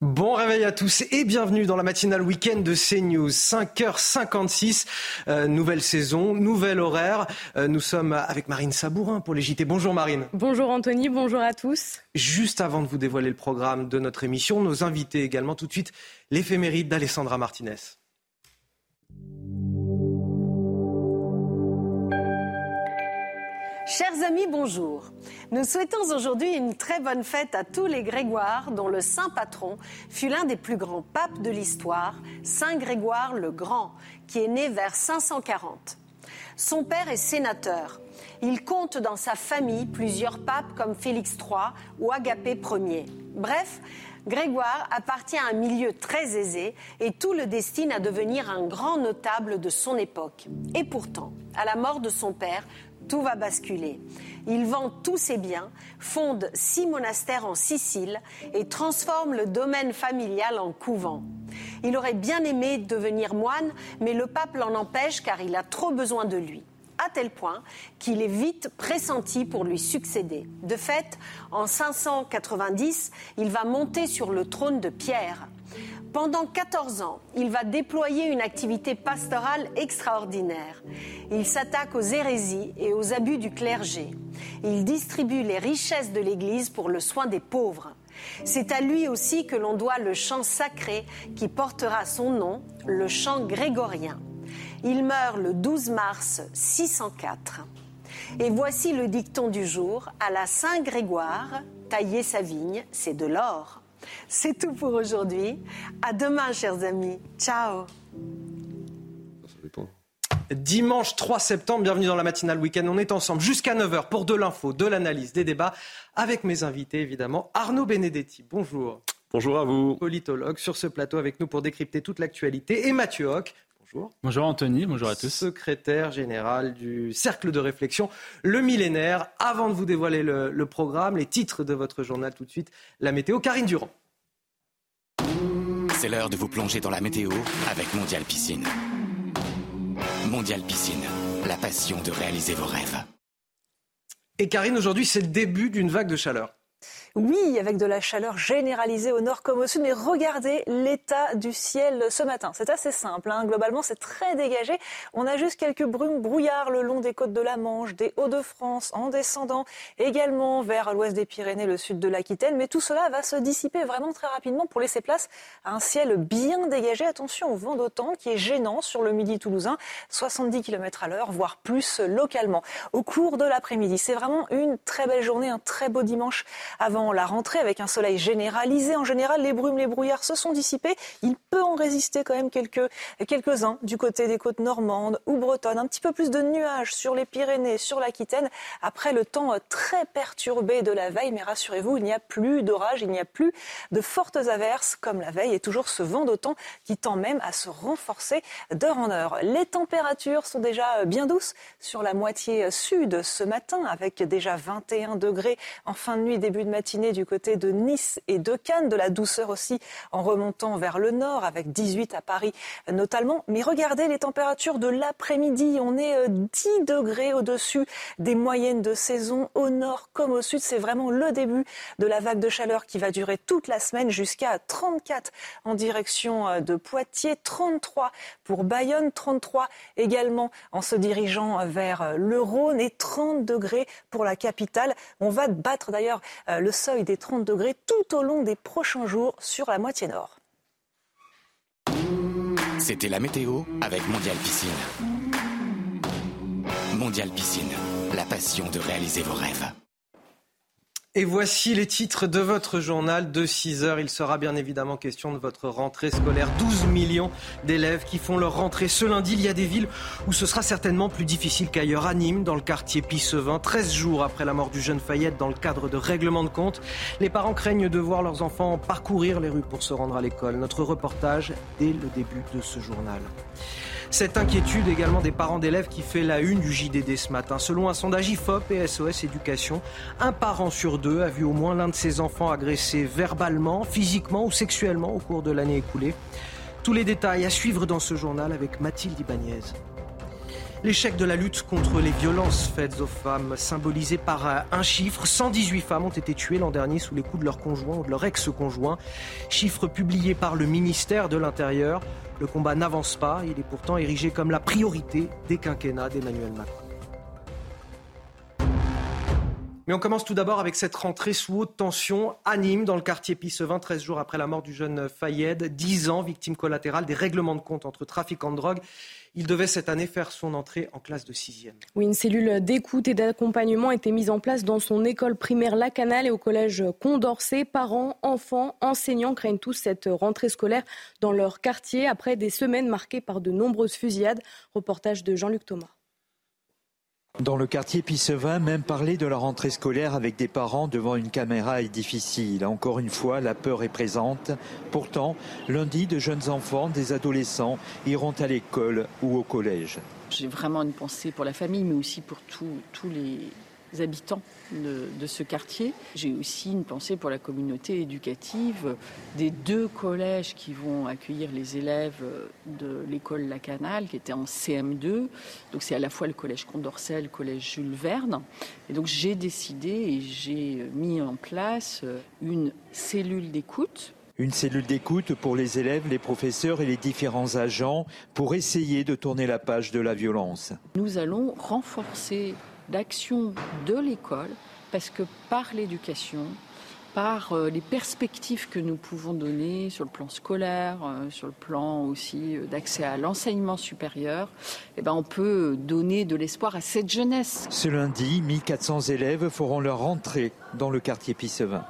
Bon réveil à tous et bienvenue dans la matinale week-end de CNews. 5h56, euh, nouvelle saison, nouvel horaire. Euh, nous sommes avec Marine Sabourin pour les JT. Bonjour Marine. Bonjour Anthony, bonjour à tous. Juste avant de vous dévoiler le programme de notre émission, nos invités également tout de suite, l'éphéméride d'Alessandra Martinez. Chers amis, bonjour. Nous souhaitons aujourd'hui une très bonne fête à tous les Grégoires, dont le saint patron fut l'un des plus grands papes de l'histoire, Saint Grégoire le Grand, qui est né vers 540. Son père est sénateur. Il compte dans sa famille plusieurs papes comme Félix III ou Agapé Ier. Bref, Grégoire appartient à un milieu très aisé et tout le destine à devenir un grand notable de son époque. Et pourtant, à la mort de son père, tout va basculer. Il vend tous ses biens, fonde six monastères en Sicile et transforme le domaine familial en couvent. Il aurait bien aimé devenir moine, mais le pape l'en empêche car il a trop besoin de lui à tel point qu'il est vite pressenti pour lui succéder. De fait, en 590, il va monter sur le trône de Pierre. Pendant 14 ans, il va déployer une activité pastorale extraordinaire. Il s'attaque aux hérésies et aux abus du clergé. Il distribue les richesses de l'Église pour le soin des pauvres. C'est à lui aussi que l'on doit le chant sacré qui portera son nom, le chant grégorien. Il meurt le 12 mars 604. Et voici le dicton du jour à la Saint Grégoire tailler sa vigne, c'est de l'or. C'est tout pour aujourd'hui. À demain, chers amis. Ciao. Dimanche 3 septembre, bienvenue dans la matinale week-end. On est ensemble jusqu'à 9h pour de l'info, de l'analyse, des débats avec mes invités évidemment. Arnaud Benedetti, bonjour. Bonjour à vous. Politologue sur ce plateau avec nous pour décrypter toute l'actualité. Et Mathieu Hoc, bonjour. Bonjour Anthony, bonjour à tous. Secrétaire général du Cercle de réflexion Le Millénaire. Avant de vous dévoiler le, le programme, les titres de votre journal tout de suite, la météo. Karine Durand. C'est l'heure de vous plonger dans la météo avec Mondial Piscine. Mondial Piscine, la passion de réaliser vos rêves. Et Karine, aujourd'hui, c'est le début d'une vague de chaleur. Oui, avec de la chaleur généralisée au nord comme au sud, mais regardez l'état du ciel ce matin. C'est assez simple, hein. globalement c'est très dégagé. On a juste quelques brumes brouillards le long des côtes de la Manche, des Hauts-de-France en descendant, également vers l'ouest des Pyrénées, le sud de l'Aquitaine, mais tout cela va se dissiper vraiment très rapidement pour laisser place à un ciel bien dégagé. Attention au vent d'autant qui est gênant sur le midi toulousain, 70 km à l'heure, voire plus localement. Au cours de l'après-midi, c'est vraiment une très belle journée, un très beau dimanche avant la rentrée avec un soleil généralisé. En général, les brumes, les brouillards se sont dissipés. Il peut en résister quand même quelques, quelques-uns du côté des côtes normandes ou bretonnes. Un petit peu plus de nuages sur les Pyrénées, sur l'Aquitaine. Après le temps très perturbé de la veille, mais rassurez-vous, il n'y a plus d'orage, il n'y a plus de fortes averses comme la veille et toujours ce vent d'automne qui tend même à se renforcer d'heure en heure. Les températures sont déjà bien douces sur la moitié sud ce matin avec déjà 21 degrés en fin de nuit, début de matinée du côté de Nice et de Cannes, de la douceur aussi en remontant vers le nord avec 18 à Paris notamment. Mais regardez les températures de l'après-midi, on est 10 degrés au-dessus des moyennes de saison au nord comme au sud. C'est vraiment le début de la vague de chaleur qui va durer toute la semaine jusqu'à 34 en direction de Poitiers, 33 pour Bayonne, 33 également en se dirigeant vers le Rhône et 30 degrés pour la capitale. On va battre d'ailleurs le des 30 degrés tout au long des prochains jours sur la moitié nord. C'était la météo avec Mondial Piscine. Mondial Piscine, la passion de réaliser vos rêves. Et voici les titres de votre journal de 6 heures. Il sera bien évidemment question de votre rentrée scolaire. 12 millions d'élèves qui font leur rentrée ce lundi. Il y a des villes où ce sera certainement plus difficile qu'ailleurs. À Nîmes, dans le quartier Pissevin, 13 jours après la mort du jeune Fayette dans le cadre de règlement de compte, les parents craignent de voir leurs enfants parcourir les rues pour se rendre à l'école. Notre reportage dès le début de ce journal. Cette inquiétude également des parents d'élèves qui fait la une du JDD ce matin. Selon un sondage IFOP et SOS Éducation, un parent sur deux a vu au moins l'un de ses enfants agressé verbalement, physiquement ou sexuellement au cours de l'année écoulée. Tous les détails à suivre dans ce journal avec Mathilde Ibanez. L'échec de la lutte contre les violences faites aux femmes, symbolisé par un chiffre, 118 femmes ont été tuées l'an dernier sous les coups de leur conjoint ou de leur ex-conjoint. Chiffre publié par le ministère de l'Intérieur. Le combat n'avance pas, il est pourtant érigé comme la priorité des quinquennats d'Emmanuel Macron. Mais on commence tout d'abord avec cette rentrée sous haute tension à dans le quartier Pissevin, 13 jours après la mort du jeune Fayed, 10 ans, victime collatérale des règlements de compte entre trafiquants de drogue. Il devait cette année faire son entrée en classe de 6e. Oui, une cellule d'écoute et d'accompagnement était mise en place dans son école primaire La Canale et au collège Condorcet. Parents, enfants, enseignants craignent tous cette rentrée scolaire dans leur quartier après des semaines marquées par de nombreuses fusillades. Reportage de Jean-Luc Thomas. Dans le quartier Pissevin, même parler de la rentrée scolaire avec des parents devant une caméra est difficile. Encore une fois, la peur est présente. Pourtant, lundi, de jeunes enfants, des adolescents iront à l'école ou au collège. J'ai vraiment une pensée pour la famille, mais aussi pour tous les habitants de, ce quartier. J'ai aussi une pensée pour la communauté éducative des deux collèges qui vont accueillir les élèves de l'école La Canale, qui était en CM2. Donc c'est à la fois le collège Condorcet, le collège Jules Verne. Et donc j'ai décidé et j'ai mis en place une cellule d'écoute une cellule d'écoute pour les élèves, les professeurs et les différents agents pour essayer de tourner la page de la violence. Nous allons renforcer d'action de l'école, parce que par l'éducation, par euh, les perspectives que nous pouvons donner sur le plan scolaire, euh, sur le plan aussi euh, d'accès à l'enseignement supérieur, eh ben on peut donner de l'espoir à cette jeunesse. Ce lundi, 1400 élèves feront leur entrée dans le quartier Pissevin.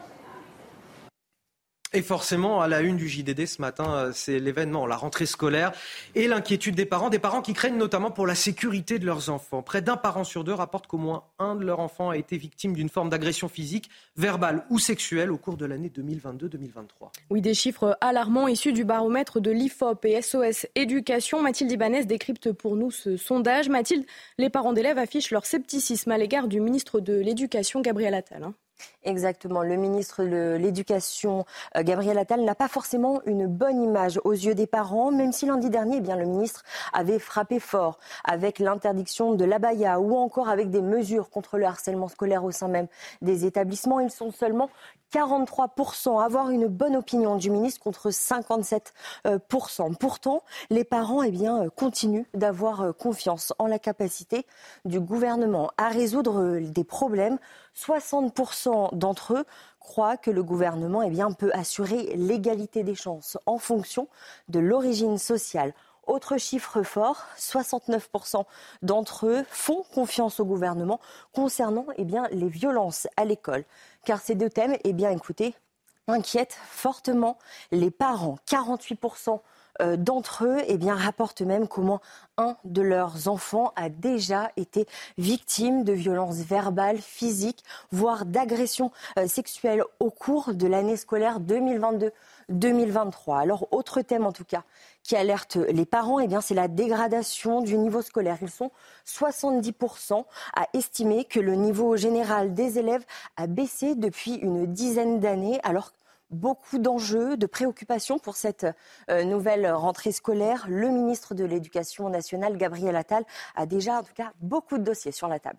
Et forcément, à la une du JDD ce matin, euh, c'est l'événement, la rentrée scolaire et l'inquiétude des parents, des parents qui craignent notamment pour la sécurité de leurs enfants. Près d'un parent sur deux rapporte qu'au moins un de leurs enfants a été victime d'une forme d'agression physique, verbale ou sexuelle au cours de l'année 2022-2023. Oui, des chiffres alarmants issus du baromètre de l'IFOP et SOS Éducation. Mathilde Ibanez décrypte pour nous ce sondage. Mathilde, les parents d'élèves affichent leur scepticisme à l'égard du ministre de l'Éducation, Gabriel Attal. Exactement. Le ministre de l'Éducation, euh, Gabriel Attal, n'a pas forcément une bonne image aux yeux des parents, même si lundi dernier, eh bien, le ministre avait frappé fort avec l'interdiction de l'abaya ou encore avec des mesures contre le harcèlement scolaire au sein même des établissements. Ils sont seulement 43% à avoir une bonne opinion du ministre contre 57%. Pourtant, les parents eh bien, continuent d'avoir confiance en la capacité du gouvernement à résoudre des problèmes 60% d'entre eux croient que le gouvernement eh bien, peut assurer l'égalité des chances en fonction de l'origine sociale. Autre chiffre fort, 69% d'entre eux font confiance au gouvernement concernant eh bien, les violences à l'école. Car ces deux thèmes, eh bien, écoutez, inquiètent fortement les parents. 48% euh, d'entre eux eh bien, rapportent même comment un de leurs enfants a déjà été victime de violences verbales, physiques, voire d'agressions euh, sexuelles au cours de l'année scolaire 2022-2023. Alors, autre thème en tout cas qui alerte les parents, eh bien, c'est la dégradation du niveau scolaire. Ils sont 70% à estimer que le niveau général des élèves a baissé depuis une dizaine d'années, alors beaucoup d'enjeux, de préoccupations pour cette euh, nouvelle rentrée scolaire. Le ministre de l'Éducation nationale, Gabriel Attal, a déjà en tout cas beaucoup de dossiers sur la table.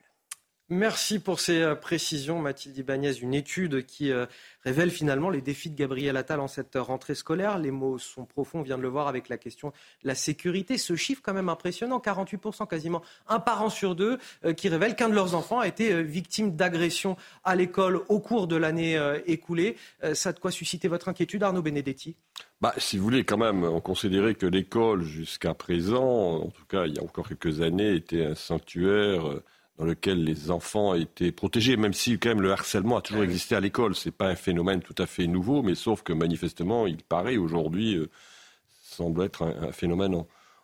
Merci pour ces euh, précisions, Mathilde Ibanez. Une étude qui euh, révèle finalement les défis de Gabriel Attal en cette rentrée scolaire. Les mots sont profonds, on vient de le voir avec la question de la sécurité. Ce chiffre quand même impressionnant, 48% quasiment, un parent sur deux, euh, qui révèle qu'un de leurs enfants a été victime d'agression à l'école au cours de l'année écoulée. Ça a de quoi susciter votre inquiétude, Arnaud Benedetti? Bah, si vous voulez, quand même, on considérait que l'école, jusqu'à présent, en tout cas il y a encore quelques années, était un sanctuaire dans lequel les enfants étaient protégés, même si quand même le harcèlement a toujours existé à l'école. C'est pas un phénomène tout à fait nouveau, mais sauf que manifestement, il paraît aujourd'hui euh, semble être un, phénomène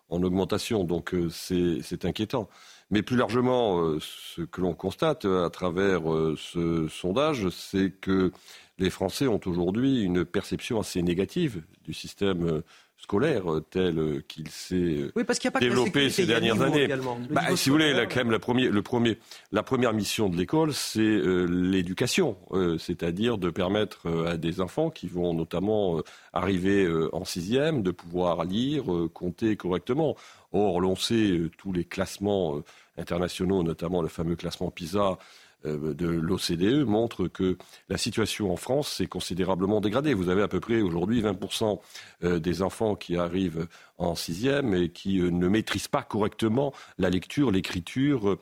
en, augmentation. Donc euh, c'est inquiétant. Mais plus largement, euh, ce que l'on constate à travers ce sondage, c'est que les Français ont aujourd'hui une perception assez négative du système scolaire euh, tel euh, qu'il s'est euh, développé ces dernières années. Bah, si vous voulez, la, quand même, la, premier, le premier, la première mission de l'école, c'est l'éducation, c'est-à-dire de permettre à des enfants qui vont notamment arriver en sixième de pouvoir lire, compter correctement. Or, l'on sait, tous les classements internationaux, notamment le fameux classement PISA, de l'OCDE montre que la situation en France s'est considérablement dégradée. Vous avez à peu près aujourd'hui 20% euh, des enfants qui arrivent en sixième et qui euh, ne maîtrisent pas correctement la lecture, l'écriture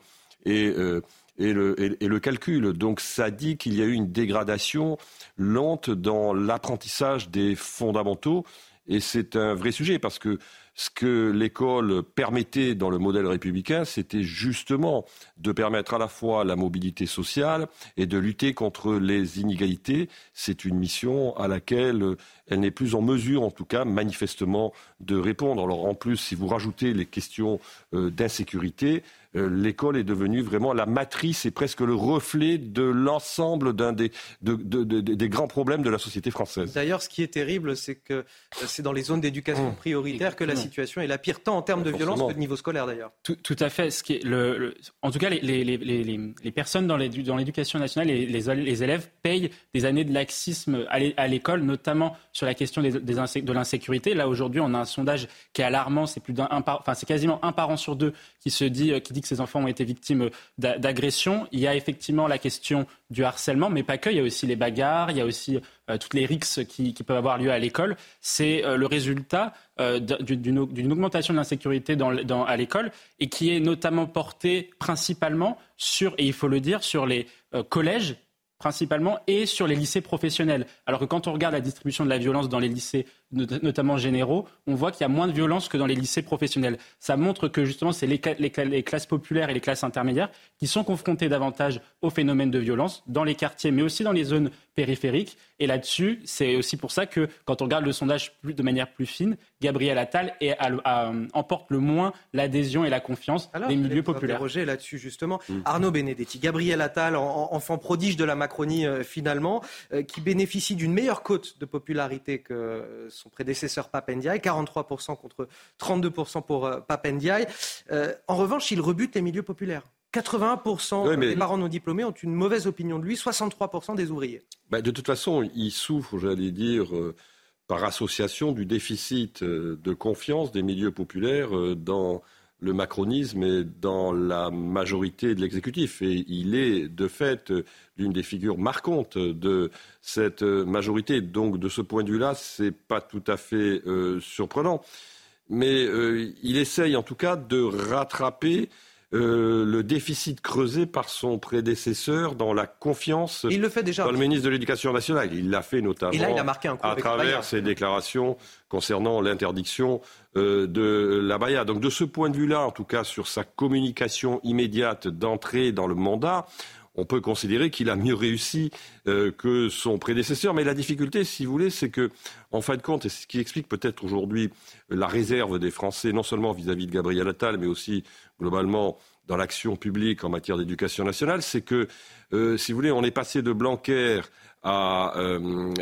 et, le, et, le, calcul. Donc ça dit qu'il y a eu une dégradation lente dans l'apprentissage des fondamentaux. Et c'est un vrai sujet parce que ce que l'école permettait dans le modèle républicain, c'était justement de permettre à la fois la mobilité sociale et de lutter contre les inégalités. C'est une mission à laquelle elle n'est plus en mesure, en tout cas manifestement, de répondre. Alors en plus, si vous rajoutez les questions euh, d'insécurité, l'école est devenue vraiment la matrice et presque le reflet de l'ensemble d'un des, des, grands problèmes de la société française. D'ailleurs, ce qui est terrible, c'est que euh, c'est dans les zones d'éducation mmh. prioritaire que la situation est la pire, tant en termes de violence que de niveau scolaire d'ailleurs. Tout, à fait. Ce qui est le, en tout cas, les, les, les, les personnes dans l'éducation nationale et les, élèves payent des années de laxisme à l'école, notamment sur la question des, de l'insécurité. Là, aujourd'hui, on a un sondage qui est alarmant. C'est plus d'un, enfin, c'est quasiment un parent sur deux qui se dit, qui dit que ces enfants ont été victimes d'agressions. Il y a effectivement la question du harcèlement, mais pas que. Il y a aussi les bagarres, il y a aussi euh, toutes les rixes qui, peuvent avoir lieu à l'école. C'est euh, le résultat euh, d'une augmentation de l'insécurité à l'école et qui est notamment portée principalement sur, et il faut le dire, sur les collèges principalement et sur les lycées professionnels. Alors que quand on regarde la distribution de la violence dans les lycées notamment généraux, on voit qu'il y a moins de violence que dans les lycées professionnels. Ça montre que justement, c'est les, classes populaires et les classes intermédiaires qui sont confrontées davantage aux phénomènes de violence dans les quartiers, mais aussi dans les zones périphériques. Et là-dessus, c'est aussi pour ça que quand on regarde le sondage de manière plus fine, Gabriel Attal emporte le moins l'adhésion et la confiance des milieux populaires. là-dessus justement. Mm. Arnaud Benedetti, Gabriel Attal, enfant prodige de la Macronie euh, finalement, euh, qui bénéficie d'une meilleure cote de popularité que son prédécesseur Papendiaï, 43% contre 32% pour euh, Papendiaï. Euh, en revanche, il rebute les milieux populaires. 81% des parents non diplômés ont une mauvaise opinion de lui, 63% des ouvriers. Bah, de toute façon, il souffre, j'allais dire, euh, par association du déficit de confiance des milieux populaires dans le macronisme est dans la majorité de l'exécutif. Et il est, de fait, l'une des figures marquantes de cette majorité. Donc, de ce point de vue-là, ce n'est pas tout à fait euh, surprenant. Mais euh, il essaye, en tout cas, de rattraper euh, le déficit creusé par son prédécesseur dans la confiance il le fait déjà. dans le ministre de l'Éducation nationale. Il l'a fait notamment à travers ses déclarations concernant l'interdiction euh, de la baya. Donc de ce point de vue-là, en tout cas sur sa communication immédiate d'entrée dans le mandat, on peut considérer qu'il a mieux réussi euh, que son prédécesseur. Mais la difficulté, si vous voulez, c'est que, en fin de compte, et ce qui explique peut-être aujourd'hui la réserve des Français, non seulement vis-à-vis de Gabriel Attal, mais aussi globalement dans l'action publique en matière d'éducation nationale, c'est que, euh, si vous voulez, on est passé de Blanquer à euh,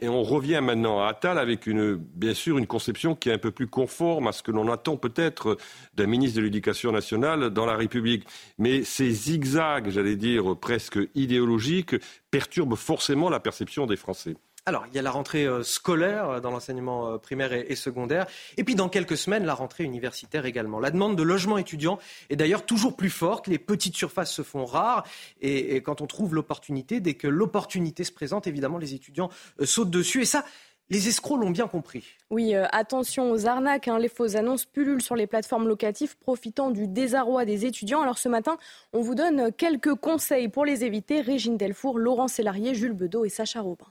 et on revient maintenant à Attal avec une, bien sûr une conception qui est un peu plus conforme à ce que l'on attend peut-être d'un ministre de l'Éducation nationale dans la République. Mais ces zigzags, j'allais dire presque idéologiques, perturbent forcément la perception des Français. Alors, il y a la rentrée euh, scolaire euh, dans l'enseignement euh, primaire et, secondaire, et puis dans quelques semaines, la rentrée universitaire également. La demande de logements étudiants est d'ailleurs toujours plus forte, les petites surfaces se font rares, et, quand on trouve l'opportunité, dès que l'opportunité se présente, évidemment, les étudiants sautent dessus, et ça, les escrocs l'ont bien compris. Oui, attention aux arnaques. Hein. Les fausses annonces pullulent sur les plateformes locatives, profitant du désarroi des étudiants. Alors ce matin, on vous donne quelques conseils pour les éviter. Régine Delfour, Laurent Sélarié, Jules Bedeau et Sacha Robin.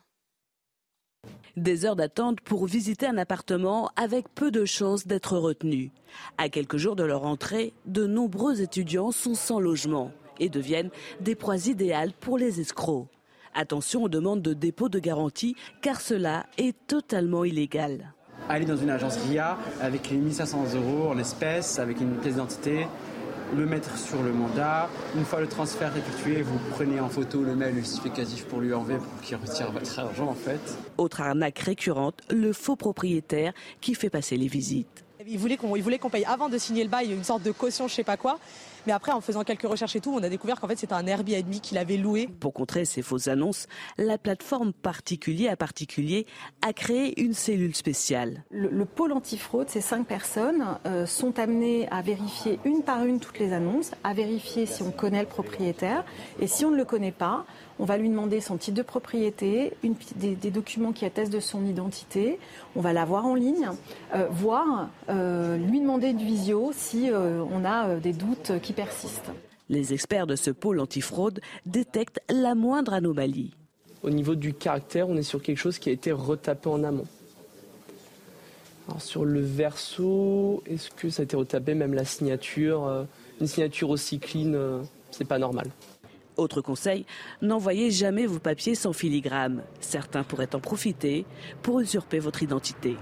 Des heures d'attente pour visiter un appartement avec peu de chances d'être retenu. À quelques jours de leur entrée, de nombreux étudiants sont sans logement et deviennent des proies idéales pour les escrocs. Attention aux demandes de dépôt de garantie car cela est totalement illégal. Aller dans une agence RIA avec les 1500 euros en espèces, avec une pièce d'identité, le mettre sur le mandat. Une fois le transfert effectué, vous prenez en photo le mail justificatif pour lui enlever pour qu'il retire votre argent en fait. Autre arnaque récurrente, le faux propriétaire qui fait passer les visites. Il voulait qu'on paye avant de signer le bail une sorte de caution, je sais pas quoi. Mais après, en faisant quelques recherches et tout, on a découvert qu'en fait, c'était un Airbnb qu'il avait loué. Pour contrer ces fausses annonces, la plateforme particulier à particulier a créé une cellule spéciale. Le, pôle antifraude, ces cinq personnes euh, sont amenées à vérifier une par une toutes les annonces, à vérifier si on connaît le propriétaire. Et si on ne le connaît pas, on va lui demander son titre de propriété, des, documents qui attestent de son identité. On va la voir en ligne, euh, voir, euh, lui demander du visio si euh, on a des doutes qui persistent. Les experts de ce pôle antifraude détectent la moindre anomalie. Au niveau du caractère, on est sur quelque chose qui a été retapé en amont. Alors sur le verso, est-ce que ça a été retapé, même la signature Une signature aussi clean, c'est pas normal. Autre conseil, n'envoyez jamais vos papiers sans filigrane. Certains pourraient en profiter pour usurper votre identité.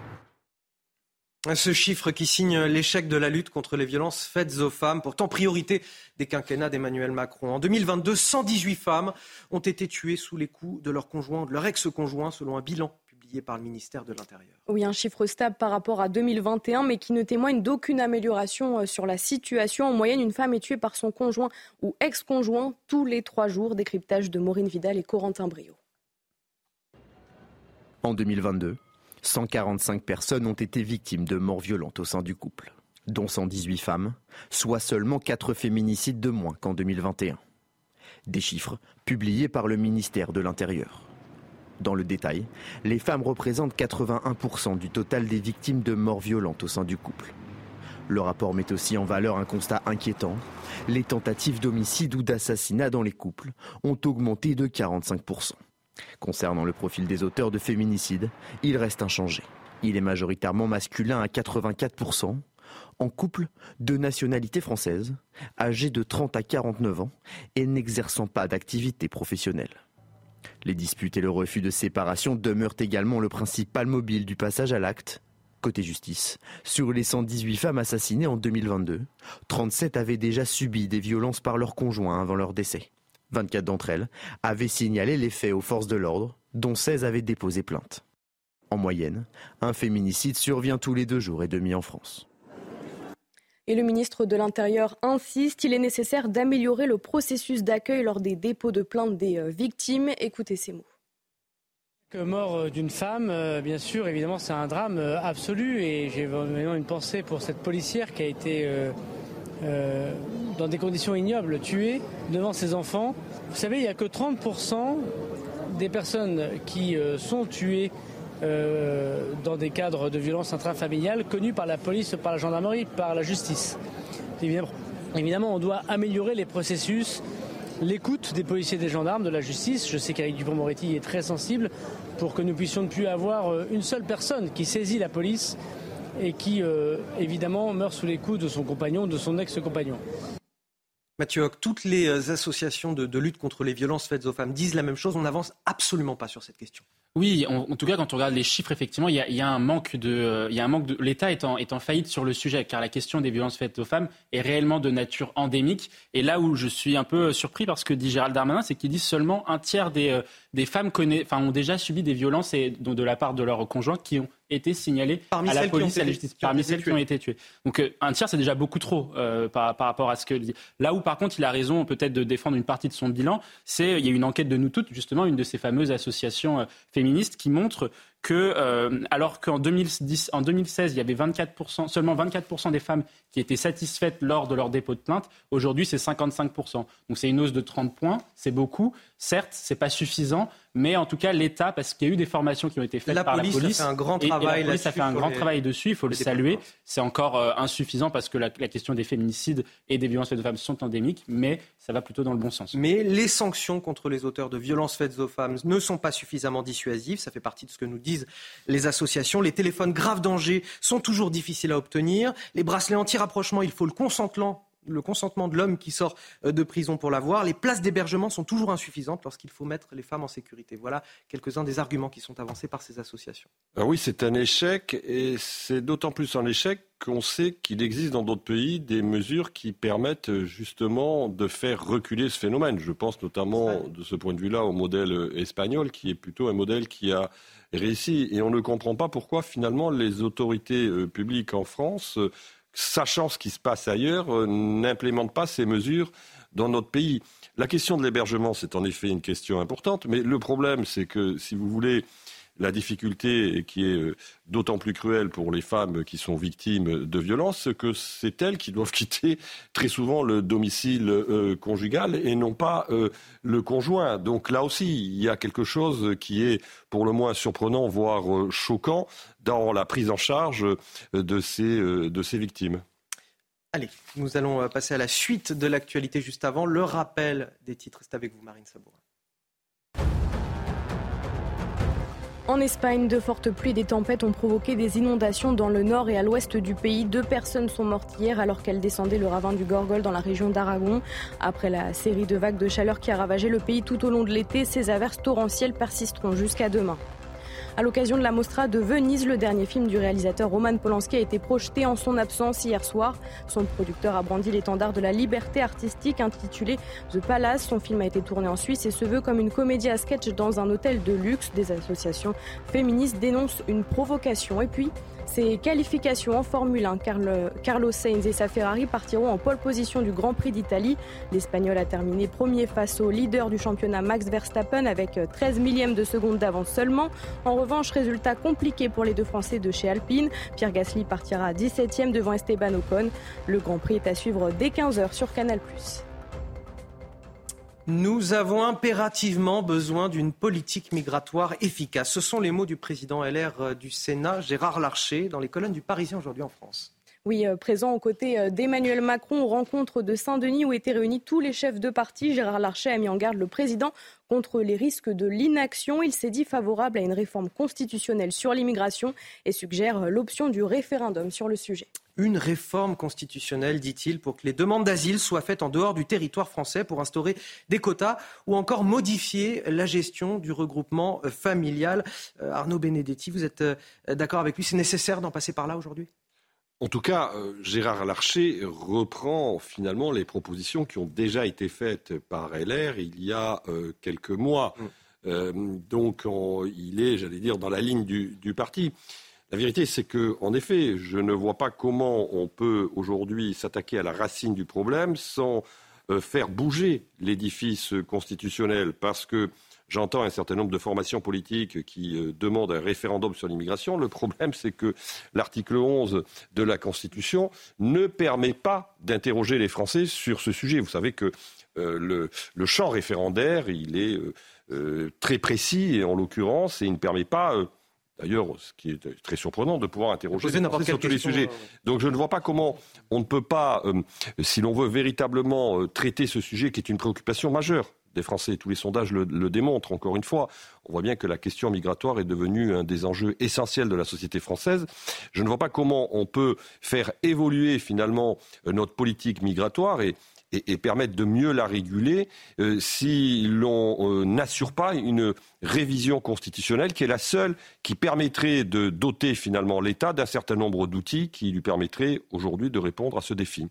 Ce chiffre qui signe l'échec de la lutte contre les violences faites aux femmes, pourtant priorité des quinquennats d'Emmanuel Macron. En 2022, 118 femmes ont été tuées sous les coups de leur conjoint, de leur ex-conjoint, selon un bilan par le ministère de l'Intérieur. Oui, un chiffre stable par rapport à 2021, mais qui ne témoigne d'aucune amélioration euh, sur la situation. En moyenne, une femme est tuée par son conjoint ou ex-conjoint tous les trois jours. Décryptage de Maureen Vidal et Corentin Brio. En 2022, 145 personnes ont été victimes de morts violentes au sein du couple, dont 118 femmes, soit seulement 4 féminicides de moins qu'en 2021. Des chiffres publiés par le ministère de l'Intérieur. Dans le détail, les femmes représentent 81% du total des victimes de morts violentes au sein du couple. Le rapport met aussi en valeur un constat inquiétant. Les tentatives d'homicide ou d'assassinat dans les couples ont augmenté de 45%. Concernant le profil des auteurs de féminicide, il reste inchangé. Il est majoritairement masculin à 84%, en couple de nationalité française, âgé de 30 à 49 ans et n'exerçant pas d'activité professionnelle. Les disputes et le refus de séparation demeurent également le principal mobile du passage à l'acte. Côté justice, sur les 118 femmes assassinées en 2022, 37 avaient déjà subi des violences par leur conjoint avant leur décès. 24 d'entre elles avaient signalé les faits aux forces de l'ordre, dont 16 avaient déposé plainte. En moyenne, un féminicide survient tous les deux jours et demi en France. Et le ministre de l'Intérieur insiste, il est nécessaire d'améliorer le processus d'accueil lors des dépôts de plainte des euh, victimes. Écoutez ces mots. Mort euh, d'une femme, euh, bien sûr, évidemment, c'est un drame absolu et j'ai vraiment une pensée pour cette policière qui a été dans des conditions ignobles tuée devant ses enfants. Vous savez, il n'y a que 30% des personnes qui sont tuées euh, dans des cadres de violence intrafamiliale connus par la police, par la gendarmerie, par la justice. Évidemment, on doit améliorer les processus, l'écoute des policiers, des gendarmes, de la justice. Je sais qu'Éric Dupond-Moretti est très sensible pour que nous puissions ne plus avoir euh, une seule personne qui saisit la police et qui, euh, évidemment, meurt sous les coups de son compagnon, de son ex-compagnon. Mathieu toutes les associations de, lutte contre les violences faites aux femmes disent la même chose. On n'avance absolument pas sur cette question. Oui, en, tout cas, quand on regarde les chiffres, effectivement, il y a, un manque de, euh, il y a un manque de, l'État est en, est en faillite sur le sujet, car la question des violences faites aux femmes est réellement de nature endémique. Et là où je suis un peu surpris parce que dit Gérald Darmanin, c'est qu'il dit seulement un tiers des, euh, des femmes connaît, enfin, ont déjà subi des violences et, de la part de leurs conjoints qui ont été signalées à la police à la justice, parmi celles qui ont été tuées. Donc euh, un tiers, c'est déjà beaucoup trop euh, par, par, rapport à ce que dit. Là où par contre, il a raison peut-être de défendre une partie de son bilan, c'est il y a une enquête de nous toutes, justement, une de ces fameuses associations euh, féministes qui montre que, euh, alors qu'en 2010, en 2016, il y avait 24%, seulement 24% des femmes qui étaient satisfaites lors de leur dépôt de plainte, aujourd'hui c'est 55%. Donc c'est une hausse de 30 points, c'est beaucoup. Certes, c'est pas suffisant, mais en tout cas l'État, parce qu'il y a eu des formations qui ont été faites par la police, ça fait un grand travail. la police a fait un grand travail dessus, il faut le saluer. C'est encore euh, insuffisant parce que la, question des féminicides et des violences faites aux femmes sont endémiques, mais ça va plutôt dans le bon sens. Mais les sanctions contre les auteurs de violences faites aux femmes ne sont pas suffisamment dissuasives. Ça fait partie de ce que nous disons les associations. Les téléphones grave danger sont toujours difficiles à obtenir. Les bracelets anti-rapprochement, il faut le consentement le consentement de l'homme qui sort euh, de prison pour l'avoir. Les places d'hébergement sont toujours insuffisantes lorsqu'il faut mettre les femmes en sécurité. Voilà quelques-uns des arguments qui sont avancés par ces associations. Ah oui, c'est un échec et c'est d'autant plus un échec qu'on sait qu'il existe dans d'autres pays des mesures qui permettent euh, justement de faire reculer ce phénomène. Je pense notamment de ce point de vue-là au modèle euh, espagnol qui est plutôt un modèle qui a réussi. Et on ne comprend pas pourquoi finalement les autorités publiques en France sachant ce qui se passe ailleurs, euh, n'implémente pas ces mesures dans notre pays. La question de l'hébergement, c'est en effet une question importante, mais le problème, c'est que si vous voulez la difficulté qui est euh, d'autant plus cruelle pour les femmes qui sont victimes de violences que c'est elles qui doivent quitter très souvent le domicile euh, conjugal et non pas euh, le conjoint. Donc là aussi, il y a quelque chose qui est pour le moins surprenant, voire choquant, dans la prise en charge de ces, victimes. Allez, nous allons passer à la suite de l'actualité juste avant. Le rappel des titres, c'est avec vous, Marine Sabourin. En Espagne, de fortes pluies et des tempêtes ont provoqué des inondations dans le nord et à l'ouest du pays. Deux personnes sont mortes hier alors qu'elles descendaient le ravin du Gorgol dans la région d'Aragon. Après la série de vagues de chaleur qui a ravagé le pays tout au long de l'été, ces averses torrentielles persisteront jusqu'à demain. À l'occasion de la Mostra de Venise, le dernier film du réalisateur Roman Polanski a été projeté en son absence hier soir. Son producteur a brandi l'étendard de la liberté artistique intitulé The Palace. Son film a été tourné en Suisse et se veut comme une comédie à sketch dans un hôtel de luxe. Des associations féministes dénoncent une provocation. Et puis, ses qualifications en Formule 1, Carlos Sainz et sa Ferrari partiront en pole position du Grand Prix d'Italie. L'Espagnol a terminé premier face au leader du championnat Max Verstappen avec 13 millièmes de seconde d'avance seulement. En revanche, résultat compliqué pour les deux Français de chez Alpine. Pierre Gasly partira 17e devant Esteban Ocon. Le Grand Prix est à suivre dès 15h sur Canal+. Nous avons impérativement besoin d'une politique migratoire efficace. Ce sont les mots du président LR euh, du Sénat, Gérard Larcher, dans les colonnes du Parisien aujourd'hui en France. Oui, euh, présent aux côtés euh, d'Emmanuel Macron aux rencontres de Saint-Denis où étaient réunis tous les chefs de parti. Gérard Larcher a mis en garde le président contre les risques de l'inaction. Il s'est dit favorable à une réforme constitutionnelle sur l'immigration et suggère l'option du référendum sur le sujet une réforme constitutionnelle, dit-il, pour que les demandes d'asile soient faites en dehors du territoire français, pour instaurer des quotas ou encore modifier la gestion du regroupement euh, familial. Euh, Arnaud Benedetti, vous êtes euh, d'accord avec lui? C'est nécessaire d'en passer par là aujourd'hui? En tout cas, Gérard Larcher reprend finalement les propositions qui ont déjà été faites par LR il y a quelques mois. Mm. donc, il est, j'allais dire, dans la ligne du parti. La vérité, c'est que, en effet, je ne vois pas comment on peut aujourd'hui s'attaquer à la racine du problème sans euh, faire bouger l'édifice constitutionnel, parce que j'entends un certain nombre de formations politiques qui euh, demandent un référendum sur l'immigration. Le problème, c'est que l'article 11 de la Constitution ne permet pas d'interroger les Français sur ce sujet. Vous savez que euh, le, champ référendaire, il est très précis, et en l'occurrence, et il ne permet pas D'ailleurs, ce qui est très surprenant de pouvoir interroger sur tous les sujets. Euh, Donc je ne vois pas comment on ne peut pas, euh, si l'on veut véritablement euh, traiter ce sujet qui est une préoccupation majeure des Français, tous les sondages le, démontrent encore une fois, on voit bien que la question migratoire est devenue un des enjeux essentiels de la société française. Je ne vois pas comment on peut faire évoluer finalement notre politique migratoire et et, permettre de mieux la réguler euh, si l'on euh, n'assure pas une révision constitutionnelle qui est la seule qui permettrait de doter finalement l'État d'un certain nombre d'outils qui lui permettraient aujourd'hui de répondre à ce défi.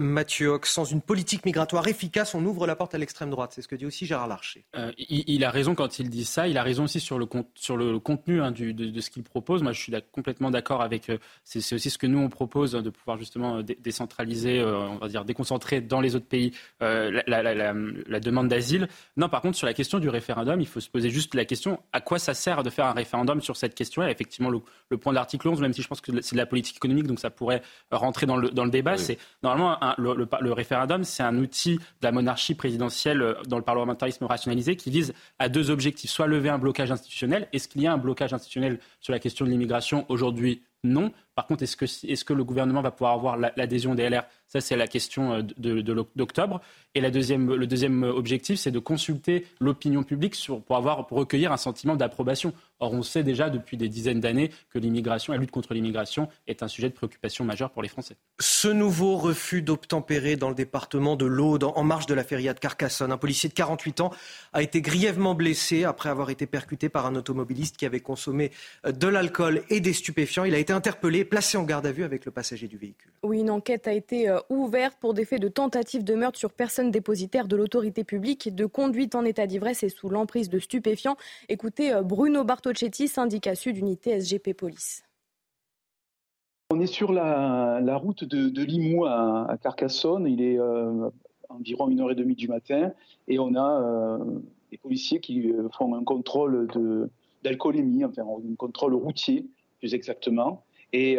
Mathieu Hoc, sans une politique migratoire efficace, on ouvre la porte à l'extrême droite. C'est ce que dit aussi Gérard Larcher. Euh, il, a raison quand il dit ça. Il a raison aussi sur le, sur le contenu hein, de, ce qu'il propose. Moi, je suis complètement d'accord avec. Euh, c'est aussi ce que nous on propose hein, de pouvoir justement euh, décentraliser, on va dire déconcentrer dans les autres pays la, la, demande d'asile. Non, par contre, sur la question du référendum, il faut se poser juste la question à quoi ça sert de faire un référendum sur cette question Et effectivement, le, point de l'article 11, même si je pense que c'est de la politique économique, donc ça pourrait rentrer dans le, dans le débat, c'est normalement un le, référendum, c'est un outil de la monarchie présidentielle euh, dans le parlementarisme rationalisé qui vise à deux objectifs. Soit lever un blocage institutionnel. Est-ce qu'il y a un blocage institutionnel sur la question de l'immigration? Aujourd'hui Non Par contre, est-ce que, est que, le gouvernement va pouvoir avoir l'adhésion des LR Ça, c'est la question d'octobre. Et la deuxième, le deuxième objectif, c'est de consulter l'opinion publique sur, pour, avoir, pour recueillir un sentiment d'approbation. Or, on sait déjà depuis des dizaines d'années que l'immigration, la lutte contre l'immigration est un sujet de préoccupation majeure pour les Français. Ce nouveau refus d'obtempérer dans le département de l'Aude, en marge de la feria de Carcassonne. Un policier de 48 ans a été grièvement blessé après avoir été percuté par un automobiliste qui avait consommé euh, de l'alcool et des stupéfiants. Il a été interpellé, placé en garde à vue avec le passager du véhicule. Oui, une enquête a été euh, ouverte pour des faits de tentative de meurtre sur personne dépositaire de l'autorité publique, de conduite en état d'ivresse et sous l'emprise de stupéfiants. Écoutez euh, Bruno Bartoli syndicat sud unité SGP Police. On est sur la, route de, Limoux à, Carcassonne. Il est euh, environ une heure et demie du matin et on a euh, des policiers qui font un contrôle d'alcoolémie, enfin un contrôle routier plus exactement. Et,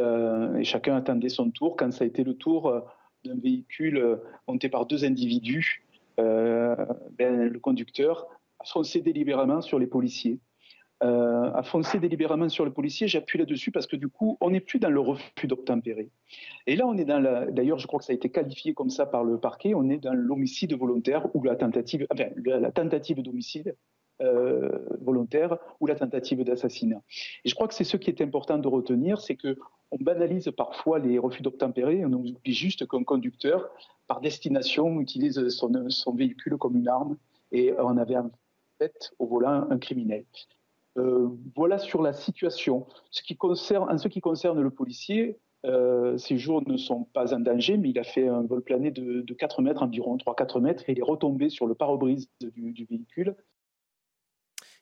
chacun attendait son tour. Quand ça a été le tour d'un véhicule monté par deux individus, ben, le conducteur a foncé délibérément sur les policiers euh, a foncé délibérément sur le policier. J'appuie là-dessus parce que du coup, on n'est plus dans le refus d'obtempérer. Et là, on est dans la. D'ailleurs, je crois que ça a été qualifié comme ça par le parquet. On est dans l'homicide volontaire ou la tentative, la tentative d'homicide. Euh, volontaire ou la tentative d'assassinat. Et je crois que c'est ce qui est important de retenir, c'est que on banalise parfois les refus d'obtempérer, on oublie juste qu'un conducteur, par destination, utilise son, véhicule comme une arme et on avait en fait au volant un criminel. Euh, voilà sur la situation. En ce qui concerne le policier, euh, ses jours ne sont pas en danger, mais il a fait un vol plané de, 4 mètres, environ 3-4 mètres, et il est retombé sur le pare-brise du, véhicule.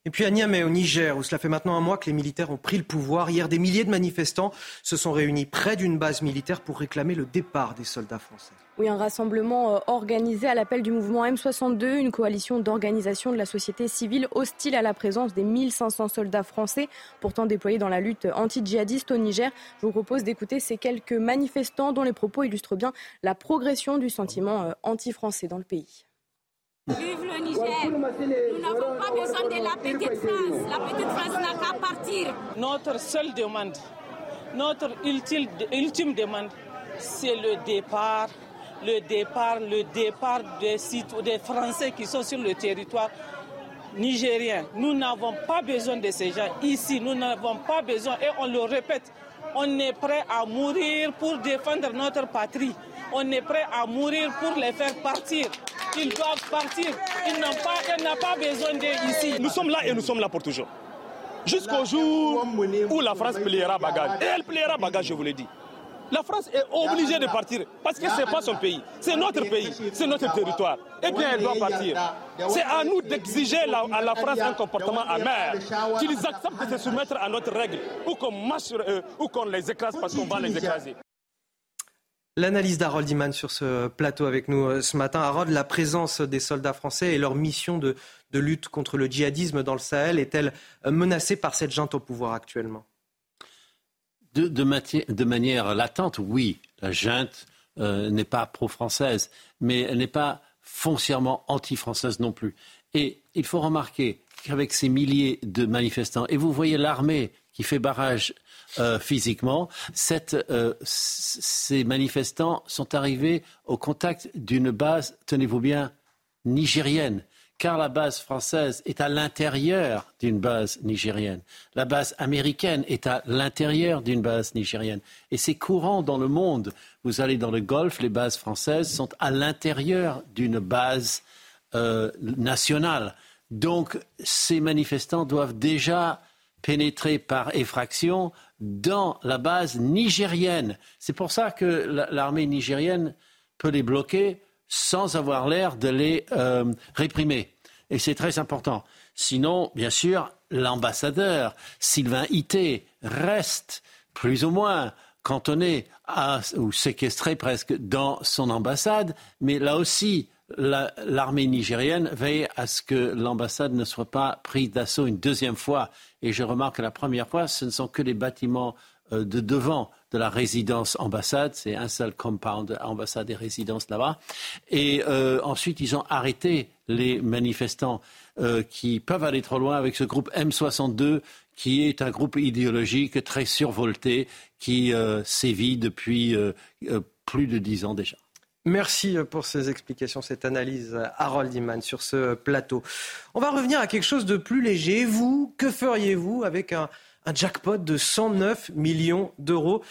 Et puis à Niamey, au Niger, où cela fait maintenant un mois que les militaires ont pris le pouvoir, hier des milliers de manifestants se sont réunis près d'une base militaire pour réclamer le départ des soldats français. Oui, un rassemblement euh, organisé à l'appel du mouvement M62, une coalition d'organisations de la société civile hostile à la présence des 1500 soldats français pourtant déployés dans la lutte anti-djihadiste au Niger. Je vous propose d'écouter ces quelques manifestants dont les propos illustrent bien la progression du sentiment euh, anti-français dans le pays. Vive le Niger. Nous n'avons pas besoin de la petite France. La petite France n'a qu'à partir. Notre seule demande, notre ultime, demande, c'est le départ le départ, le départ des, des Français qui sont sur le territoire nigérien. Nous n'avons pas besoin de ces gens ici. Nous n'avons pas besoin, et on le répète, on est prêt à mourir pour défendre notre patrie. On est prêt à mourir pour les faire partir. Ils doivent partir. Ils n'ont pas, pas besoin d'eux ici. Nous sommes là et nous sommes là pour toujours. Jusqu'au jour où la France pliera bagage. Et elle pliera bagage, je vous l'ai dit. La France est obligée de partir parce que ce n'est pas son pays, c'est notre pays, c'est notre territoire. Eh bien, elle doit partir. C'est à nous d'exiger à la France un comportement amer, qu'ils acceptent de se soumettre à notre règle, ou qu'on marche sur eux, ou qu'on les écrase parce qu'on va les écraser. L'analyse d'Harold Iman sur ce plateau avec nous euh, ce matin. Harold, la présence des soldats français et leur mission de, lutte contre le djihadisme dans le Sahel est-elle euh, menacée par cette junte au pouvoir actuellement? De, manière latente, oui, la junte euh, n'est pas pro-française, mais elle n'est pas foncièrement anti-française non plus. Et il faut remarquer qu'avec ces milliers de manifestants, et vous voyez l'armée qui fait barrage euh, physiquement, euh, ces manifestants sont arrivés au contact d'une base, tenez-vous bien, nigérienne car la base française est à l'intérieur d'une base nigérienne. La base américaine est à l'intérieur d'une base nigérienne. Et c'est courant dans le monde. Vous allez dans le Golfe, les bases françaises sont à l'intérieur d'une base euh, nationale. Donc ces manifestants doivent déjà pénétrer par effraction dans la base nigérienne. C'est pour ça que l'armée nigérienne peut les bloquer sans avoir l'air de les euh, réprimer. Et c'est très important. Sinon, bien sûr, l'ambassadeur Sylvain Ité reste plus ou moins cantonné ou séquestré presque dans son ambassade, mais là aussi, l'armée nigérienne veille à ce que l'ambassade ne soit pas prise d'assaut une deuxième fois. Et je remarque que la première fois, ce ne sont que les bâtiments euh, de devant de la résidence ambassade. C'est un seul compound ambassade et résidence là-bas. Et euh, ensuite, ils ont arrêté les manifestants euh, qui peuvent aller trop loin avec ce groupe M62 qui est un groupe idéologique très survolté qui sévit depuis plus de dix ans déjà. Merci pour ces explications, cette analyse, Harold Iman, sur ce plateau. On va revenir à quelque chose de plus léger. Vous, que feriez-vous avec un, un jackpot de 109 millions d'euros?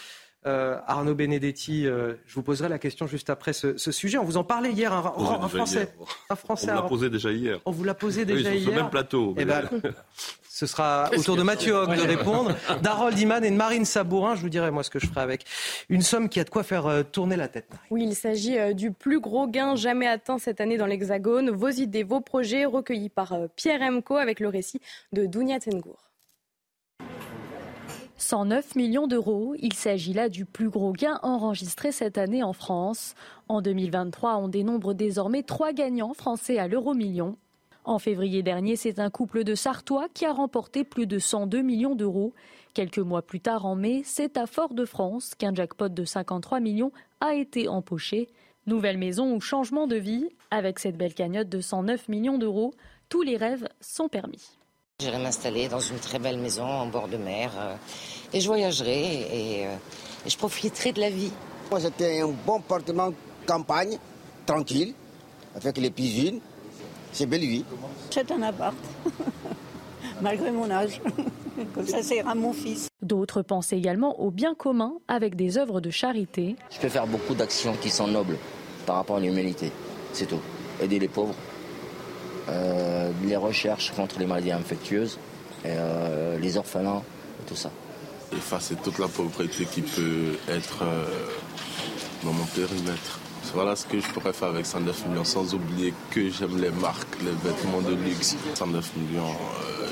Euh, Arnaud Benedetti, euh, je vous poserai la question juste après ce, sujet. On vous en parlait hier, un, Français. Un Français. On vous l'a posé déjà hier. On vous l'a posé déjà hier. Sur le même plateau. Eh ben, ce sera au tour de Mathieu Hoc de répondre, d'Harold Iman et de Marine Sabourin. Je vous dirai moi ce que je ferai avec. Une somme qui a de quoi faire euh, tourner la tête. Oui, il s'agit du plus gros gain jamais atteint cette année dans l'Hexagone. Vos idées, vos projets recueillis par Pierre Emco avec le récit de Dounia Tengour. 109 millions d'euros. Il s'agit là du plus gros gain enregistré cette année en France. En 2023, on dénombre désormais trois gagnants français à l'euro million. En février dernier, c'est un couple de Sartois qui a remporté plus de 102 millions d'euros. Quelques mois plus tard, en mai, c'est à Fort-de-France qu'un jackpot de 53 millions a été empoché. Nouvelle maison ou changement de vie, avec cette belle cagnotte de 109 millions d'euros, tous les rêves sont permis. J'irai m'installer dans une très belle maison en bord de mer euh, et je voyagerai et, euh, et, je profiterai de la vie. Moi, c'était un bon appartement campagne, tranquille, avec les piscines. C'est belle vie. C'est un appart, malgré mon âge. Comme ça, c'est à mon fils. D'autres pensent également au bien commun avec des œuvres de charité. Je peux faire beaucoup d'actions qui sont nobles par rapport à l'humanité. C'est tout. Aider les pauvres, les recherches contre les maladies infectieuses, euh, les orphelins, et tout ça. Effacer toute la pauvreté qui peut être euh, dans mon périmètre. Voilà ce que je pourrais faire avec 109 millions, sans oublier que j'aime les marques, les vêtements de luxe. 109 millions,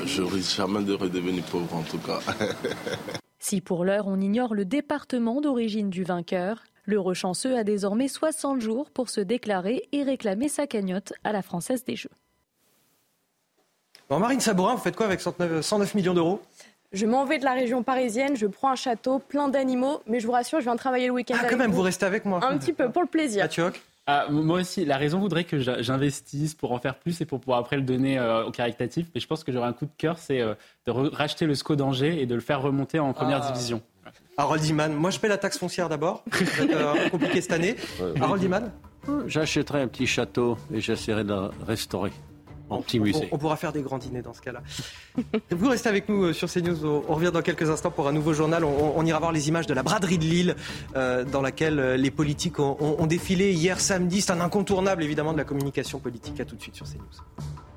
je risque jamais de redevenir pauvre en tout cas. si pour l'heure on ignore le département d'origine du vainqueur, le rechanceux a désormais 60 jours pour se déclarer et réclamer sa cagnotte à la Française des Jeux. Marine Sabourin, vous faites quoi avec 109, millions d'euros? Je m'en vais de la région parisienne, je prends un château plein d'animaux, mais je vous rassure, je viens travailler le week-end. Ah, quand même, vous. restez avec moi. Un petit peu, pour le plaisir. ah, moi aussi, la raison voudrait que j'investisse pour en faire plus et pour pouvoir après le donner euh, au caritatif. Mais je pense que j'aurais un coup de cœur, c'est euh, de racheter le SCO d'Angers et de le faire remonter en première ah. division. Harold Iman, moi je paie la taxe foncière d'abord. C'est euh, compliqué cette année. Harold Iman J'achèterai un petit château et j'essaierai de le restaurer en petit musée. On, pourra faire des grands dîners dans ce cas-là. Vous restez avec nous euh, sur CNews. On revient dans quelques instants pour un nouveau journal. On, ira voir les images de la braderie de Lille, euh, dans laquelle euh, les politiques ont, ont défilé hier samedi. C'est un incontournable, évidemment, de la communication politique. À tout de suite sur CNews.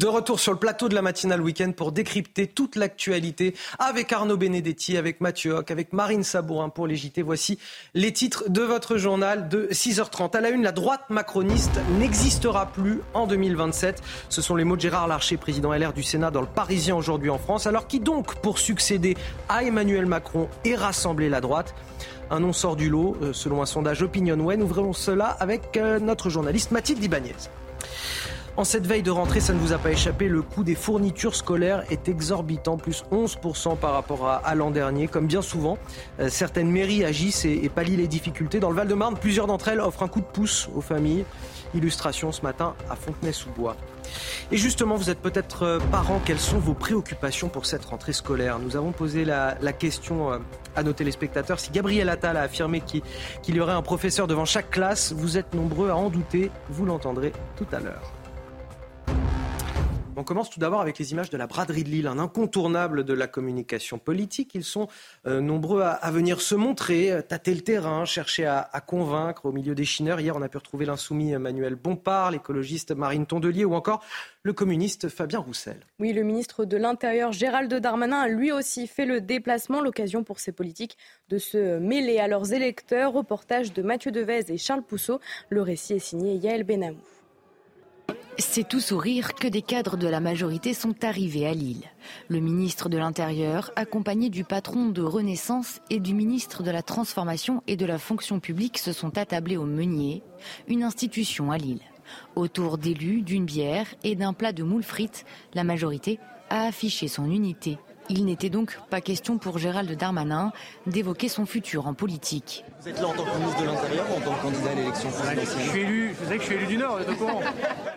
De retour sur le plateau de la matinale week-end pour décrypter toute l'actualité avec Arnaud Benedetti, avec Mathieu Hoc, avec Marine Sabourin pour les. Voici les titres de votre journal de 6h30. À la une, la droite macroniste n'existera plus en 2027. Ce sont les mots de Gérard Larcher, président LR du Sénat dans le Parisien aujourd'hui en France. Alors qui donc, pour succéder à Emmanuel Macron et rassembler la droite? Un nom sort du lot, euh, selon un sondage OpinionWay. Ouvrons cela avec euh, notre journaliste Mathilde Ibanez. En cette veille de rentrée, ça ne vous a pas échappé, le coût des fournitures scolaires est exorbitant, plus 11% par rapport à, l'an dernier. Comme bien souvent, euh, certaines mairies agissent et, pallient les difficultés. Dans le Val-de-Marne, plusieurs d'entre elles offrent un coup de pouce aux familles. Illustration ce matin à Fontenay-sous-Bois. Et justement, vous êtes peut-être euh, parents, quelles sont vos préoccupations pour cette rentrée scolaire? Nous avons posé la, question euh, à nos téléspectateurs. Si Gabriel Attal a affirmé qu'il y aurait un professeur devant chaque classe, vous êtes nombreux à en douter. Vous l'entendrez tout à l'heure. On commence tout d'abord avec les images de la braderie de Lille, un incontournable de la communication politique. Ils sont euh, nombreux à, venir se montrer, euh, tâter le terrain, chercher à, convaincre au milieu des chineurs. Hier, on a pu retrouver l'insoumis Emmanuel Bompard, l'écologiste Marine Tondelier ou encore le communiste Fabien Roussel. Oui, le ministre de l'Intérieur Gérald Darmanin a lui aussi fait le déplacement, l'occasion pour ces politiques de se mêler à leurs électeurs. Reportage de Mathieu Devez et Charles Pousseau. Le récit est signé Yael Benamou. C'est tout sourire que des cadres de la majorité sont arrivés à Lille. Le ministre de l'Intérieur, accompagné du patron de Renaissance et du ministre de la Transformation et de la Fonction publique, se sont attablés au Meunier, une institution à Lille. Autour d'élus, d'une bière et d'un plat de moules frites, la majorité a affiché son unité Il n'était donc pas question pour Gérald Darmanin d'évoquer son futur en politique. Vous êtes là en tant que ministre de l'Intérieur ou en tant que candidat à l'élection présidentielle? Je suis élu, vous savez que je suis élu du Nord, vous êtes au courant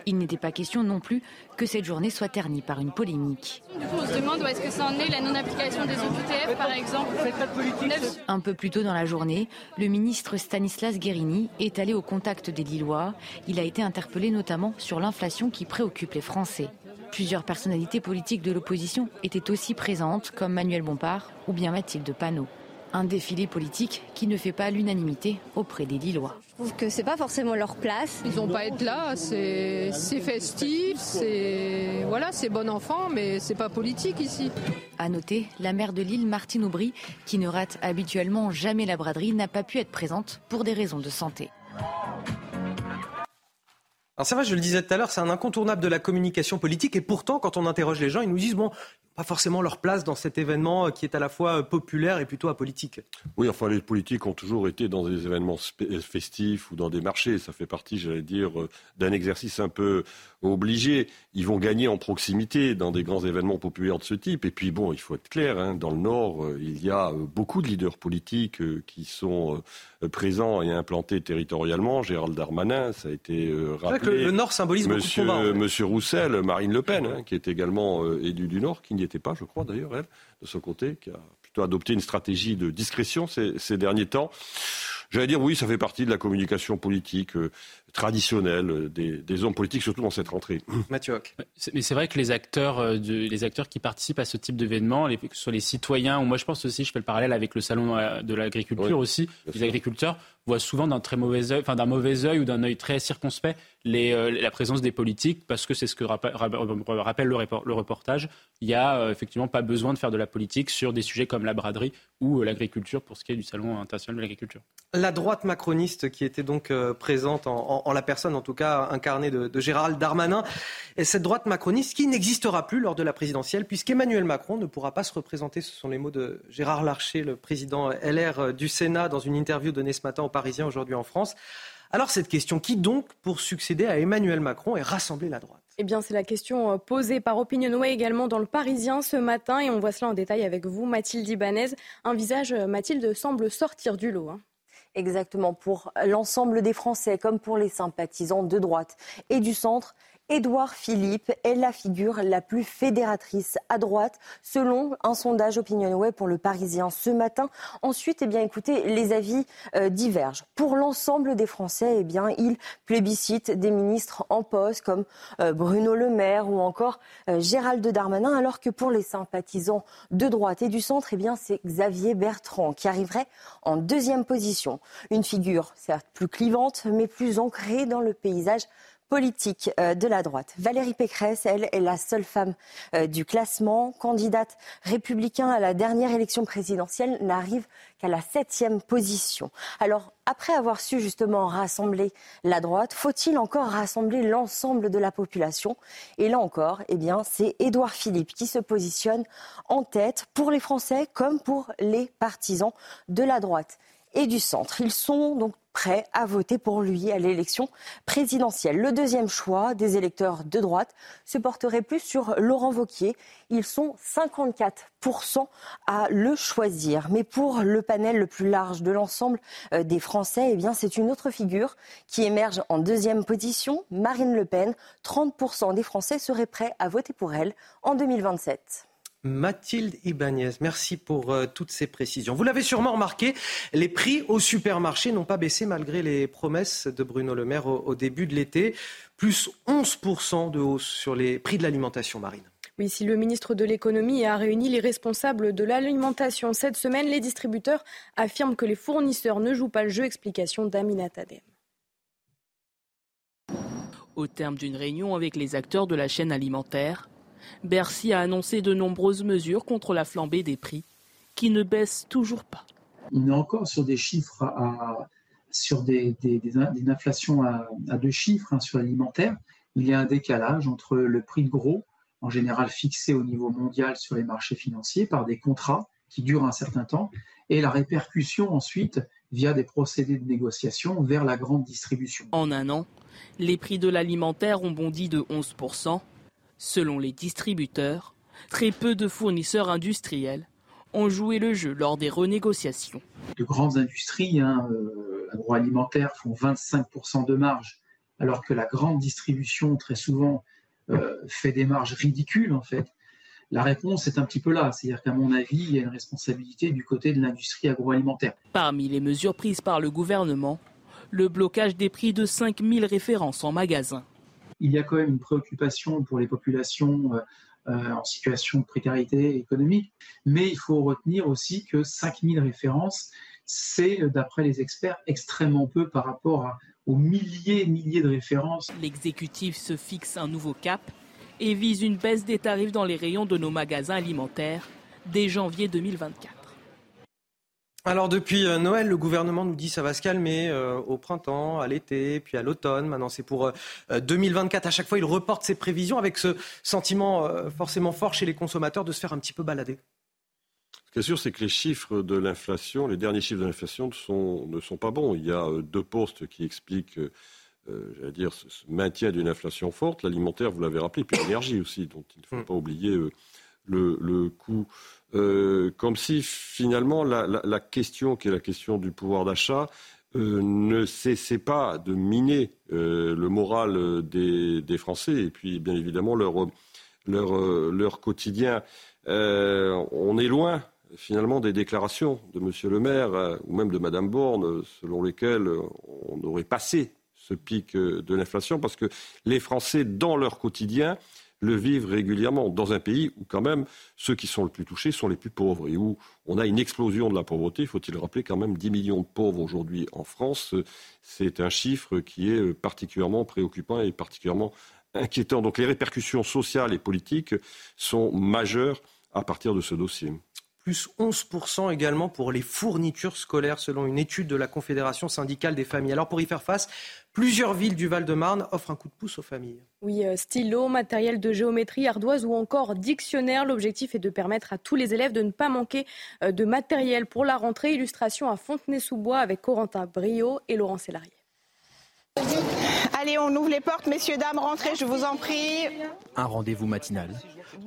Il n'était pas question non plus que cette journée soit ternie par une polémique. Du coup, on se demande où est-ce que ça en est la non-application des OQTF, par exemple. Un peu plus tôt dans la journée, le ministre Stanislas Guérini est allé au contact des Lillois. Il a été interpellé notamment sur l'inflation qui préoccupe les Français. Plusieurs personnalités politiques de l'opposition étaient aussi présentes, comme Manuel Bompard ou bien Mathilde Panot. Un défilé politique qui ne fait pas l'unanimité auprès des Lillois. Je trouve que c'est pas forcément leur place. Ils n'ont pas être là, c'est festif, c'est voilà, c'est bon enfant, mais c'est pas politique ici. À noter, la maire de Lille, Martine Aubry, qui ne rate habituellement jamais la braderie, n'a pas pu être présente pour des raisons de santé. Alors c'est vrai, je le disais tout à l'heure, c'est un incontournable de la communication politique et pourtant, quand on interroge les gens, ils nous disent bon, pas forcément leur place dans cet événement qui est à la fois populaire et plutôt apolitique. Oui, enfin, les politiques ont toujours été dans des événements festifs ou dans des marchés. Ça fait partie, j'allais dire, d'un exercice un peu obligé. Ils vont gagner en proximité dans des grands événements populaires de ce type. Et puis, bon, il faut être clair, hein, dans le Nord, il y a beaucoup de leaders politiques qui sont présents et implantés territorialement. Gérald Darmanin, ça a été rappelé. le, Nord symbolise Monsieur, beaucoup de combats. En fait. Monsieur Roussel, Marine Le Pen, hein, qui est également élu du Nord, qui n'y était pas, je crois d'ailleurs, elle, de son côté, qui a plutôt adopté une stratégie de discrétion ces, ces derniers temps. J'allais dire, oui, ça fait partie de la communication politique euh, traditionnelle euh, des, des, hommes politiques, surtout dans cette rentrée. Mathieu Hoc. Mais c'est vrai que les acteurs, euh, de, les acteurs qui participent à ce type d'événement, que ce soit les citoyens, ou moi je pense aussi, je fais le parallèle avec le salon de l'agriculture oui, aussi, les sûr. agriculteurs voient souvent d'un très mauvais œil, enfin d'un mauvais œil ou d'un œil très circonspect les, euh, la présence des politiques, parce que c'est ce que rappelle, rappelle le, le, reportage. Il n'y a euh, effectivement pas besoin de faire de la politique sur des sujets comme la braderie ou euh, l'agriculture pour ce qui est du salon international de l'agriculture. La droite macroniste qui était donc euh, présente en, en, en, la personne, en tout cas incarnée de, Gérald Darmanin, et cette droite macroniste qui n'existera plus lors de la présidentielle, puisqu'Emmanuel Macron ne pourra pas se représenter. Ce sont les mots de Gérard Larcher, le président LR du Sénat, dans une interview donnée ce matin aux Parisiens aujourd'hui en France. Alors cette question, qui donc pour succéder à Emmanuel Macron et rassembler la droite? Eh bien, c'est la question posée par Opinionway également dans le Parisien ce matin et on voit cela en détail avec vous, Mathilde Ibanez. Un visage, Mathilde, semble sortir du lot. Hein. Exactement, pour l'ensemble des Français comme pour les sympathisants de droite et du centre. Édouard Philippe est la figure la plus fédératrice à droite, selon un sondage Opinionway pour le Parisien ce matin. Ensuite, eh bien, écoutez, les avis euh, divergent. Pour l'ensemble des Français, eh bien, il plébiscite des ministres en poste comme euh, Bruno Le Maire ou encore euh, Gérald Darmanin, alors que pour les sympathisants de droite et du centre, eh bien, c'est Xavier Bertrand qui arriverait en deuxième position. Une figure certes plus clivante, mais plus ancrée dans le paysage politique de la droite. Valérie Pécresse, elle, est la seule femme du classement. Candidate républicain à la dernière élection présidentielle, n'arrive qu'à la septième position. Alors, après avoir su justement rassembler la droite, faut-il encore rassembler l'ensemble de la population? Et là encore, eh bien, c'est Édouard Philippe qui se positionne en tête pour les Français comme pour les partisans de la droite et du centre. Ils sont donc prêts à voter pour lui à l'élection présidentielle. Le deuxième choix des électeurs de droite se porterait plus sur Laurent Vauquier. Ils sont 54% à le choisir. Mais pour le panel le plus large de l'ensemble des Français, eh c'est une autre figure qui émerge en deuxième position, Marine Le Pen. 30% des Français seraient prêts à voter pour elle en 2027. Mathilde Ibanez, merci pour euh, toutes ces précisions. Vous l'avez sûrement remarqué, les prix au supermarché n'ont pas baissé malgré les promesses de Bruno Le Maire au, au début de l'été. Plus 11% de hausse sur les prix de l'alimentation marine. Oui, si le ministre de l'économie a réuni les responsables de l'alimentation cette semaine, les distributeurs affirment que les fournisseurs ne jouent pas le jeu. Explication d'Amina Tadem. Au terme d'une réunion avec les acteurs de la chaîne alimentaire, Bercy a annoncé de nombreuses mesures contre la flambée des prix, qui ne baissent toujours pas. On est encore sur des chiffres, à, sur des, des, des, des inflations à, à, deux chiffres hein, sur l'alimentaire. Il y a un décalage entre le prix de gros, en général fixé au niveau mondial sur les marchés financiers par des contrats qui durent un certain temps, et la répercussion ensuite via des procédés de négociation vers la grande distribution. En un an, les prix de l'alimentaire ont bondi de 11 Selon les distributeurs, Très peu de fournisseurs industriels ont joué le jeu lors des renégociations. De grandes industries hein, euh, agroalimentaires font 25% de marge, alors que la grande distribution, très souvent, euh, fait des marges ridicules, en fait. La réponse est un petit peu là, c'est-à-dire qu'à mon avis, il y a une responsabilité du côté de l'industrie agroalimentaire. Parmi les mesures prises par le gouvernement, le blocage des prix de 5000 références en magasin. Il y a quand même une préoccupation pour les populations euh, euh, en situation de précarité économique, mais il faut retenir aussi que 5000 références, c'est, d'après les experts, extrêmement peu par rapport aux milliers et milliers de références. L'exécutif se fixe un nouveau cap et vise une baisse des tarifs dans les rayons de nos magasins alimentaires dès janvier 2024. Alors depuis euh, Noël, le gouvernement nous dit ça va se calmer euh, au printemps, à l'été, puis à l'automne. Maintenant c'est pour 2024. Euh, à chaque fois, il reporte ses prévisions avec ce sentiment forcément fort chez les consommateurs de se faire un petit peu balader. Ce qui est sûr, c'est que les chiffres de l'inflation, les derniers chiffres de l'inflation ne sont pas bons. Il y a deux postes qui expliquent j'allais dire, ce, maintien d'une inflation forte, l'alimentaire, vous l'avez rappelé, puis l'énergie aussi, dont il ne faut mm. pas oublier le, coût. Euh, comme si finalement la, question qui est la question du pouvoir d'achat ne cessait pas de miner le moral des, Français et puis bien évidemment leur, leur, quotidien. on est loin finalement des déclarations de M. le maire ou même de Mme Borne selon lesquelles on aurait passé ce pic euh, de l'inflation, parce que les Français, dans leur quotidien, le vivent régulièrement dans un pays où quand même ceux qui sont le plus touchés sont les plus pauvres et où on a une explosion de la pauvreté. Faut-il rappeler quand même 10 millions de pauvres aujourd'hui en France? C'est un chiffre qui est particulièrement préoccupant et particulièrement inquiétant. Donc les répercussions sociales et politiques sont majeures à partir de ce dossier plus 11% également pour les fournitures scolaires, selon une étude de la Confédération syndicale des familles. Alors pour y faire face, plusieurs villes du Val-de-Marne offrent un coup de pouce aux familles. Oui, euh, stylo, matériel de géométrie, ardoise ou encore dictionnaire. L'objectif est de permettre à tous les élèves de ne pas manquer euh, de matériel pour la rentrée. Illustration à Fontenay-sous-Bois avec Corentin Brio et Laurent Sélarié. Allez, on ouvre les portes, messieurs, dames, rentrez, je vous en prie. Un rendez-vous matinal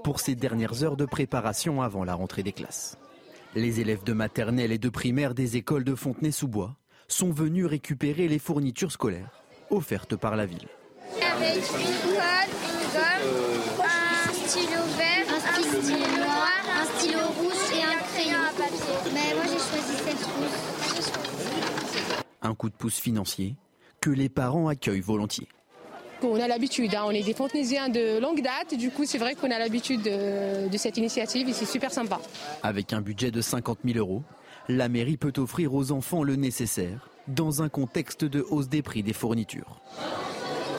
pour ces dernières heures de préparation avant la rentrée des classes. Les élèves de maternelle et de primaire des écoles de Fontenay-sous-Bois sont venus récupérer les fournitures scolaires offertes par la ville. Avec une colle, une gomme, un stylo vert, un stylo noir, un stylo rouge et un crayon à papier. Mais moi j'ai choisi cette rouge. Un coup de pouce financier que les parents accueillent volontiers. On a l'habitude, hein. on est des Fontenaisiens de longue date, du coup c'est vrai qu'on a l'habitude de, cette initiative et c'est super sympa. Avec un budget de 50 000 euros, la mairie peut offrir aux enfants le nécessaire dans un contexte de hausse des prix des fournitures.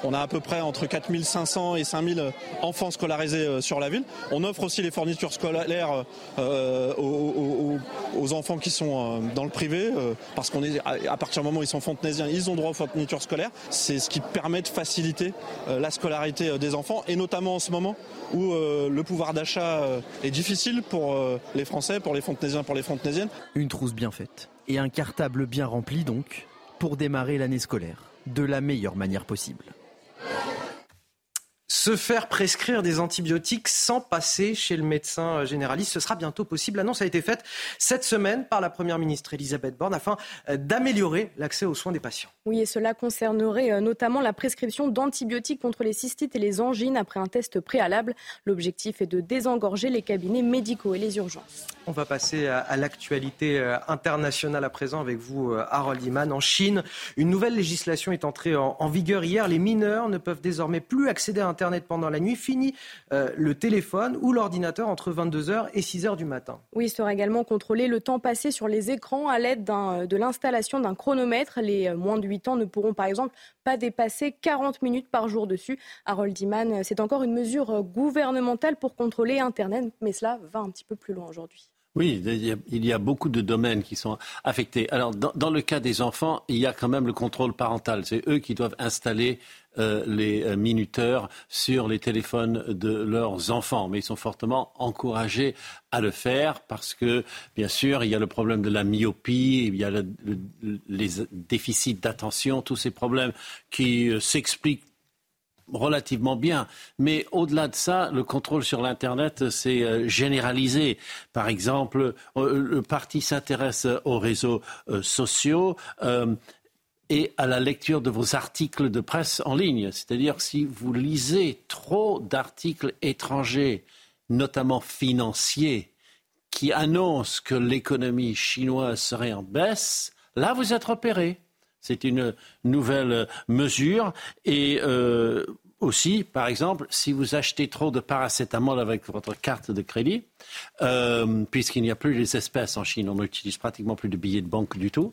On a à peu près entre 4500 et 5000 enfants scolarisés euh, sur la ville. On offre aussi les fournitures scolaires euh, aux, enfants qui sont euh, dans le privé, parce qu'on est à partir du moment où ils sont fontenaisiens, ils ont droit aux fournitures scolaires. C'est ce qui permet de faciliter la scolarité des enfants, et notamment en ce moment où le pouvoir d'achat est difficile pour les Français, pour les fontenaisiens, pour les fontenaisiennes. Une trousse bien faite et un cartable bien rempli donc pour démarrer l'année scolaire de la meilleure manière possible se faire prescrire des antibiotiques sans passer chez le médecin généraliste. Ce sera bientôt possible. L'annonce a été faite cette semaine par la Première ministre Elisabeth Borne afin d'améliorer l'accès aux soins des patients. Oui, et cela concernerait euh, notamment la prescription d'antibiotiques contre les cystites et les angines après un test préalable. L'objectif est de désengorger les cabinets médicaux et les urgences. On va passer à, l'actualité euh, internationale à présent avec vous, Harold Iman. En Chine, une nouvelle législation est entrée en, vigueur hier. Les mineurs ne peuvent désormais plus accéder à Internet pendant la nuit, fini euh, le téléphone ou l'ordinateur entre 22h et 6h du matin. Oui, il sera également contrôlé le temps passé sur les écrans à l'aide euh, de l'installation d'un chronomètre. Les euh, moins de 8 ans ne pourront par exemple pas dépasser 40 minutes par jour dessus. Harold Iman, c'est encore une mesure gouvernementale pour contrôler Internet, mais cela va un petit peu plus loin aujourd'hui. Oui, il y a beaucoup de domaines qui sont affectés. Alors, dans, le cas des enfants, il y a quand même le contrôle parental. C'est eux qui doivent installer euh, les euh, minuteurs sur les téléphones de leurs enfants. Mais ils sont fortement encouragés à le faire parce que, bien sûr, il y a le problème de la myopie, il y a les déficits d'attention, tous ces problèmes qui euh, s'expliquent relativement bien. Mais au-delà de ça, le contrôle sur l'Internet, euh, généralisé. Par exemple, le parti s'intéresse aux réseaux sociaux et à la lecture de vos articles de presse en ligne. C'est-à-dire si vous lisez trop d'articles étrangers, notamment financiers, qui annoncent que l'économie chinoise serait en baisse, là vous êtes repéré. C'est une nouvelle mesure. Et euh, aussi, par exemple, si vous achetez trop de paracétamol avec votre carte de crédit, euh, puisqu'il n'y a plus les espèces en Chine, on n'utilise pratiquement plus de billets de banque du tout.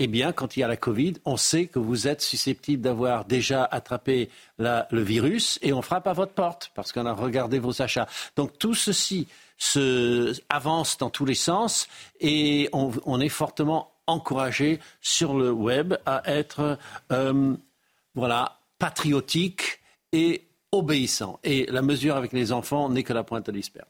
Eh bien, quand il y a la Covid, on sait que vous êtes susceptible d'avoir déjà attrapé le virus et on frappe à votre porte parce qu'on a regardé vos achats. Donc tout ceci se avance dans tous les sens et on, est fortement encouragé sur le web à être euh, voilà, patriotique et obéissant. Et la mesure avec les enfants n'est que la pointe de l'iceberg.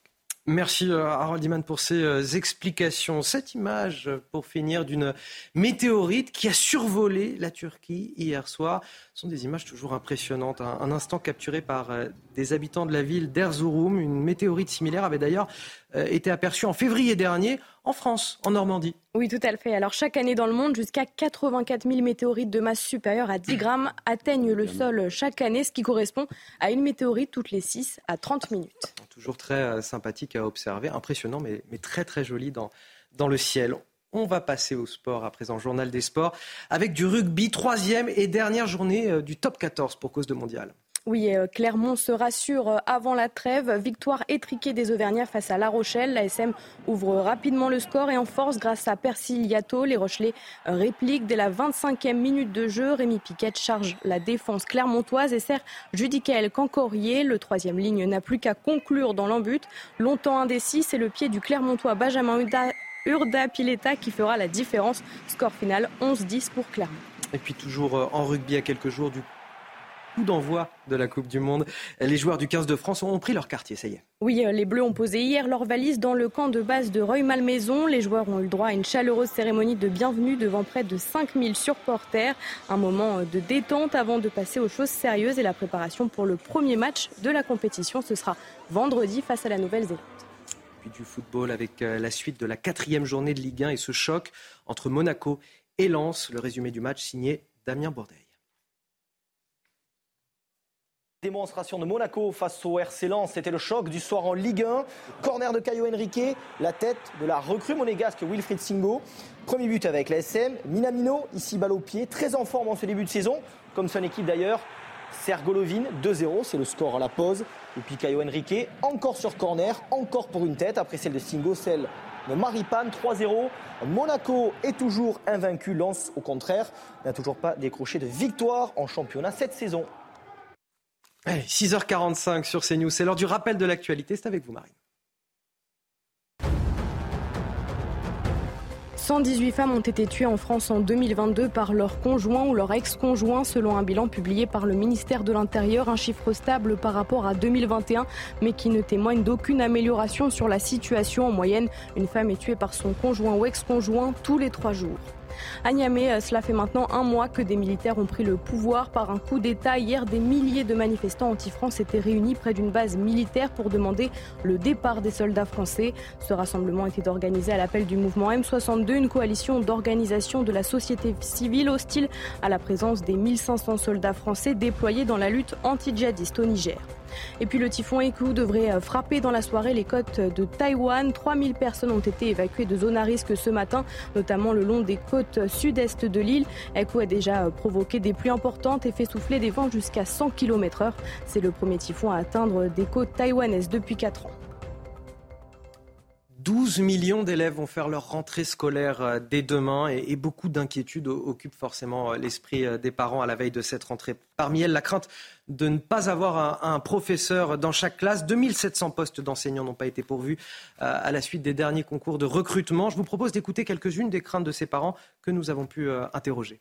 Merci euh, Harold Iman pour ces euh, explications. Cette image, pour finir, d'une météorite qui a survolé la Turquie hier soir, sont des images toujours impressionnantes. Un, instant capturé par des habitants de la ville d'Erzurum. Une météorite similaire avait d'ailleurs été aperçue en février dernier en France, en Normandie. Oui, tout à fait. Alors chaque année dans le monde, jusqu'à 84 000 météorites de masse supérieure à 10 grammes atteignent le sol chaque année, ce qui correspond à une météorite toutes les 6 à 30 minutes. Toujours très euh, sympathique à observer, impressionnant, mais, mais très très joli dans, dans le ciel. On va passer au sport à présent, journal des sports, avec du rugby, troisième et dernière journée euh, du top 14 pour cause de mondial. Oui, euh, Clermont se rassure euh, avant la trêve. Victoire étriquée des Auvergnats face à La Rochelle. La SM ouvre rapidement le score et en force grâce à Percy Liato. Les Rochelais euh, répliquent dès la 25e minute de jeu. Rémi Piquet charge la défense clermontoise et sert Judicaël Cancorier. Le troisième ligne n'a plus qu'à conclure dans l'embut. Longtemps indécis, c'est le pied du Clermontois Benjamin Urda Pileta qui fera la différence. Score final 11-10 pour Clermont. Et puis toujours en rugby à quelques jours du coup d'envoi de la Coupe du Monde. Les joueurs du 15 de France ont pris leur quartier, ça y est. Oui, euh, les Bleus ont posé hier leur valise dans le camp de base de Reuil-Malmaison. Les joueurs ont eu le droit à une chaleureuse cérémonie de bienvenue devant près de 5000 supporters. Un moment euh, de détente avant de passer aux choses sérieuses et la préparation pour le premier match de la compétition. Ce sera vendredi face à la Nouvelle-Zélande. Puis du football avec euh, la suite de la quatrième journée de Ligue 1 et ce choc entre Monaco et Lens. Le résumé du match signé Damien Bourdeil. Démonstration de Monaco face au RC c'était le choc du soir en Ligue 1. Corner de Caio Henrique, la tête de la recrue monégasque Wilfried Singo. Premier but avec la SM. Minamino, ici balle au pied, très en forme en ce début de saison, comme son équipe d'ailleurs. Sergolovin, 2-0, c'est le score à la pause. Et puis Caio Henrique, encore sur corner, encore pour une tête, après celle de Singo, celle de Maripane, 3-0. Monaco est toujours invaincu, Lens au contraire n'a toujours pas décroché de victoire en championnat cette saison. 6h45 sur CNews, c'est l'heure du rappel de l'actualité, c'est avec vous Marine. 118 femmes ont été tuées en France en 2022 par leur conjoint ou leur ex-conjoint, selon un bilan publié par le ministère de l'Intérieur, un chiffre stable par rapport à 2021, mais qui ne témoigne d'aucune amélioration sur la situation. En moyenne, une femme est tuée par son conjoint ou ex-conjoint tous les trois jours. À Niamey, euh, cela fait maintenant un mois que des militaires ont pris le pouvoir par un coup d'État. Hier, des milliers de manifestants anti-France étaient réunis près d'une base militaire pour demander le départ des soldats français. Ce rassemblement était organisé à l'appel du mouvement M62, une coalition d'organisations de la société civile hostile à la présence des 1500 soldats français déployés dans la lutte anti-djihadiste au Niger. Et puis le typhon Eku devrait euh, frapper dans la soirée les côtes de Taïwan. 3000 personnes ont été évacuées de zones à risque ce matin, notamment le long des côtes sud-est de l'île. Eku a déjà euh, provoqué des pluies importantes et fait souffler des vents jusqu'à 100 km/h. C'est le premier typhon à atteindre des côtes taïwanaises depuis 4 ans. 12 millions d'élèves vont faire leur rentrée scolaire euh, dès demain et, beaucoup d'inquiétudes occupent forcément euh, l'esprit euh, des parents à la veille de cette rentrée. Parmi elles, la crainte de ne pas avoir un, professeur dans chaque classe. 2700 postes d'enseignants n'ont pas été pourvus à la suite des derniers concours de recrutement. Je vous propose d'écouter quelques-unes des craintes de ces parents que nous avons pu interroger.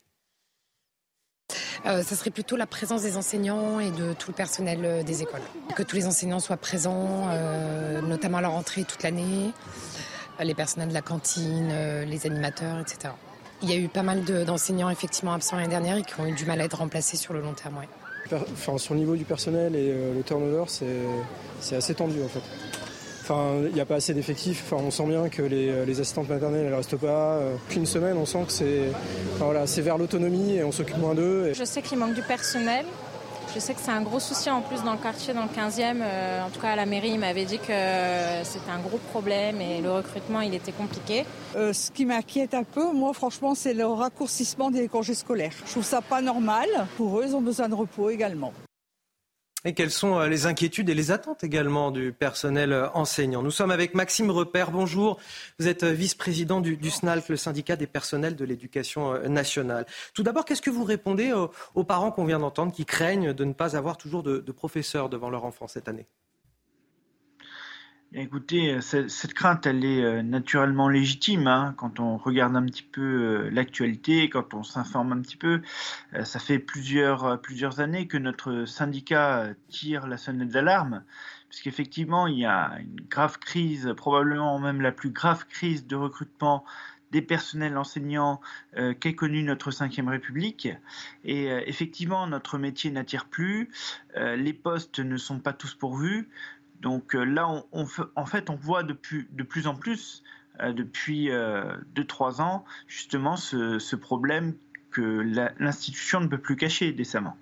Ce serait plutôt la présence des enseignants et de tout le personnel des écoles. Que tous les enseignants soient présents, notamment à leur rentrée toute l'année, les personnels de la cantine, les animateurs, etc. Il y a eu pas mal d'enseignants effectivement absents l'année dernière et qui ont eu du mal à être remplacés sur le long terme. Enfin, sur le niveau du personnel et le turnover, c'est assez tendu en fait. Enfin, il n'y a pas assez d'effectifs. Enfin, on sent bien que les, les assistantes maternelles, elles restent pas. Qu'une semaine, on sent que c'est enfin, voilà, vers l'autonomie et on s'occupe moins d'eux. Je sais qu'il manque du personnel. Je sais que c'est un gros souci en plus dans le quartier, dans le 15e. Euh, en tout cas, à la mairie, il m'avait dit que c'était un gros problème et le recrutement, il était compliqué. Euh, ce qui m'inquiète un peu, moi, franchement, c'est le raccourcissement des congés scolaires. Je trouve ça pas normal. Pour eux, ils ont besoin de repos également. Et quelles sont euh, les inquiétudes et les attentes également du personnel euh, enseignant? Nous sommes avec Maxime Repère. Bonjour. Vous êtes euh, vice-président du, SNALC, le syndicat des personnels de l'éducation nationale. Tout d'abord, qu'est-ce que vous répondez aux, parents qu'on vient d'entendre qui craignent de ne pas avoir toujours de professeurs devant leur enfant cette année? Écoutez, cette, crainte, elle est euh, naturellement légitime. Hein. quand on regarde un petit peu euh, l'actualité, quand on s'informe un petit peu, euh, ça fait plusieurs, plusieurs années que notre syndicat tire la sonnette d'alarme, puisqu'effectivement, il y a une grave crise, probablement même la plus grave crise de recrutement des personnels enseignants qu'ait connue notre Ve République. Et effectivement, notre métier n'attire plus, les postes ne sont pas tous pourvus. Donc euh, là, on, en fait, on voit de plus, de plus en plus, euh, depuis 2-3 euh, ans, justement ce problème que l'institution ne peut plus cacher décemment.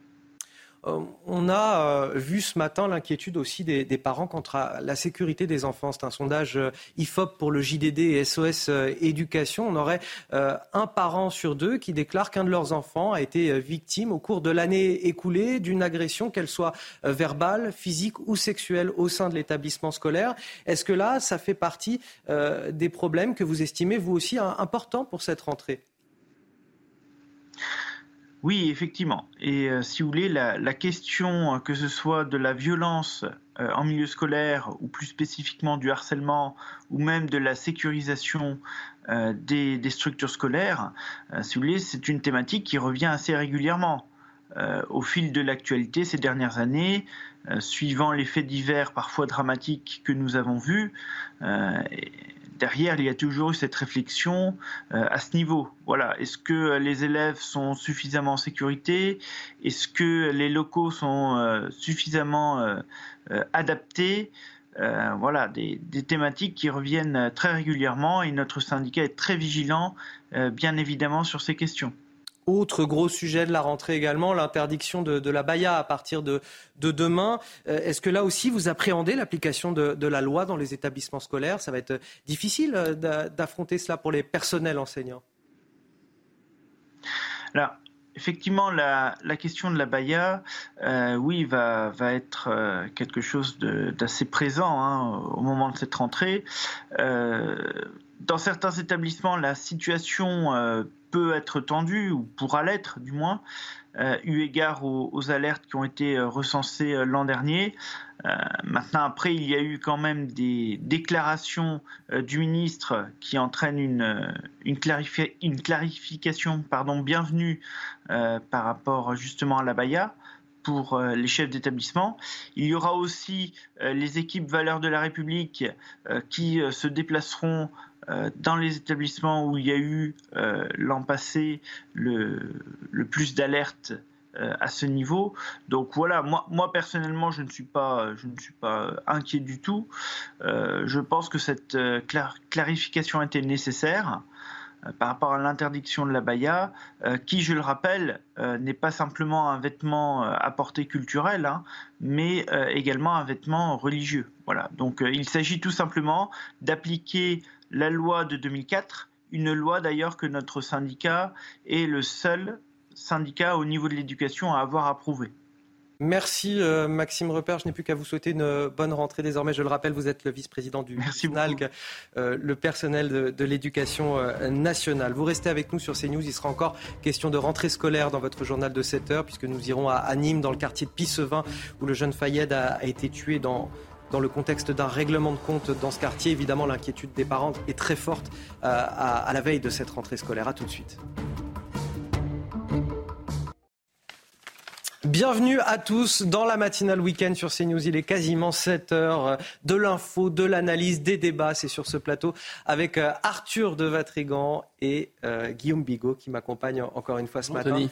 Euh, on a euh, vu ce matin l'inquiétude aussi des, parents quant à la sécurité des enfants. C'est un sondage euh, IFOP pour le JDD et SOS Éducation. On aurait un parent sur deux qui déclare qu'un de leurs enfants a été victime au cours de l'année écoulée d'une agression, qu'elle soit verbale, physique ou sexuelle au sein de l'établissement scolaire. Est-ce que là, ça fait partie des problèmes que vous estimez, vous aussi, importants pour cette rentrée? Oui, effectivement. Et euh, si vous voulez, la, question, euh, que ce soit de la violence euh, en milieu scolaire ou plus spécifiquement du harcèlement ou même de la sécurisation des, des, structures scolaires, si vous voulez, c'est une thématique qui revient assez régulièrement. au fil de l'actualité ces dernières années, suivant les faits divers parfois dramatiques que nous avons vus, derrière, il y a toujours eu cette réflexion euh, à ce niveau. Voilà, est-ce que les élèves sont suffisamment en sécurité? Est-ce que les locaux sont euh, suffisamment euh, adaptés? Voilà, des, des, thématiques qui reviennent très régulièrement et notre syndicat est très vigilant, bien évidemment, sur ces questions. Autre gros sujet de la rentrée également, l'interdiction de, la baya à partir de, demain. Euh, est-ce que là aussi vous appréhendez l'application de, la loi dans les établissements scolaires? Ça va être difficile euh, d'affronter cela pour les personnels enseignants. Alors, effectivement, la, question de la baya, euh, oui, va, être quelque chose d'assez présent hein, au moment de cette rentrée. Dans certains établissements, la situation peut être tendue, ou pourra l'être du moins, euh, eu égard aux, alertes qui ont été euh, recensées euh, l'an dernier. maintenant, après, il y a eu quand même des déclarations du ministre qui entraînent une, une, clarification pardon, bienvenue par rapport justement à la BAYA pour les chefs d'établissement. Il y aura aussi les équipes valeurs de la République qui se déplaceront euh, dans les établissements où il y a eu euh, l'an passé le, plus d'alertes euh, à ce niveau. Donc voilà, moi, personnellement, je ne suis pas, je ne suis pas inquiet du tout. je pense que cette clarification était nécessaire par rapport à l'interdiction de la baya, qui, je le rappelle, n'est pas simplement un vêtement à portée culturelle, hein, mais également un vêtement religieux. Voilà. Donc, il s'agit tout simplement d'appliquer la loi de 2004, une loi d'ailleurs que notre syndicat est le seul syndicat au niveau de l'éducation à avoir approuvé. Merci euh, Maxime Repère. Je n'ai plus qu'à vous souhaiter une bonne rentrée. Désormais, je le rappelle, vous êtes le vice-président du SNALG, euh, le personnel de, l'éducation euh, nationale. Vous restez avec nous sur CNews. Il sera encore question de rentrée scolaire dans votre journal de 7 heures, puisque nous irons à, Nîmes, dans le quartier de Pissevin, où le jeune Fayed a été tué dans dans le contexte d'un règlement de compte dans ce quartier. Évidemment, l'inquiétude des parents est très forte euh, à, la veille de cette rentrée scolaire. A tout de suite. Bienvenue à tous dans la matinale week-end sur CNews. Il est quasiment 7 heures de l'info, de l'analyse, des débats. C'est sur ce plateau avec euh, Arthur de Vatrigan et euh, Guillaume Bigot qui m'accompagnent encore une fois ce matin.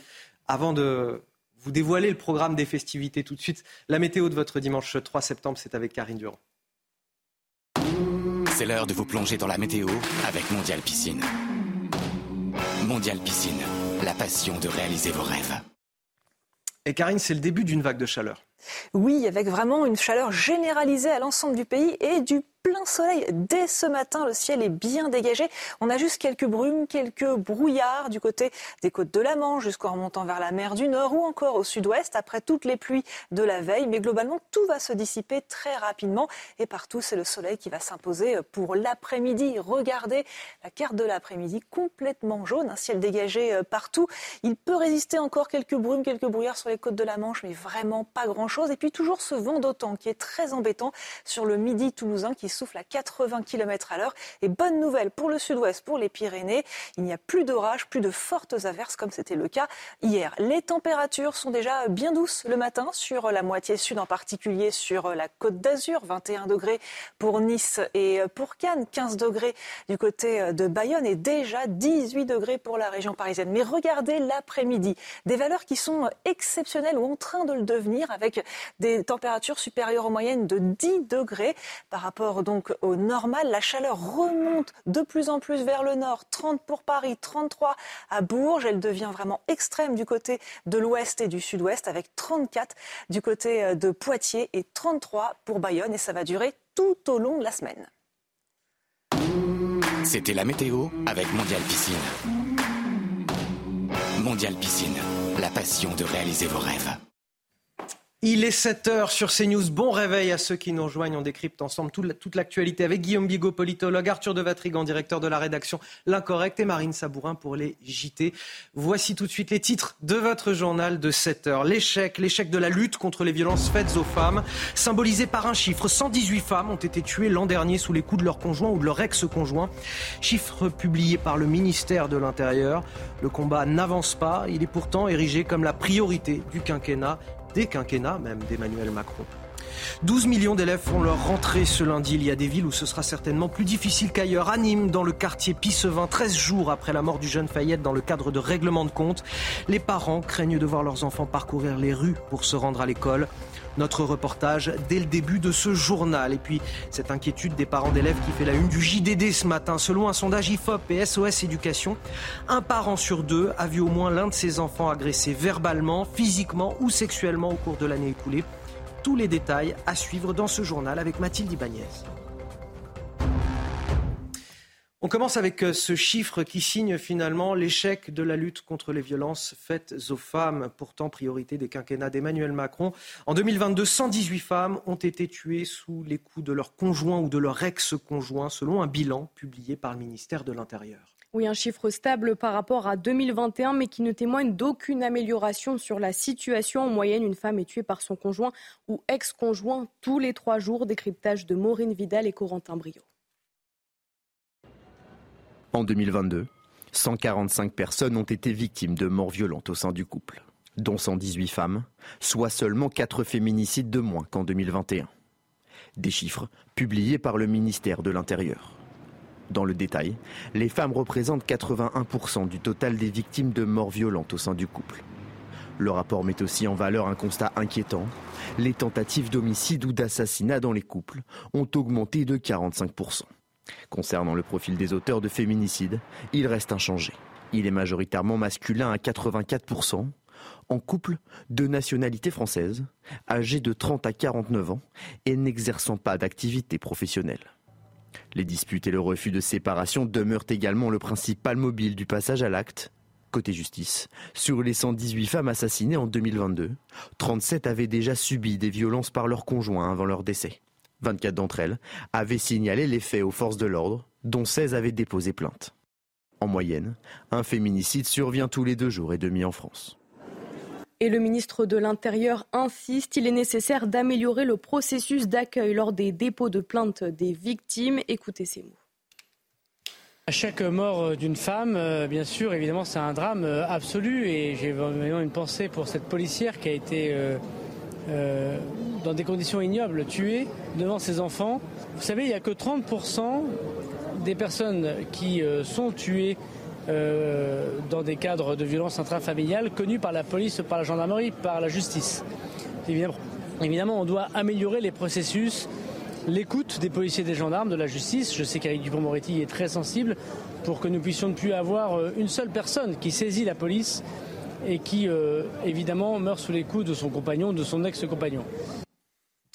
Avant de vous dévoiler le programme des festivités tout de suite. La météo de votre dimanche 3 septembre, c'est avec Karine Durand. C'est l'heure de vous plonger dans la météo avec Mondial Piscine. Mondial Piscine, la passion de réaliser vos rêves. Et Karine, c'est le début d'une vague de chaleur. Oui, avec vraiment une chaleur généralisée à l'ensemble du pays et du plein soleil dès ce matin. Le ciel est bien dégagé. On a juste quelques brumes, quelques brouillards du côté des côtes de la Manche jusqu'en remontant vers la mer du Nord ou encore au sud-ouest après toutes les pluies de la veille. Mais globalement, tout va se dissiper très rapidement et partout, c'est le soleil qui va s'imposer pour l'après-midi. Regardez la carte de l'après-midi complètement jaune, un ciel dégagé euh, partout. Il peut résister encore quelques brumes, quelques brouillards sur les côtes de la Manche, mais vraiment pas grand-chose. Et puis toujours ce vent d'autant qui est très embêtant sur le midi toulousain qui souffle à 80 km à l'heure. Et bonne nouvelle pour le sud-ouest, pour les Pyrénées, il n'y a plus d'orage, plus de fortes averses comme c'était le cas hier. Les températures sont déjà bien douces le matin sur la moitié sud, en particulier sur la côte d'Azur, 21 degrés pour Nice et pour Cannes, 15 degrés du côté de Bayonne et déjà 18 degrés pour la région parisienne. Mais regardez l'après-midi, des valeurs qui sont exceptionnelles ou en train de le devenir avec des températures supérieures aux moyennes de 10 degrés par rapport donc au normal. La chaleur remonte de plus en plus vers le nord. 30 pour Paris, 33 à Bourges. Elle devient vraiment extrême du côté de l'ouest et du sud-ouest avec 34 du côté euh, de Poitiers et 33 pour Bayonne. Et ça va durer tout au long de la semaine. C'était la météo avec Mondial Piscine. Mondial Piscine, la passion de réaliser vos rêves. Il est 7h sur CNews. Bon réveil à ceux qui nous rejoignent. On décrypte ensemble toute l'actualité avec Guillaume Bigot, politologue, Arthur de Vatrigan, directeur de la rédaction L'Incorrect et Marine Sabourin pour les JT. Voici tout de suite les titres de votre journal de 7h. L'échec, l'échec de la lutte contre les violences faites aux femmes, symbolisé par un chiffre. 118 femmes ont été tuées l'an dernier sous les coups de leur conjoint ou de leur ex-conjoint. Chiffre publié par le ministère de l'Intérieur. Le combat n'avance pas. Il est pourtant érigé comme la priorité du quinquennat des quinquennats même d'Emmanuel Macron. 12 millions d'élèves font leur rentrée ce lundi. Il y a des villes où ce sera certainement plus difficile qu'ailleurs. À Nîmes, dans le quartier Pissevin, 13 jours après la mort du jeune Fayette dans le cadre de règlement de compte, les parents craignent de voir leurs enfants parcourir les rues pour se rendre à l'école. Notre reportage dès le début de ce journal. Et puis, cette inquiétude des parents d'élèves qui fait la une du JDD ce matin. Selon un sondage IFOP et SOS Éducation, un parent sur deux a vu au moins l'un de ses enfants agressé verbalement, physiquement ou sexuellement au cours de l'année écoulée. Tous les détails à suivre dans ce journal avec Mathilde Ibanez. On commence avec euh, ce chiffre qui signe finalement l'échec de la lutte contre les violences faites aux femmes, pourtant priorité des quinquennats d'Emmanuel Macron. En 2022, 118 femmes ont été tuées sous les coups de leur conjoint ou de leur ex-conjoint, selon un bilan publié par le ministère de l'Intérieur. Oui, un chiffre stable par rapport à 2021, mais qui ne témoigne d'aucune amélioration sur la situation. En moyenne, une femme est tuée par son conjoint ou ex-conjoint tous les trois jours. Décryptage de Maureen Vidal et Corentin Brio. En 2022, 145 personnes ont été victimes de morts violentes au sein du couple, dont 118 femmes, soit seulement 4 féminicides de moins qu'en 2021. Des chiffres publiés par le ministère de l'Intérieur. Dans le détail, les femmes représentent 81% du total des victimes de morts violentes au sein du couple. Le rapport met aussi en valeur un constat inquiétant. Les tentatives d'homicide ou d'assassinat dans les couples ont augmenté de 45%. Concernant le profil des auteurs de féminicide, il reste inchangé. Il est majoritairement masculin à 84%, en couple de nationalité française, âgé de 30 à 49 ans et n'exerçant pas d'activité professionnelle. Les disputes et le refus de séparation demeurent également le principal mobile du passage à l'acte. Côté justice, sur les 118 femmes assassinées en 2022, 37 avaient déjà subi des violences par leur conjoint avant leur décès. 24 d'entre elles avaient signalé les faits aux forces de l'ordre, dont 16 avaient déposé plainte. En moyenne, un féminicide survient tous les deux jours et demi en France. Et le ministre de l'Intérieur insiste, il est nécessaire d'améliorer le processus d'accueil lors des dépôts de plainte des victimes. Écoutez ces mots. À chaque mort d'une femme, euh, bien sûr, évidemment, c'est un drame euh, absolu et j'ai vraiment une pensée pour cette policière qui a été euh, dans des conditions ignobles tuée devant ses enfants. Vous savez, il n'y a que 30% des personnes qui sont tuées dans des cadres de violence intrafamiliale connus par la police, par la gendarmerie, par la justice. Évidemment, on doit améliorer les processus l'écoute des policiers, des gendarmes, de la justice. Je sais qu'Éric Dupond-Moretti est très sensible pour que nous puissions ne plus avoir euh, une seule personne qui saisit la police et qui, euh, évidemment, meurt sous les coups de son compagnon, de son ex-compagnon.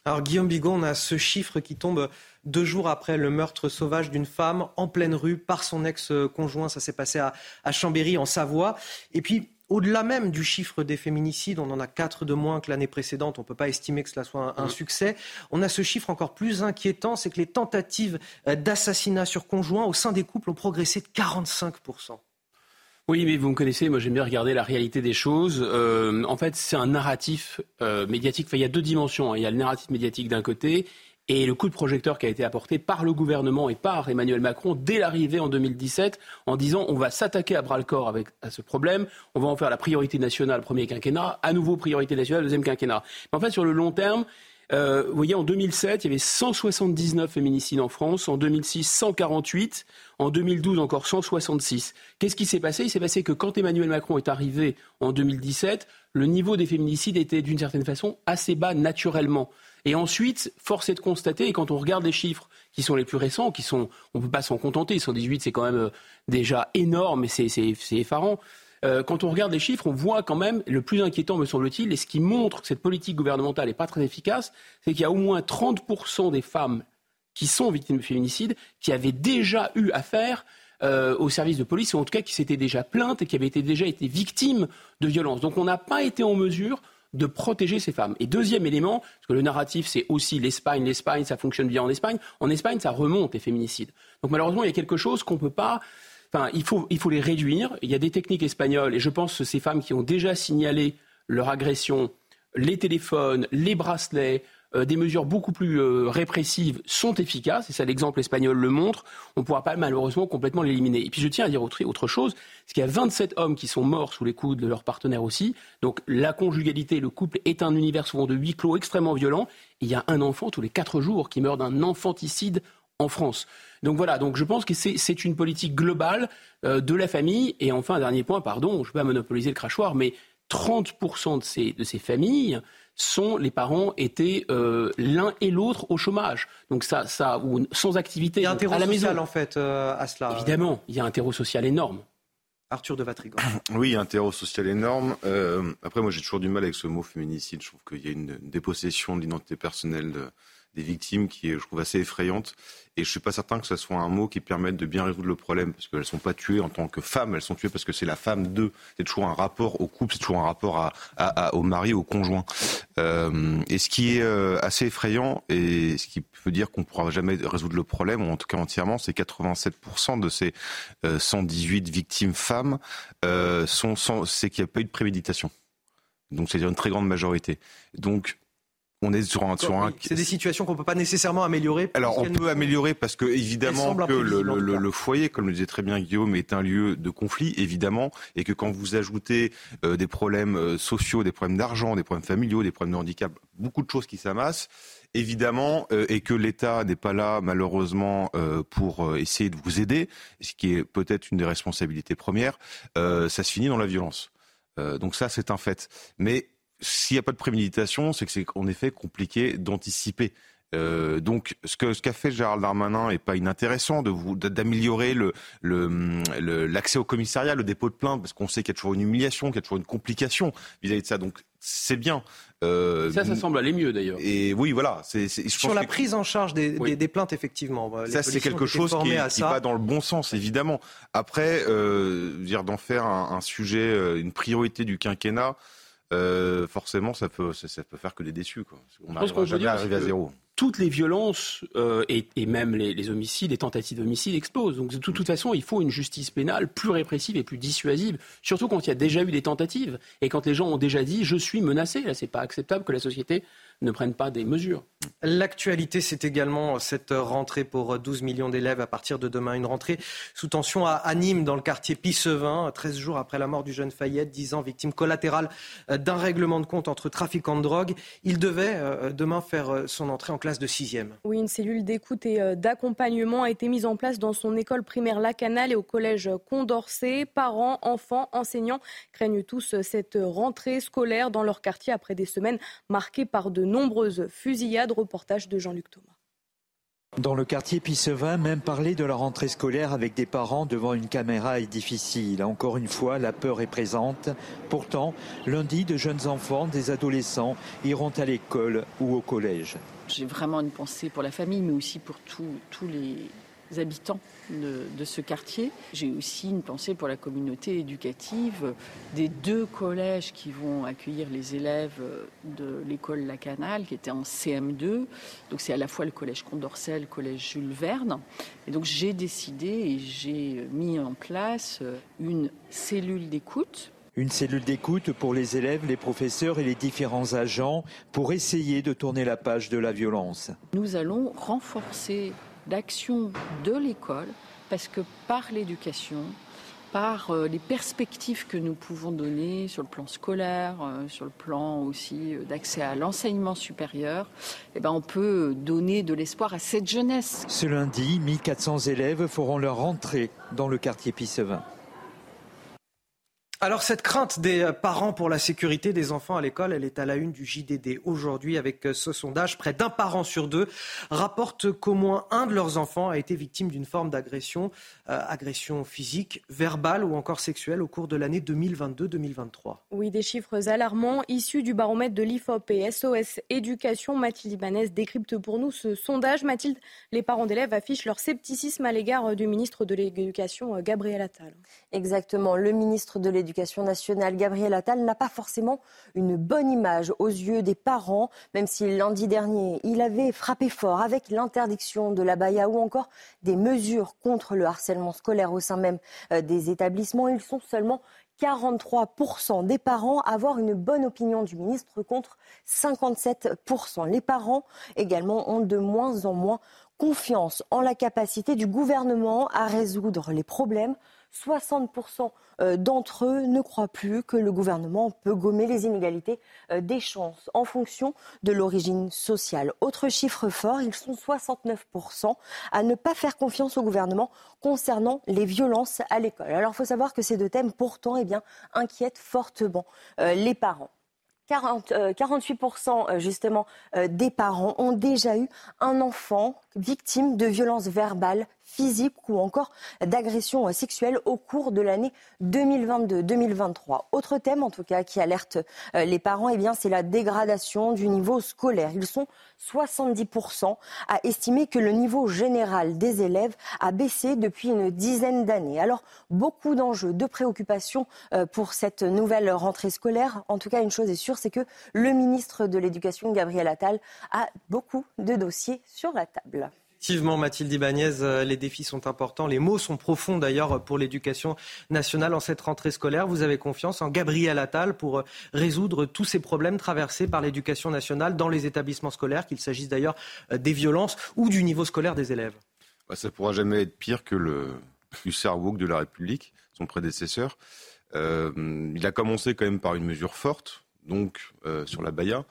Alors Guillaume Bigon, on a ce chiffre qui tombe deux jours après le meurtre sauvage d'une femme en pleine rue par son ex-conjoint. Ça s'est passé à, à Chambéry, en Savoie. Et puis, au-delà même du chiffre des féminicides, on en a quatre de moins que l'année précédente, on ne peut pas estimer que cela soit un, succès. On a ce chiffre encore plus inquiétant, c'est que les tentatives d'assassinat sur conjoint au sein des couples ont progressé de 45%. Oui, mais vous me connaissez, moi j'aime bien regarder la réalité des choses. Euh, en fait, c'est un narratif euh, médiatique. Enfin, il y a deux dimensions. Hein. Il y a le narratif médiatique d'un côté et le coup de projecteur qui a été apporté par le gouvernement et par Emmanuel Macron dès l'arrivée en 2017 en disant on va s'attaquer à bras le corps avec à ce problème, on va en faire la priorité nationale premier quinquennat, à nouveau priorité nationale deuxième quinquennat. Mais en fait sur le long terme, euh, vous voyez, en 2007, il y avait 179 féminicides en France. En 2006, 148. En 2012, encore 166. Qu'est-ce qui s'est passé? Il s'est passé que quand Emmanuel Macron est arrivé en 2017, le niveau des féminicides était d'une certaine façon assez bas naturellement. Et ensuite, force est de constater, et quand on regarde les chiffres qui sont les plus récents, qui sont, on ne peut pas s'en contenter, 118 c'est quand même euh, déjà énorme et c'est effarant. Euh, quand on regarde les chiffres, on voit quand même, le plus inquiétant me semble-t-il, et ce qui montre que cette politique gouvernementale n'est pas très efficace, c'est qu'il y a au moins 30% des femmes qui sont victimes de féminicide qui avaient déjà eu affaire euh, au service de police, ou en tout cas qui s'étaient déjà plaintes et qui avaient déjà été victimes de violences. Donc on n'a pas été en mesure de protéger ces femmes. Et deuxième élément, parce que le narratif, c'est aussi l'Espagne, l'Espagne, ça fonctionne bien en Espagne. En Espagne, ça remonte les féminicides. Donc malheureusement, il y a quelque chose qu'on ne peut pas. Il faut, les réduire. Il y a des techniques espagnoles, et je pense que ces femmes qui ont déjà signalé leur agression, les téléphones, les bracelets, euh, des mesures beaucoup plus euh, répressives sont efficaces, et ça l'exemple espagnol le montre, on ne pourra pas malheureusement complètement l'éliminer. Et puis je tiens à dire autre, chose, parce qu'il y a 27 hommes qui sont morts sous les coups de leur partenaire aussi, donc la conjugalité, le couple est un univers souvent de huis clos extrêmement violent, il y a un enfant tous les quatre jours qui meurt d'un enfanticide en France. Donc voilà, donc je pense que c'est une politique globale euh, de la famille. Et enfin, un dernier point, pardon, je ne vais pas monopoliser le crachoir, mais 30% de ces, de ces familles sont les parents étaient euh, l'un et l'autre au chômage. Donc ça, ça ou sans activité. Il y a un terreau social en fait euh, à cela. Évidemment, il y a un terreau social énorme. Arthur de Vatrigan. Oui, il y a un terreau social énorme. Euh, après, moi, j'ai toujours du mal avec ce mot féminicide. Je trouve qu'il y a une dépossession de l'identité personnelle des victimes qui est, je trouve, assez effrayante. Et je suis pas certain que ce soit un mot qui permette de bien résoudre le problème, parce qu'elles sont pas tuées en tant que femmes, elles sont tuées parce que c'est la femme d'eux. C'est toujours un rapport au couple, c'est toujours un rapport à, à, au mari, au conjoint. Euh, et ce qui est euh, assez effrayant, et ce qui peut dire qu'on pourra jamais résoudre le problème, ou en tout cas entièrement, c'est 87% de ces 118 euh, victimes femmes euh, sont c'est qu'il n'y a pas eu de préméditation. Donc c'est une très grande majorité. Donc on est sur un, sur un... C'est des situations qu'on peut pas nécessairement améliorer. Alors on peut améliorer parce que évidemment que le, le, le, foyer, comme le disait très bien Guillaume, est un lieu de conflit évidemment, et que quand vous ajoutez euh, des problèmes euh, sociaux, des problèmes d'argent, des problèmes familiaux, des problèmes de handicap, beaucoup de choses qui s'amassent, évidemment, euh, et que l'État n'est pas là malheureusement pour essayer de vous aider, ce qui est peut-être une des responsabilités premières, ça se finit dans la violence. donc ça, c'est un fait. Mais s'il n'y a pas de préméditation, c'est que c'est en effet compliqué d'anticiper. Euh, donc, ce que ce qu'a fait Gérald Darmanin est pas inintéressant de vous d'améliorer le, l'accès au commissariat, le dépôt de plainte, parce qu'on sait qu'il y a toujours une humiliation, qu'il y a toujours une complication vis-à-vis de ça. Donc, c'est bien. Euh, ça, ça semble aller mieux d'ailleurs. Et oui, voilà. C'est, Sur la prise en charge des, des, plaintes, effectivement. ça, c'est quelque chose qui, qui va dans le bon sens, évidemment. Après, euh, dire d'en faire un, un sujet, euh, une priorité du quinquennat. Euh, forcément, ça peut, ça, peut faire que des déçus. Quoi. On n'arrivera jamais à arriver à zéro. Toutes les violences euh, et, même les, homicides, les tentatives d'homicide explosent. Donc de toute, façon, il faut une justice pénale plus répressive et plus dissuasive, surtout quand il y a déjà eu des tentatives et quand les gens ont déjà dit je suis menacé. Là, c'est pas acceptable que la société ne prennent pas des mesures. L'actualité, c'est également cette rentrée pour 12 millions d'élèves à partir de demain. Une rentrée sous tension à Nîmes, dans le quartier Pissevin, 13 jours après la mort du jeune Fayette, 10 ans victime collatérale d'un règlement de compte entre trafiquants de drogue. Il devait euh, demain faire euh, son entrée en classe de 6e. Oui, une cellule d'écoute et euh, d'accompagnement a été mise en place dans son école primaire Lacanal et au collège Condorcet. Parents, enfants, enseignants craignent tous cette rentrée scolaire dans leur quartier après des semaines marquées par de nombreuses fusillades reportage de Jean-Luc Thomas. Dans le quartier Pissevin, même parler de la rentrée scolaire avec des parents devant une caméra est difficile. Encore une fois, la peur est présente. Pourtant, lundi, de jeunes enfants, des adolescents iront à l'école ou au collège. J'ai vraiment une pensée pour la famille, mais aussi pour tous les, habitants de, ce quartier. J'ai aussi une pensée pour la communauté éducative des deux collèges qui vont accueillir les élèves de l'école La Canale, qui était en CM2. Donc c'est à la fois le collège Condorcet, le collège Jules Verne. Et donc j'ai décidé et j'ai mis en place une cellule d'écoute une cellule d'écoute pour les élèves, les professeurs et les différents agents pour essayer de tourner la page de la violence. Nous allons renforcer d'action de l'école, parce que par l'éducation, par euh, les perspectives que nous pouvons donner sur le plan scolaire, euh, sur le plan aussi euh, d'accès à l'enseignement supérieur, eh ben on peut donner de l'espoir à cette jeunesse. Ce lundi, 1400 élèves feront leur entrée dans le quartier Pissevin. Alors cette crainte des euh, parents pour la sécurité des enfants à l'école, elle est à la une du JDD aujourd'hui avec euh, ce sondage. Près d'un parent sur deux rapporte qu'au moins un de leurs enfants a été victime d'une forme d'agression, euh, agression physique, verbale ou encore sexuelle au cours de l'année 2022-2023. Oui, des chiffres alarmants issus du baromètre de l'IFOP et SOS Éducation. Mathilde Ibanez décrypte pour nous ce sondage. Mathilde, les parents d'élèves affichent leur scepticisme à l'égard du ministre de l'Éducation, Gabriel Attal. Exactement, le ministre de l'Éducation nationale, Gabriel Attal, n'a pas forcément une bonne image aux yeux des parents, même si lundi dernier, il avait frappé fort avec l'interdiction de la baya ou encore des mesures contre le harcèlement scolaire au sein même euh, des établissements. Ils sont seulement 43% des parents avoir une bonne opinion du ministre contre 57%. Les parents également ont de moins en moins confiance en la capacité du gouvernement à résoudre les problèmes 60% euh, d'entre eux ne croient plus que le gouvernement peut gommer les inégalités euh, des chances en fonction de l'origine sociale. Autre chiffre fort, ils sont 69% à ne pas faire confiance au gouvernement concernant les violences à l'école. Alors il faut savoir que ces deux thèmes pourtant eh inquiètent fortement euh, les parents. 40, 48% justement des parents ont déjà eu un enfant victime de violences verbales physique ou encore d'agression sexuelle au cours de l'année 2022-2023. Autre thème en tout cas qui alerte euh, les parents, eh c'est la dégradation du niveau scolaire. Ils sont 70% à estimer que le niveau général des élèves a baissé depuis une dizaine d'années. Alors beaucoup d'enjeux, de préoccupations euh, pour cette nouvelle rentrée scolaire. En tout cas, une chose est sûre, c'est que le ministre de l'Éducation, Gabriel Attal, a beaucoup de dossiers sur la table. Effectivement, Mathilde Ibanez, euh, les défis sont importants. Les mots sont profonds d'ailleurs pour l'éducation nationale en cette rentrée scolaire. Vous avez confiance en Gabriel Attal pour euh, résoudre tous ces problèmes traversés par l'éducation nationale dans les établissements scolaires, qu'il s'agisse d'ailleurs euh, des violences ou du niveau scolaire des élèves bah, Ça ne pourra jamais être pire que le hussard de la République, son prédécesseur. il a commencé quand même par une mesure forte, donc sur la Baïa.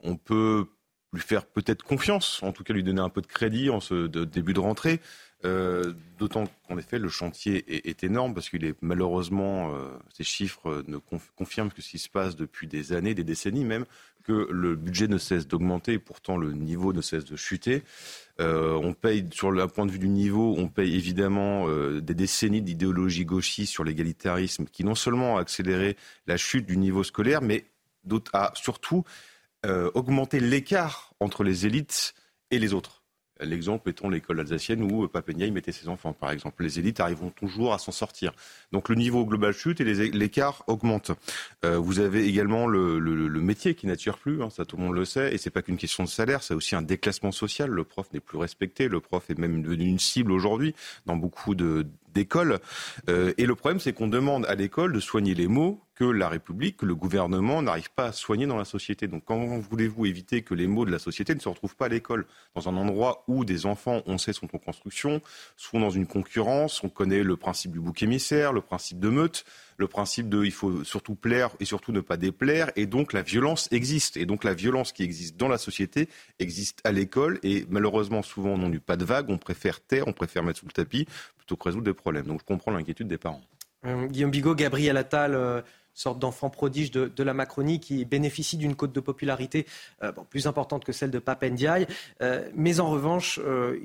On peut lui faire peut-être confiance, en tout cas lui donner un peu de crédit en ce début de rentrée. Euh, d'autant qu'en effet, le chantier est, énorme parce qu'il est malheureusement, euh, ces chiffres ne confirment que ce qui se passe depuis des années, des décennies même, que le budget ne cesse d'augmenter et pourtant le niveau ne cesse de chuter. Euh, on paye, sur le point de vue du niveau, on paye évidemment des décennies d'idéologie gauchiste sur l'égalitarisme qui non seulement a accéléré la chute du niveau scolaire, mais a surtout euh, augmenter l'écart entre les élites et les autres. L'exemple étant l'école alsacienne où Papendia mettait ses enfants, par exemple. Les élites arriveront toujours à s'en sortir. Donc le niveau global chute et l'écart augmente. Euh, vous avez également le, métier qui n'attire plus, hein, ça tout le monde le sait, et c'est pas qu'une question de salaire, c'est aussi un déclassement social. Le prof n'est plus respecté, le prof est même devenu une cible aujourd'hui dans beaucoup d'écoles. Euh, et le problème, c'est qu'on demande à l'école de soigner les mots que la République, que le gouvernement n'arrive pas à soigner dans la société. Donc comment voulez-vous éviter que les mots de la société ne se retrouvent pas à l'école, dans un endroit où des enfants, on sait, sont en construction, sont dans une concurrence, on connaît le principe du bouc émissaire, le principe de meute, le principe de il faut surtout plaire et surtout ne pas déplaire, et donc la violence existe. Et donc la violence qui existe dans la société existe à l'école, et malheureusement souvent on n'en pas de vague, on préfère taire, on préfère mettre sous le tapis plutôt que résoudre des problèmes. Donc je comprends l'inquiétude des parents. Euh, Guillaume Bigot, Gabriel Attal, euh, sorte d'enfant prodige de, la Macronie qui bénéficie d'une cote de popularité euh, plus importante que celle de Pape Ndiaye. mais en revanche,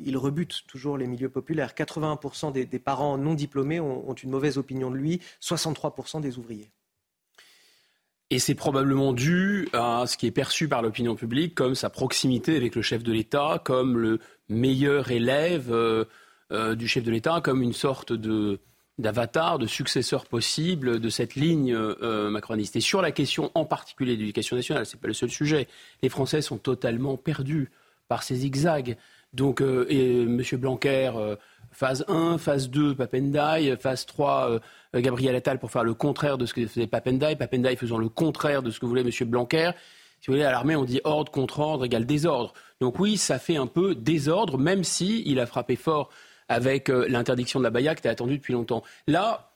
il rebute toujours les milieux populaires. 81% des, parents non diplômés ont, une mauvaise opinion de lui, 63% des ouvriers. Et c'est probablement dû à ce qui est perçu par l'opinion publique comme sa proximité avec le chef de l'État, comme le meilleur élève du chef de l'État, comme une sorte de d'avatar, de successeur possible de cette ligne euh, macroniste. Et sur la question en particulier de l'éducation nationale, ce n'est pas le seul sujet. Les Français sont totalement perdus par ces zigzags. Donc, euh, et M. Blanquer, euh, phase 1, phase 2, Papendai, phase 3, Gabriel Attal pour faire le contraire de ce que faisait Papendai, Papendai faisant le contraire de ce que voulait M. Blanquer. Si vous voulez, à l'armée, on dit ordre contre ordre égale désordre. Donc oui, ça fait un peu désordre, même si il a frappé fort avec euh, l'interdiction de la baya qui était attendue depuis longtemps. Là,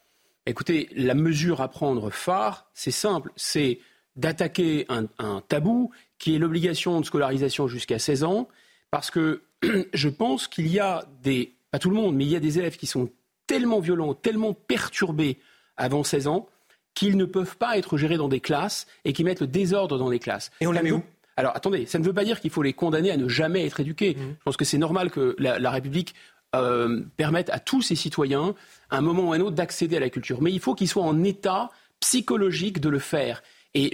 écoutez, la mesure à prendre phare, c'est simple, c'est d'attaquer un, tabou qui est l'obligation de scolarisation jusqu'à 16 ans, parce que je pense qu'il y a des, pas tout le monde, mais il y a des élèves qui sont tellement violents, tellement perturbés avant 16 ans, qu'ils ne peuvent pas être gérés dans des classes et qui mettent le désordre dans les classes. Et on les met où alors attendez, ça ne veut pas dire qu'il faut les condamner à ne jamais être éduqués. Mmh. Je pense que c'est normal que la République euh, permettent à tous ces citoyens, à un moment ou à un autre, d'accéder à la culture. Mais il faut qu'ils soient en état psychologique de le faire. Et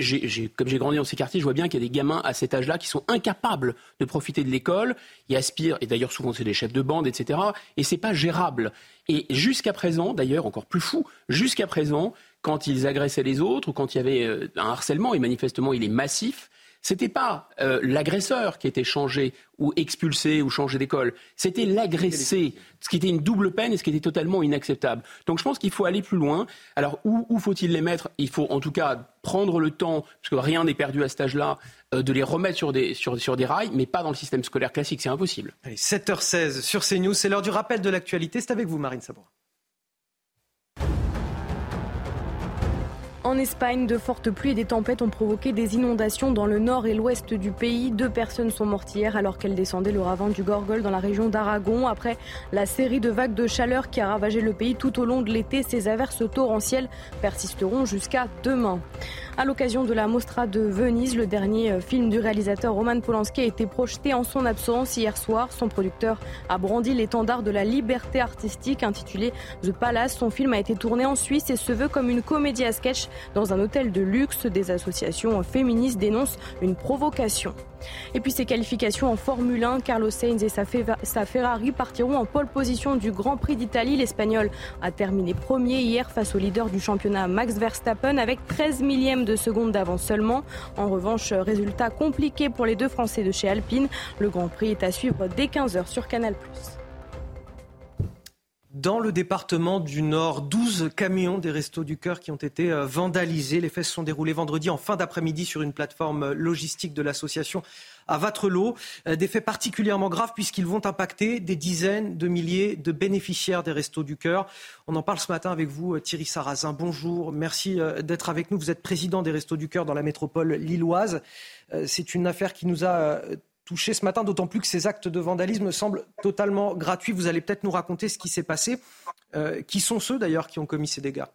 comme j'ai grandi dans ces quartiers, je vois bien qu'il y a des gamins à cet âge-là qui sont incapables de profiter de l'école. Ils aspirent, et d'ailleurs souvent c'est des chefs de bande, etc. Et c'est pas gérable. Et jusqu'à présent, d'ailleurs encore plus fou, jusqu'à présent, quand ils agressaient les autres ou quand il y avait euh, un harcèlement, et manifestement il est massif, c'était pas euh, l'agresseur qui était changé ou expulsé ou changé d'école, c'était l'agressé, ce qui était une double peine et ce qui était totalement inacceptable. Donc je pense qu'il faut aller plus loin. Alors où, faut-il les mettre? Il faut en tout cas prendre le temps, parce que rien n'est perdu à cet âge-là, euh, de les remettre sur des, sur, sur des rails, mais pas dans le système scolaire classique, c'est impossible. Allez, 7h16 sur CNews, c'est l'heure du rappel de l'actualité, c'est avec vous Marine Sabourin. En Espagne, de fortes pluies et des tempêtes ont provoqué des inondations dans le nord et l'ouest du pays. Deux personnes sont mortes hier alors qu'elles descendaient le ravin du Gorgol dans la région d'Aragon. Après la série de vagues de chaleur qui a ravagé le pays tout au long de l'été, ces averses torrentielles persisteront jusqu'à demain. À l'occasion de la Mostra de Venise, le dernier film du réalisateur Roman Polanski a été projeté en son absence hier soir. Son producteur a brandi l'étendard de la liberté artistique intitulé The Palace. Son film a été tourné en Suisse et se veut comme une comédie à sketch dans un hôtel de luxe. Des associations féministes dénoncent une provocation. Et puis ses qualifications en Formule 1, Carlos Sainz et sa, Ferrari partiront en pole position du Grand Prix d'Italie. L'Espagnol a terminé premier hier face au leader du championnat Max Verstappen avec 13 millièmes de seconde d'avance seulement. En revanche, résultat compliqué pour les deux Français de chez Alpine. Le Grand Prix est à suivre dès 15h sur Canal+. Dans le département du Nord, 12 camions des Restos du Cœur qui ont été euh, vandalisés. Les se sont déroulés vendredi en fin d'après-midi sur une plateforme euh, logistique de l'association à Vatrelot. Euh, des faits particulièrement graves puisqu'ils vont impacter des dizaines de milliers de bénéficiaires des Restos du Cœur. On en parle ce matin avec vous, Thierry Sarrazin. Bonjour, merci d'être avec nous. Vous êtes président des Restos du Cœur dans la métropole lilloise. C'est une affaire qui nous a touché ce matin, d'autant plus que ces actes de vandalisme semblent totalement gratuits. Vous allez peut-être nous raconter ce qui s'est passé. Euh, qui sont ceux d'ailleurs qui ont commis ces dégâts?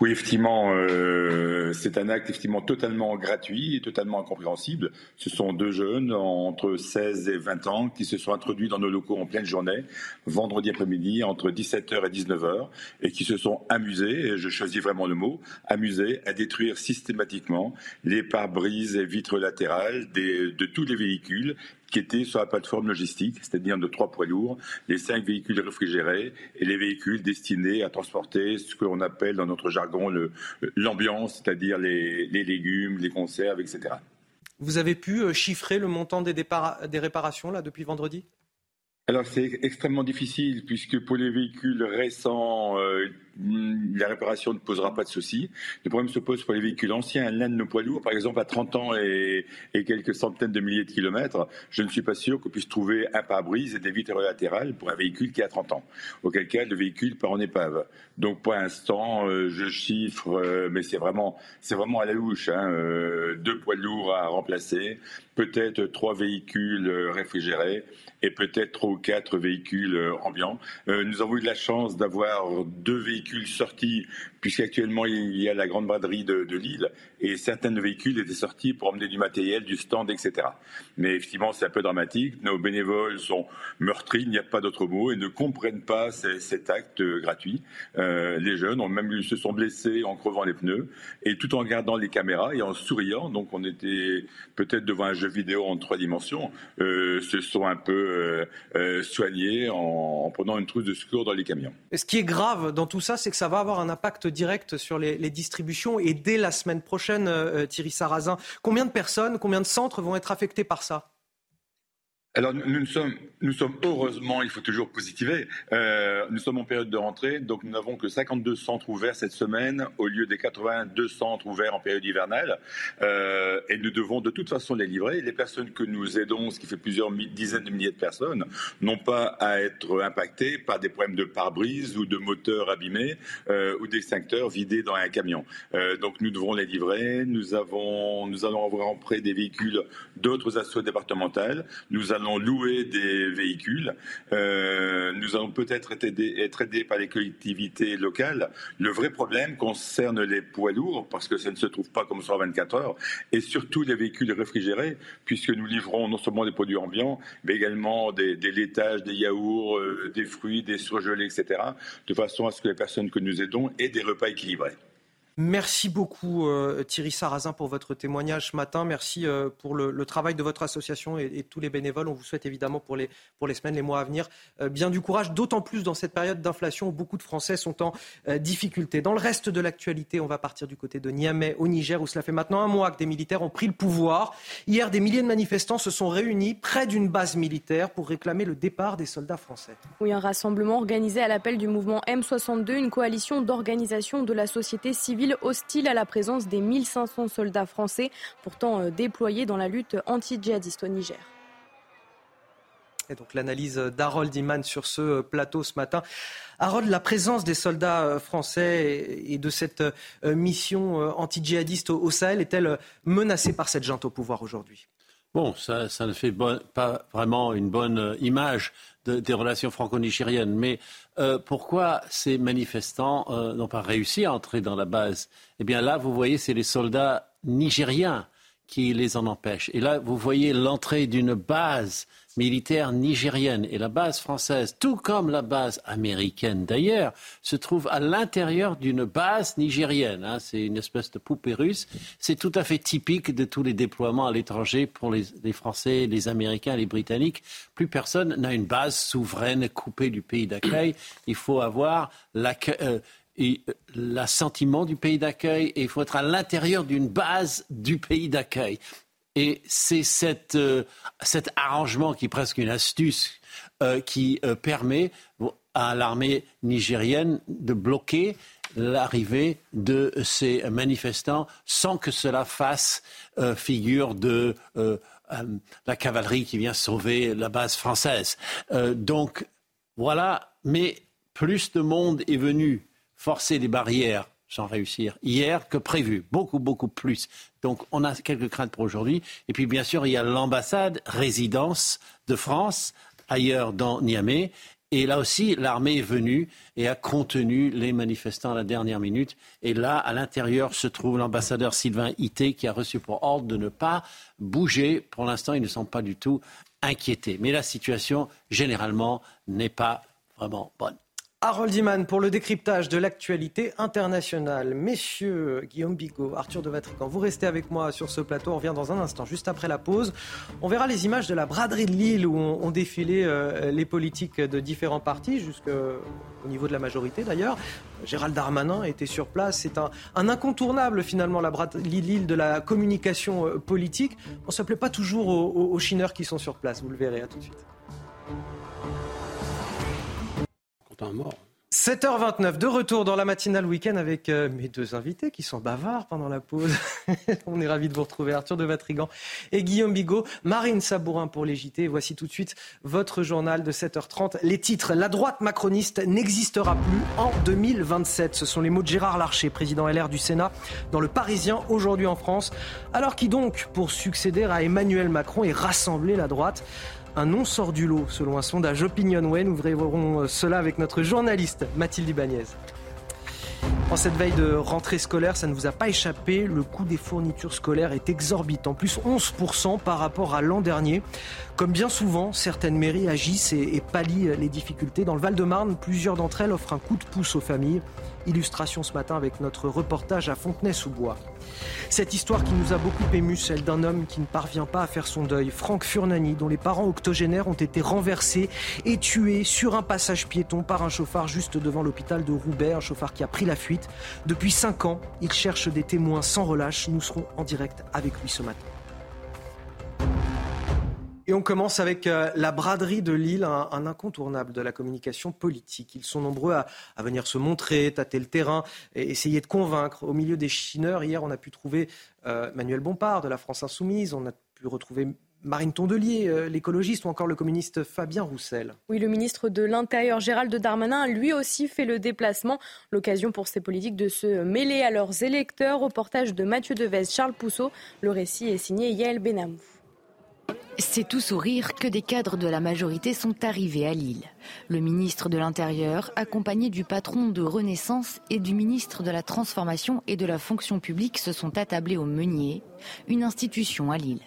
Oui, effectivement, euh, c'est un acte totalement gratuit et totalement incompréhensible. Ce sont deux jeunes entre 16 et 20 ans qui se sont introduits dans nos locaux en pleine journée, vendredi après-midi, entre 17h et 19h, et qui se sont amusés, et je choisis vraiment le mot, amusés à détruire systématiquement les pare-brises et vitres latérales de tous les véhicules qui étaient sur la plateforme logistique, c'est-à-dire de trois poids lourds, les cinq véhicules réfrigérés et les véhicules destinés à transporter ce que l'on appelle dans notre jargon l'ambiance, c'est-à-dire les, légumes, les conserves, etc. Vous avez pu euh, chiffrer le montant des, des réparations là depuis vendredi? Alors c'est extrêmement difficile puisque pour les véhicules récents, euh, la réparation ne posera pas de soucis. Le problème se pose pour les véhicules anciens. L'un de nos poids lourds, par exemple, à 30 ans et, quelques centaines de milliers de kilomètres, je ne suis pas sûr qu'on puisse trouver un pare-brise et des vitres latérales pour un véhicule qui a 30 ans. Auquel cas, le véhicule part en épave. Donc, pour l'instant, euh, je chiffre, euh, mais c'est vraiment, vraiment à la louche. Hein, deux poids lourds à remplacer, peut-être trois véhicules réfrigérés et peut-être trois ou quatre véhicules ambiants. nous avons eu de la chance d'avoir deux véhicules sortis puisqu'actuellement il y a la grande braderie de, Lille et certains véhicules étaient sortis pour emmener du matériel, du stand, etc. Mais effectivement, c'est un peu dramatique. Nos bénévoles sont meurtris, il n'y a pas d'autre mot, et ne comprennent pas cet acte gratuit. Euh, les jeunes ont même se sont blessés en crevant les pneus et tout en regardant les caméras et en souriant. Donc on était peut-être devant un jeu vidéo en trois dimensions. Euh, se sont un peu euh, soignés en, en, prenant une trousse de secours dans les camions. Et ce qui est grave dans tout ça, c'est que ça va avoir un impact direct sur les, distributions. Et dès la semaine prochaine, euh, Thierry Sarrazin, combien de personnes, combien de centres vont être affectés par ça? Alors nous sommes, nous sommes heureusement, il faut toujours positiver, euh, nous sommes en période de rentrée, donc nous n'avons que 52 centres ouverts cette semaine au lieu des 82 centres ouverts en période hivernale. Euh, et nous devons de toute façon les livrer. Les personnes que nous aidons, ce qui fait plusieurs dizaines de milliers de personnes, n'ont pas à être impactées par des problèmes de pare-brise ou de moteurs abîmés euh, ou d'extincteurs vidés dans un camion. Donc nous devons les livrer. Nous, avons, nous allons avoir en prêt des véhicules d'autres assauts départementales. Nous allons allons louer des véhicules. Euh, nous allons peut-être être aidés, par les collectivités locales. Le vrai problème concerne les poids lourds, parce que ça ne se trouve pas comme ça en 24 heures, et surtout les véhicules réfrigérés, puisque nous livrons non seulement des produits ambiants, mais également des, laitages, des yaourts, euh, des fruits, des surgelés, etc., de façon à ce que les personnes que nous aidons aient des repas équilibrés. Merci beaucoup euh, Thierry Sarrazin pour votre témoignage ce matin. Merci euh, pour le, travail de votre association et, tous les bénévoles. On vous souhaite évidemment pour les, semaines, les mois à venir euh, bien du courage, d'autant plus dans cette période d'inflation où beaucoup de Français sont en difficulté. Dans le reste de l'actualité, on va partir du côté de Niamey au Niger où cela fait maintenant un mois que des militaires ont pris le pouvoir. Hier, des milliers de manifestants se sont réunis près d'une base militaire pour réclamer le départ des soldats français. Oui, un rassemblement organisé à l'appel du mouvement M62, une coalition d'organisations de la société civile hostile à la présence des 1500 soldats français pourtant euh, déployés dans la lutte anti-djihadiste au Niger. Et donc l'analyse d'Harold Iman sur ce euh, plateau ce matin. Harold, la présence des soldats euh, français et de cette mission anti-djihadiste au Sahel est-elle menacée par cette junte au pouvoir aujourd'hui? Bon, ça, ne fait pas vraiment une bonne image des relations franco-nigériennes. Mais euh, pourquoi ces manifestants euh, n'ont pas réussi à entrer dans la base? Eh bien là, vous voyez, c'est les soldats nigériens qui les en empêchent. Et là, vous voyez l'entrée d'une base militaire nigérienne et la base française, tout comme la base américaine d'ailleurs, se trouve à l'intérieur d'une base nigérienne. Hein. C'est une espèce de poupée russe. C'est tout à fait typique de tous les déploiements à l'étranger pour les, Français, les Américains, les Britanniques. Plus personne n'a une base souveraine coupée du pays d'accueil. Il faut avoir euh, l'assentiment du pays d'accueil et il faut être à l'intérieur d'une base du pays d'accueil. Et c'est euh, cet arrangement qui est presque une astuce euh, qui euh, permet à l'armée nigérienne de bloquer l'arrivée de ces manifestants sans que cela fasse figure de la cavalerie qui vient sauver la base française. donc voilà, mais plus de monde est venu forcer les barrières sans réussir hier que prévu, beaucoup, beaucoup plus. Donc on a quelques craintes pour aujourd'hui. Et puis bien sûr, il y a l'ambassade, résidence de France, ailleurs dans Niamey. Et là aussi, l'armée est venue et a contenu les manifestants à la dernière minute. Et là, à l'intérieur, se trouve l'ambassadeur Sylvain Ité qui a reçu pour ordre de ne pas bouger. Pour l'instant, ils ne sont pas du tout inquiétés. Mais la situation, généralement, n'est pas vraiment bonne. Harold Iman pour le décryptage de l'actualité internationale. Messieurs Guillaume Bigot, Arthur de Vatrican, vous restez avec moi sur ce plateau. On revient dans un instant, juste après la pause. On verra les images de la braderie de Lille où ont défilé euh, les politiques de différents partis, jusqu'au niveau de la majorité d'ailleurs. Gérald Darmanin était sur place. C'est un, incontournable finalement, la braderie de Lille de la communication euh, politique. On ne s'appelait pas toujours aux, aux chineurs qui sont sur place. Vous le verrez, à tout de suite. 7h29, de retour dans la matinale week-end avec euh, mes deux invités qui sont bavards pendant la pause. On est ravis de vous retrouver, Arthur de Vatrigan et Guillaume Bigot, Marine Sabourin pour les. Voici tout de suite votre journal de 7h30. Les titres, la droite macroniste n'existera plus en 2027. Ce sont les mots de Gérard Larcher, président LR du Sénat, dans le Parisien aujourd'hui en France. Alors qui donc, pour succéder à Emmanuel Macron et rassembler la droite? Un nom sort du lot, selon un sondage OpinionWay. Nous verrons cela avec notre journaliste Mathilde Ibanez. En cette veille de rentrée scolaire, ça ne vous a pas échappé, le coût des fournitures scolaires est exorbitant, plus 11% par rapport à l'an dernier. Comme bien souvent, certaines mairies agissent et, pallient les difficultés. Dans le Val-de-Marne, plusieurs d'entre elles offrent un coup de pouce aux familles. Illustration ce matin avec notre reportage à Fontenay-sous-Bois. Cette histoire qui nous a beaucoup ému, celle d'un homme qui ne parvient pas à faire son deuil, Franck Furnani, dont les parents octogénaires ont été renversés et tués sur un passage piéton par un chauffard juste devant l'hôpital de Roubaix, un chauffard qui a pris la fuite. Depuis cinq ans, il cherche des témoins sans relâche. Nous serons en direct avec lui ce matin. Et on commence avec euh, la braderie de Lille, un, incontournable de la communication politique. Ils sont nombreux à, venir se montrer, tâter le terrain, et essayer de convaincre. Au milieu des chineurs, hier, on a pu trouver euh, Manuel Bompard de la France Insoumise, on a pu retrouver Marine Tondelier, euh, l'écologiste, ou encore le communiste Fabien Roussel. Oui, le ministre de l'Intérieur Gérald Darmanin, lui aussi, fait le déplacement. L'occasion pour ces politiques de se mêler à leurs électeurs. Reportage de Mathieu Devez, Charles Pousseau. Le récit est signé Yael Benamou. C'est tout sourire que des cadres de la majorité sont arrivés à Lille. Le ministre de l'Intérieur, accompagné du patron de Renaissance et du ministre de la Transformation et de la Fonction publique, se sont attablés au Meunier, une institution à Lille.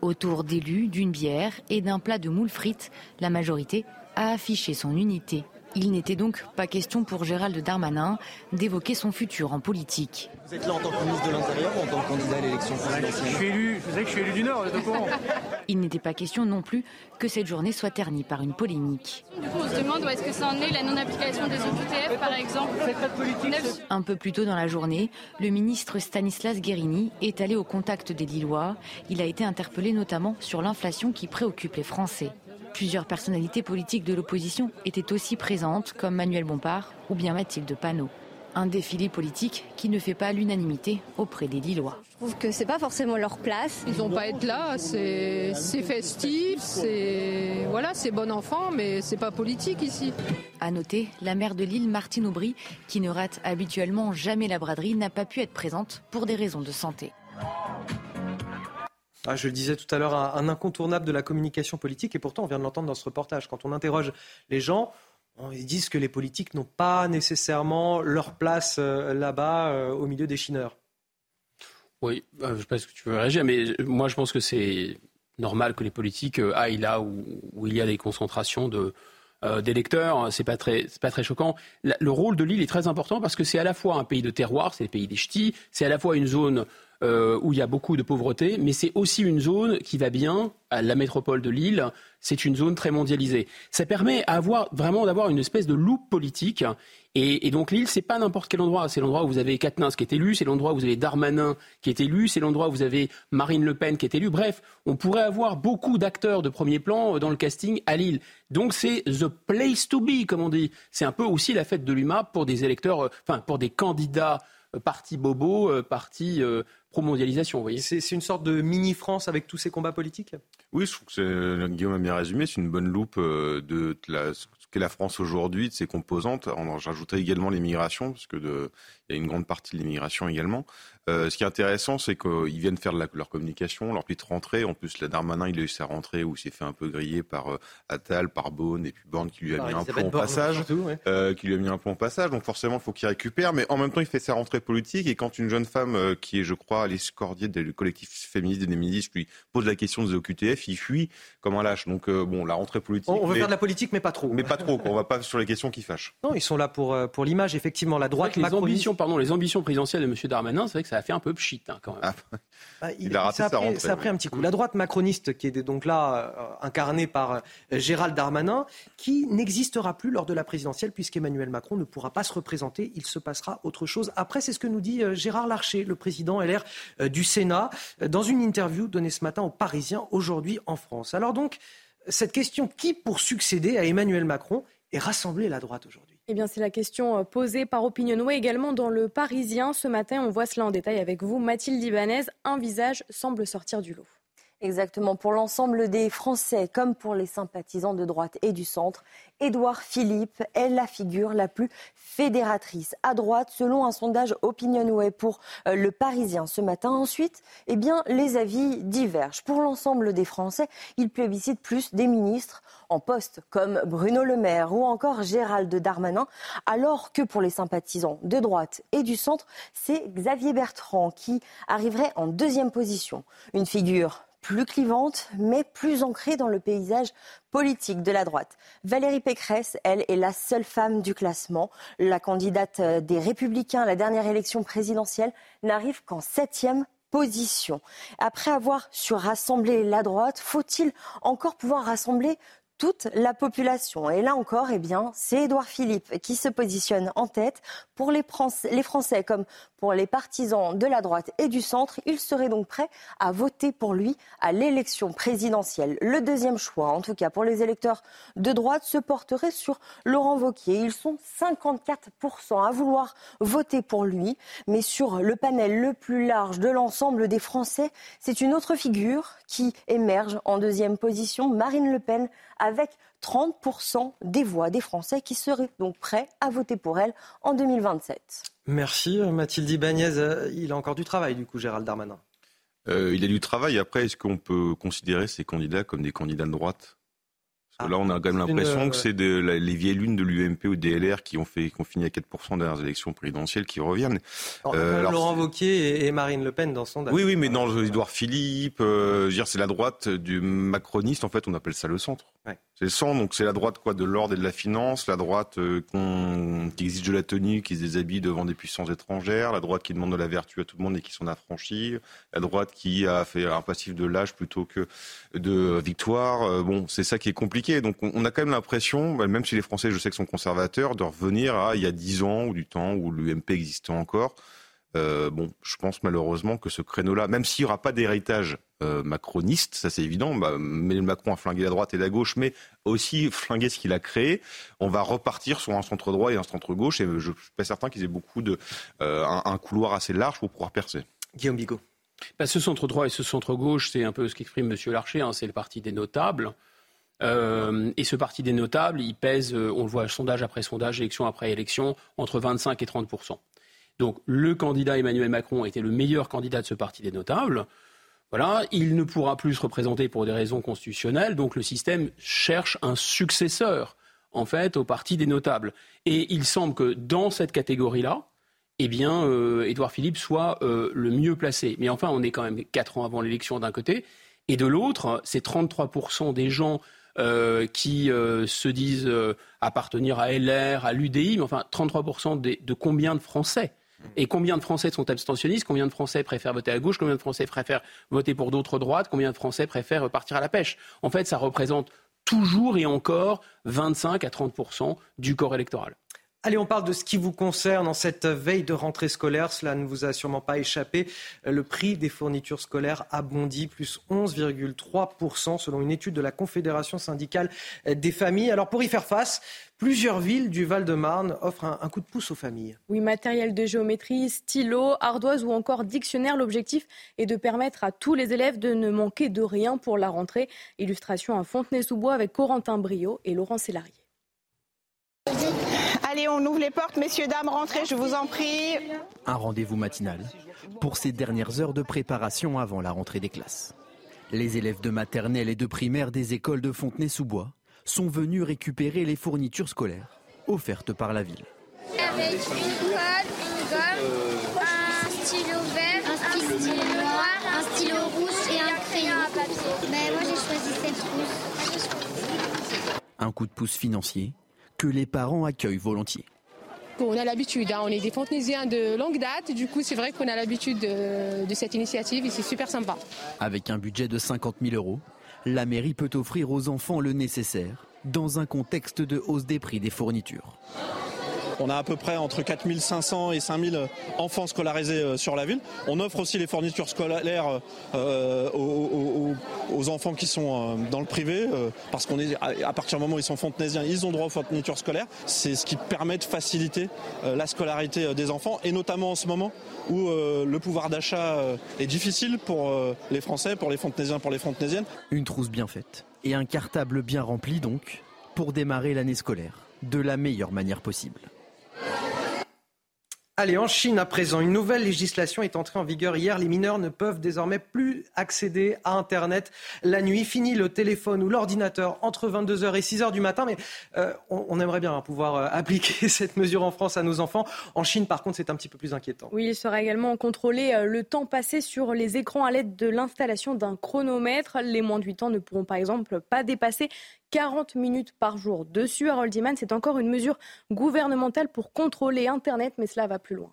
Autour d'élus, d'une bière et d'un plat de moules frites, la majorité a affiché son unité il n'était donc pas question pour Gérald Darmanin d'évoquer son futur en politique. Vous êtes là en tant que ministre de l'Intérieur ou en tant que candidat à l'élection présidentielle Je suis élu, vous savez que je suis élu du Nord, vous courant Il n'était pas question non plus que cette journée soit ternie par une polémique. Du coup, on se demande où est-ce que ça en est la non-application des OQTF, par exemple. Un peu plus tôt dans la journée, le ministre Stanislas Guérini est allé au contact des Lillois. Il a été interpellé notamment sur l'inflation qui préoccupe les Français. Plusieurs personnalités politiques de l'opposition étaient aussi présentes, comme Manuel Bompard ou bien Mathilde Panot. Un défilé politique qui ne fait pas l'unanimité auprès des Lillois. Je trouve que c'est pas forcément leur place. Ils n'ont pas à être là, c'est festif, c'est voilà, c'est bon enfant, mais c'est pas politique ici. À noter, la maire de Lille, Martine Aubry, qui ne rate habituellement jamais la braderie, n'a pas pu être présente pour des raisons de santé. Ah, je le disais tout à l'heure, un, incontournable de la communication politique, et pourtant on vient de l'entendre dans ce reportage. Quand on interroge les gens, ils disent que les politiques n'ont pas nécessairement leur place euh, là-bas euh, au milieu des chineurs. Oui, euh, je ne sais pas ce que tu veux réagir, mais moi je pense que c'est normal que les politiques aillent là où, il y a des concentrations d'électeurs, c'est pas pas très choquant. le rôle de l'île est très important parce que c'est à la fois un pays de terroir, c'est le pays des ch'tis, c'est à la fois une zone euh, où il y a beaucoup de pauvreté, mais c'est aussi une zone qui va bien. À la métropole de Lille, c'est une zone très mondialisée. Ça permet vraiment d'avoir une espèce de loupe politique. Et, donc Lille, c'est pas n'importe quel endroit. C'est l'endroit où vous avez Quatennens qui est élu, c'est l'endroit où vous avez Darmanin qui est élu, c'est l'endroit où vous avez Marine Le Pen qui est élue. Bref, on pourrait avoir beaucoup d'acteurs de premier plan dans le casting à Lille. Donc c'est the place to be, comme on dit. C'est un peu aussi la fête de l'UMA pour des électeurs, euh, enfin pour des candidats euh, parti bobo, parti pro-mondialisation. Vous voyez c'est, une sorte de mini-France avec tous ces combats politiques? Oui, je trouve que Guillaume a bien résumé. C'est une bonne loupe euh, de, la, ce qu'est la France aujourd'hui, de ses composantes. J'ajouterais également l'immigration, parce que de, il y a une grande partie de l'immigration également. Euh, ce qui est intéressant, c'est qu'ils viennent faire de la, leur communication, leur petite rentrée. En plus, la Darmanin, il a eu sa rentrée où il s'est fait un peu griller par euh, Attal, par Beaune, et puis Borne qui lui a mis un pont au passage. euh, qui lui a mis un pont au passage. Donc forcément, il faut qu'il récupère. Mais en même temps, il fait sa rentrée politique. Et quand une jeune femme euh, qui est, je crois, l'escordier du collectif féministe des ministres lui pose la question des OQTF, il fuit comme un lâche. Donc bon, la rentrée politique. On, veut faire de la politique, mais pas trop. Mais pas trop. on va pas sur les questions qui fâchent. Non, ils sont là pour pour l'image. Effectivement, la droite. Les ambitions, pardon, les ambitions présidentielles de M. Darmanin, c'est vrai que ça a fait un peu pchit hein, quand même. Ah, bah, il, a raté ça, a pris, ça a pris un petit coup. La droite macroniste, qui est donc là euh, incarnée par euh, Gérald Darmanin, qui n'existera plus lors de la présidentielle puisqu'Emmanuel Macron ne pourra pas se représenter. Il se passera autre chose. Après, c'est ce que nous dit euh, Gérard Larcher, le président LR du Sénat, dans une interview donnée ce matin aux Parisiens, aujourd'hui en France. Alors donc, cette question, qui pour succéder à Emmanuel Macron et rassembler la droite aujourd'hui? Eh bien, c'est la question euh, posée par Opinionway également dans le Parisien. Ce matin, on voit cela en détail avec vous. Mathilde Ibanez, un visage semble sortir du lot. Exactement. Pour l'ensemble des Français, comme pour les sympathisants de droite et du centre, Édouard Philippe est la figure la plus fédératrice à droite, selon un sondage Opinionway pour euh, le Parisien ce matin. Ensuite, eh les avis divergent. Pour l'ensemble des Français, il plébiscite plus des ministres en poste comme Bruno Le Maire ou encore Gérald Darmanin, alors que pour les sympathisants de droite et du centre, c'est Xavier Bertrand qui arriverait en deuxième position. Une figure plus clivante, mais plus ancrée dans le paysage politique de la droite. Valérie Pécresse, elle, est la seule femme du classement. La candidate des Républicains à la dernière élection présidentielle n'arrive qu'en septième position. Après avoir su rassembler la droite, faut-il encore pouvoir rassembler toute la population. Et là encore, eh bien, c'est Édouard Philippe qui se positionne en tête. Pour les Français, comme pour les partisans de la droite et du centre, ils seraient donc prêts à voter pour lui à l'élection présidentielle. Le deuxième choix, en tout cas pour les électeurs de droite, se porterait sur Laurent Wauquiez. Ils sont 54% à vouloir voter pour lui. Mais sur le panel le plus large de l'ensemble des Français, c'est une autre figure qui émerge en deuxième position, Marine Le Pen, avec 30% des voix des Français qui seraient donc prêts à voter pour elle en 2027. Merci euh, Mathilde Ibanez. Euh, il a encore du travail du coup, Gérald Darmanin. Euh, il a du travail. Après, est-ce qu'on peut considérer ces candidats comme des candidats de droite? Là, on a quand même l'impression que c'est les vieilles lunes de l'UMP ou des LR qui ont, fait, qui ont fini à 4% dans les élections présidentielles qui reviennent. Euh, Laurent Wauquiez et, Marine Le Pen dans son Oui, oui, mais dans Edouard Philippe, euh, c'est la droite du macroniste, en fait, on appelle ça le centre. C'est le centre, donc c'est la droite de l'ordre et de la finance, la droite euh, qui exige de la tenue, qui se déshabille devant des puissances étrangères, la droite qui demande de la vertu à tout le monde et qui s'en affranchit, la droite qui a fait un passif de l'âge plutôt que de victoire. bon, c'est ça qui est compliqué. Donc on a quand même l'impression, bah, même si les Français, je sais que sont conservateurs, de revenir à il y a dix ans ou du temps où l'UMP existait encore. Euh, bon, je pense malheureusement que ce créneau-là, même s'il n'y aura pas d'héritage euh, macroniste, ça c'est évident, bah, mais Macron a flingué la droite et la gauche, mais aussi flingué ce qu'il a créé, on va repartir sur un centre droit et un centre gauche, et je ne suis pas certain qu'ils aient beaucoup de euh, un, couloir assez large pour pouvoir percer. Guillaume Bigot. Bah, ce centre droit et ce centre gauche, c'est un peu ce qu'exprime M. Larcher, hein, c'est le parti des notables. Euh, et ce parti des notables, il pèse, on le voit sondage après sondage, élection après élection, entre 25 et 30 Donc le candidat Emmanuel Macron était le meilleur candidat de ce parti des notables. Voilà, il ne pourra plus se représenter pour des raisons constitutionnelles, donc le système cherche un successeur, en fait, au parti des notables. Et il semble que dans cette catégorie-là, eh bien, euh, Édouard Philippe soit le mieux placé. Mais enfin, on est quand même quatre ans avant l'élection d'un côté, et de l'autre, c'est 33% des gens euh, qui euh, se disent euh, appartenir à LR, à l'UDI, mais enfin 33% de, de combien de Français et combien de Français sont abstentionnistes? Combien de Français préfèrent voter à gauche? Combien de Français préfèrent voter pour d'autres droites? Combien de Français préfèrent partir à la pêche? En fait, ça représente toujours et encore 25 à 30 du corps électoral. Allez, on parle de ce qui vous concerne en cette veille de rentrée scolaire. Cela ne vous a sûrement pas échappé. Le prix des fournitures scolaires a bondi, plus 11,3% selon une étude de la Confédération syndicale des familles. Alors pour y faire face, plusieurs villes du Val-de-Marne offrent un, coup de pouce aux familles. Oui, matériel de géométrie, stylo, ardoise ou encore dictionnaire. L'objectif est de permettre à tous les élèves de ne manquer de rien pour la rentrée. Illustration à Fontenay-sous-Bois avec Corentin Brio et Laurent Sélarié. Allez, on ouvre les portes, messieurs, dames, rentrez, je vous en prie. Un rendez-vous matinal pour ces dernières heures de préparation avant la rentrée des classes. Les élèves de maternelle et de primaire des écoles de Fontenay-sous-Bois sont venus récupérer les fournitures scolaires offertes par la ville. Avec une colle, une gomme, un stylo vert, un stylo noir, un stylo rouge et un crayon à papier. Mais moi j'ai choisi cette rouge. Un coup de pouce financier que les parents accueillent volontiers. On a l'habitude, hein. on est des Fontenaisiens de longue date, du coup c'est vrai qu'on a l'habitude de, cette initiative et c'est super sympa. Avec un budget de 50 000 euros, la mairie peut offrir aux enfants le nécessaire dans un contexte de hausse des prix des fournitures. On a à peu près entre 4500 et 5000 enfants scolarisés sur la ville. On offre aussi les fournitures scolaires aux, enfants qui sont dans le privé, parce qu'on est à partir du moment où ils sont fontenaisiens, ils ont droit aux fournitures scolaires. C'est ce qui permet de faciliter la scolarité des enfants, et notamment en ce moment où le pouvoir d'achat est difficile pour les Français, pour les fontenaisiens, pour les fontenaisiennes. Une trousse bien faite et un cartable bien rempli donc pour démarrer l'année scolaire de la meilleure manière possible. Allez, en Chine à présent, une nouvelle législation est entrée en vigueur hier. Les mineurs ne peuvent désormais plus accéder à Internet la nuit. Fini le téléphone ou l'ordinateur entre 22h et 6h du matin. Mais euh, on, aimerait bien pouvoir euh, appliquer cette mesure en France à nos enfants. En Chine, par contre, c'est un petit peu plus inquiétant. Oui, il sera également contrôlé euh, le temps passé sur les écrans à l'aide de l'installation d'un chronomètre. Les moins de 8 ans ne pourront par exemple pas dépasser 40 minutes par jour dessus. Harold Iman, c'est encore une mesure gouvernementale pour contrôler Internet, mais cela va plus loin.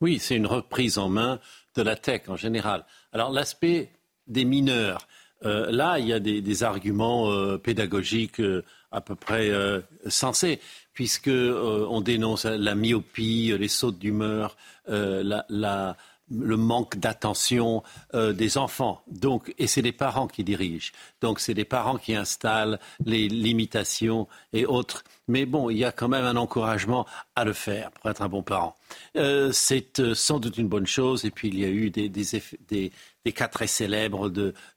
Oui, c'est une reprise en main de la tech en général. Alors l'aspect des mineurs, euh, là, il y a des, arguments euh, pédagogiques euh, à peu près sensés, puisque on dénonce la myopie, les sautes d'humeur, la, la le manque d'attention euh, des enfants. Donc, et c'est les parents qui dirigent. Donc, c'est les parents qui installent les limitations et autres. Mais bon, il y a quand même un encouragement à le faire pour être un bon parent. Euh, c'est euh, sans doute une bonne chose. Et puis, il y a eu des, cas très célèbres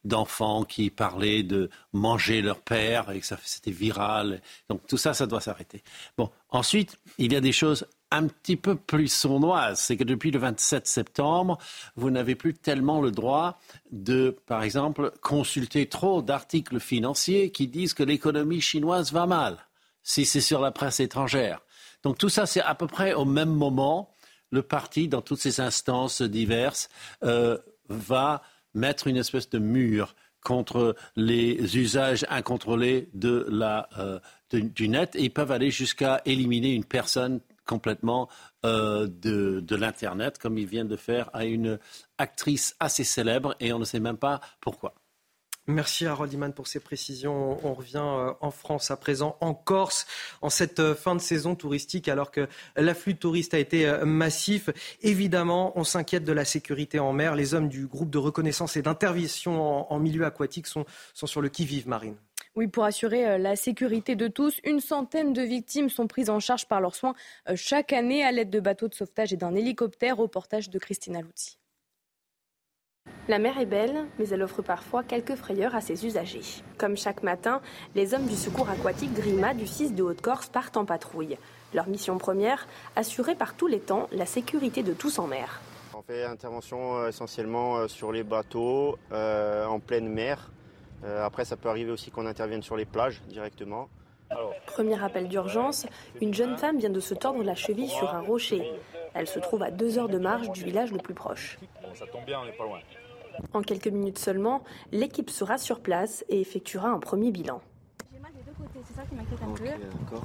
d'enfants qui parlaient de manger leur père et que c'était viral. Donc, tout ça, ça doit s'arrêter. Bon, ensuite, il y a des choses un petit peu plus sournoise. C'est que depuis le 27 septembre, vous n'avez plus tellement le droit de, par exemple, consulter trop d'articles financiers qui disent que l'économie chinoise va mal, si c'est sur la presse étrangère. Donc tout ça, c'est à peu près au même moment. Le parti, dans toutes ses instances diverses, euh, va mettre une espèce de mur contre les usages incontrôlés de la, euh, du net et ils peuvent aller jusqu'à éliminer une personne complètement euh, de, l'Internet, comme ils viennent de faire à une actrice assez célèbre, et on ne sait même pas pourquoi. Merci à Rodiman pour ces précisions. On revient euh, en France à présent, en Corse, en cette euh, fin de saison touristique, alors que l'afflux de touristes a été massif. Évidemment, on s'inquiète de la sécurité en mer. Les hommes du groupe de reconnaissance et d'intervention en, milieu aquatique sont, sont sur le qui-vive, Marine. Oui, pour assurer euh, la sécurité de tous, une centaine de victimes sont prises en charge par leurs soins euh, chaque année à l'aide de bateaux de sauvetage et d'un hélicoptère. Reportage de Christina Luzzi. La mer est belle, mais elle offre parfois quelques frayeurs à ses usagers. Comme chaque matin, les hommes du secours aquatique Grima du 6 de Haute-Corse partent en patrouille. Leur mission première, assurer par tous les temps la sécurité de tous en mer. On fait intervention euh, essentiellement sur les bateaux, en pleine mer, euh, après, ça peut arriver aussi qu'on intervienne sur les plages directement. Premier appel d'urgence, une jeune femme vient de se tordre la cheville sur un rocher. Elle se trouve à deux heures de marche du village le plus proche. ça tombe bien, on n'est pas loin. En quelques minutes seulement, l'équipe sera sur place et effectuera un premier bilan. J'ai mal des deux côtés, c'est ça qui m'inquiète un peu.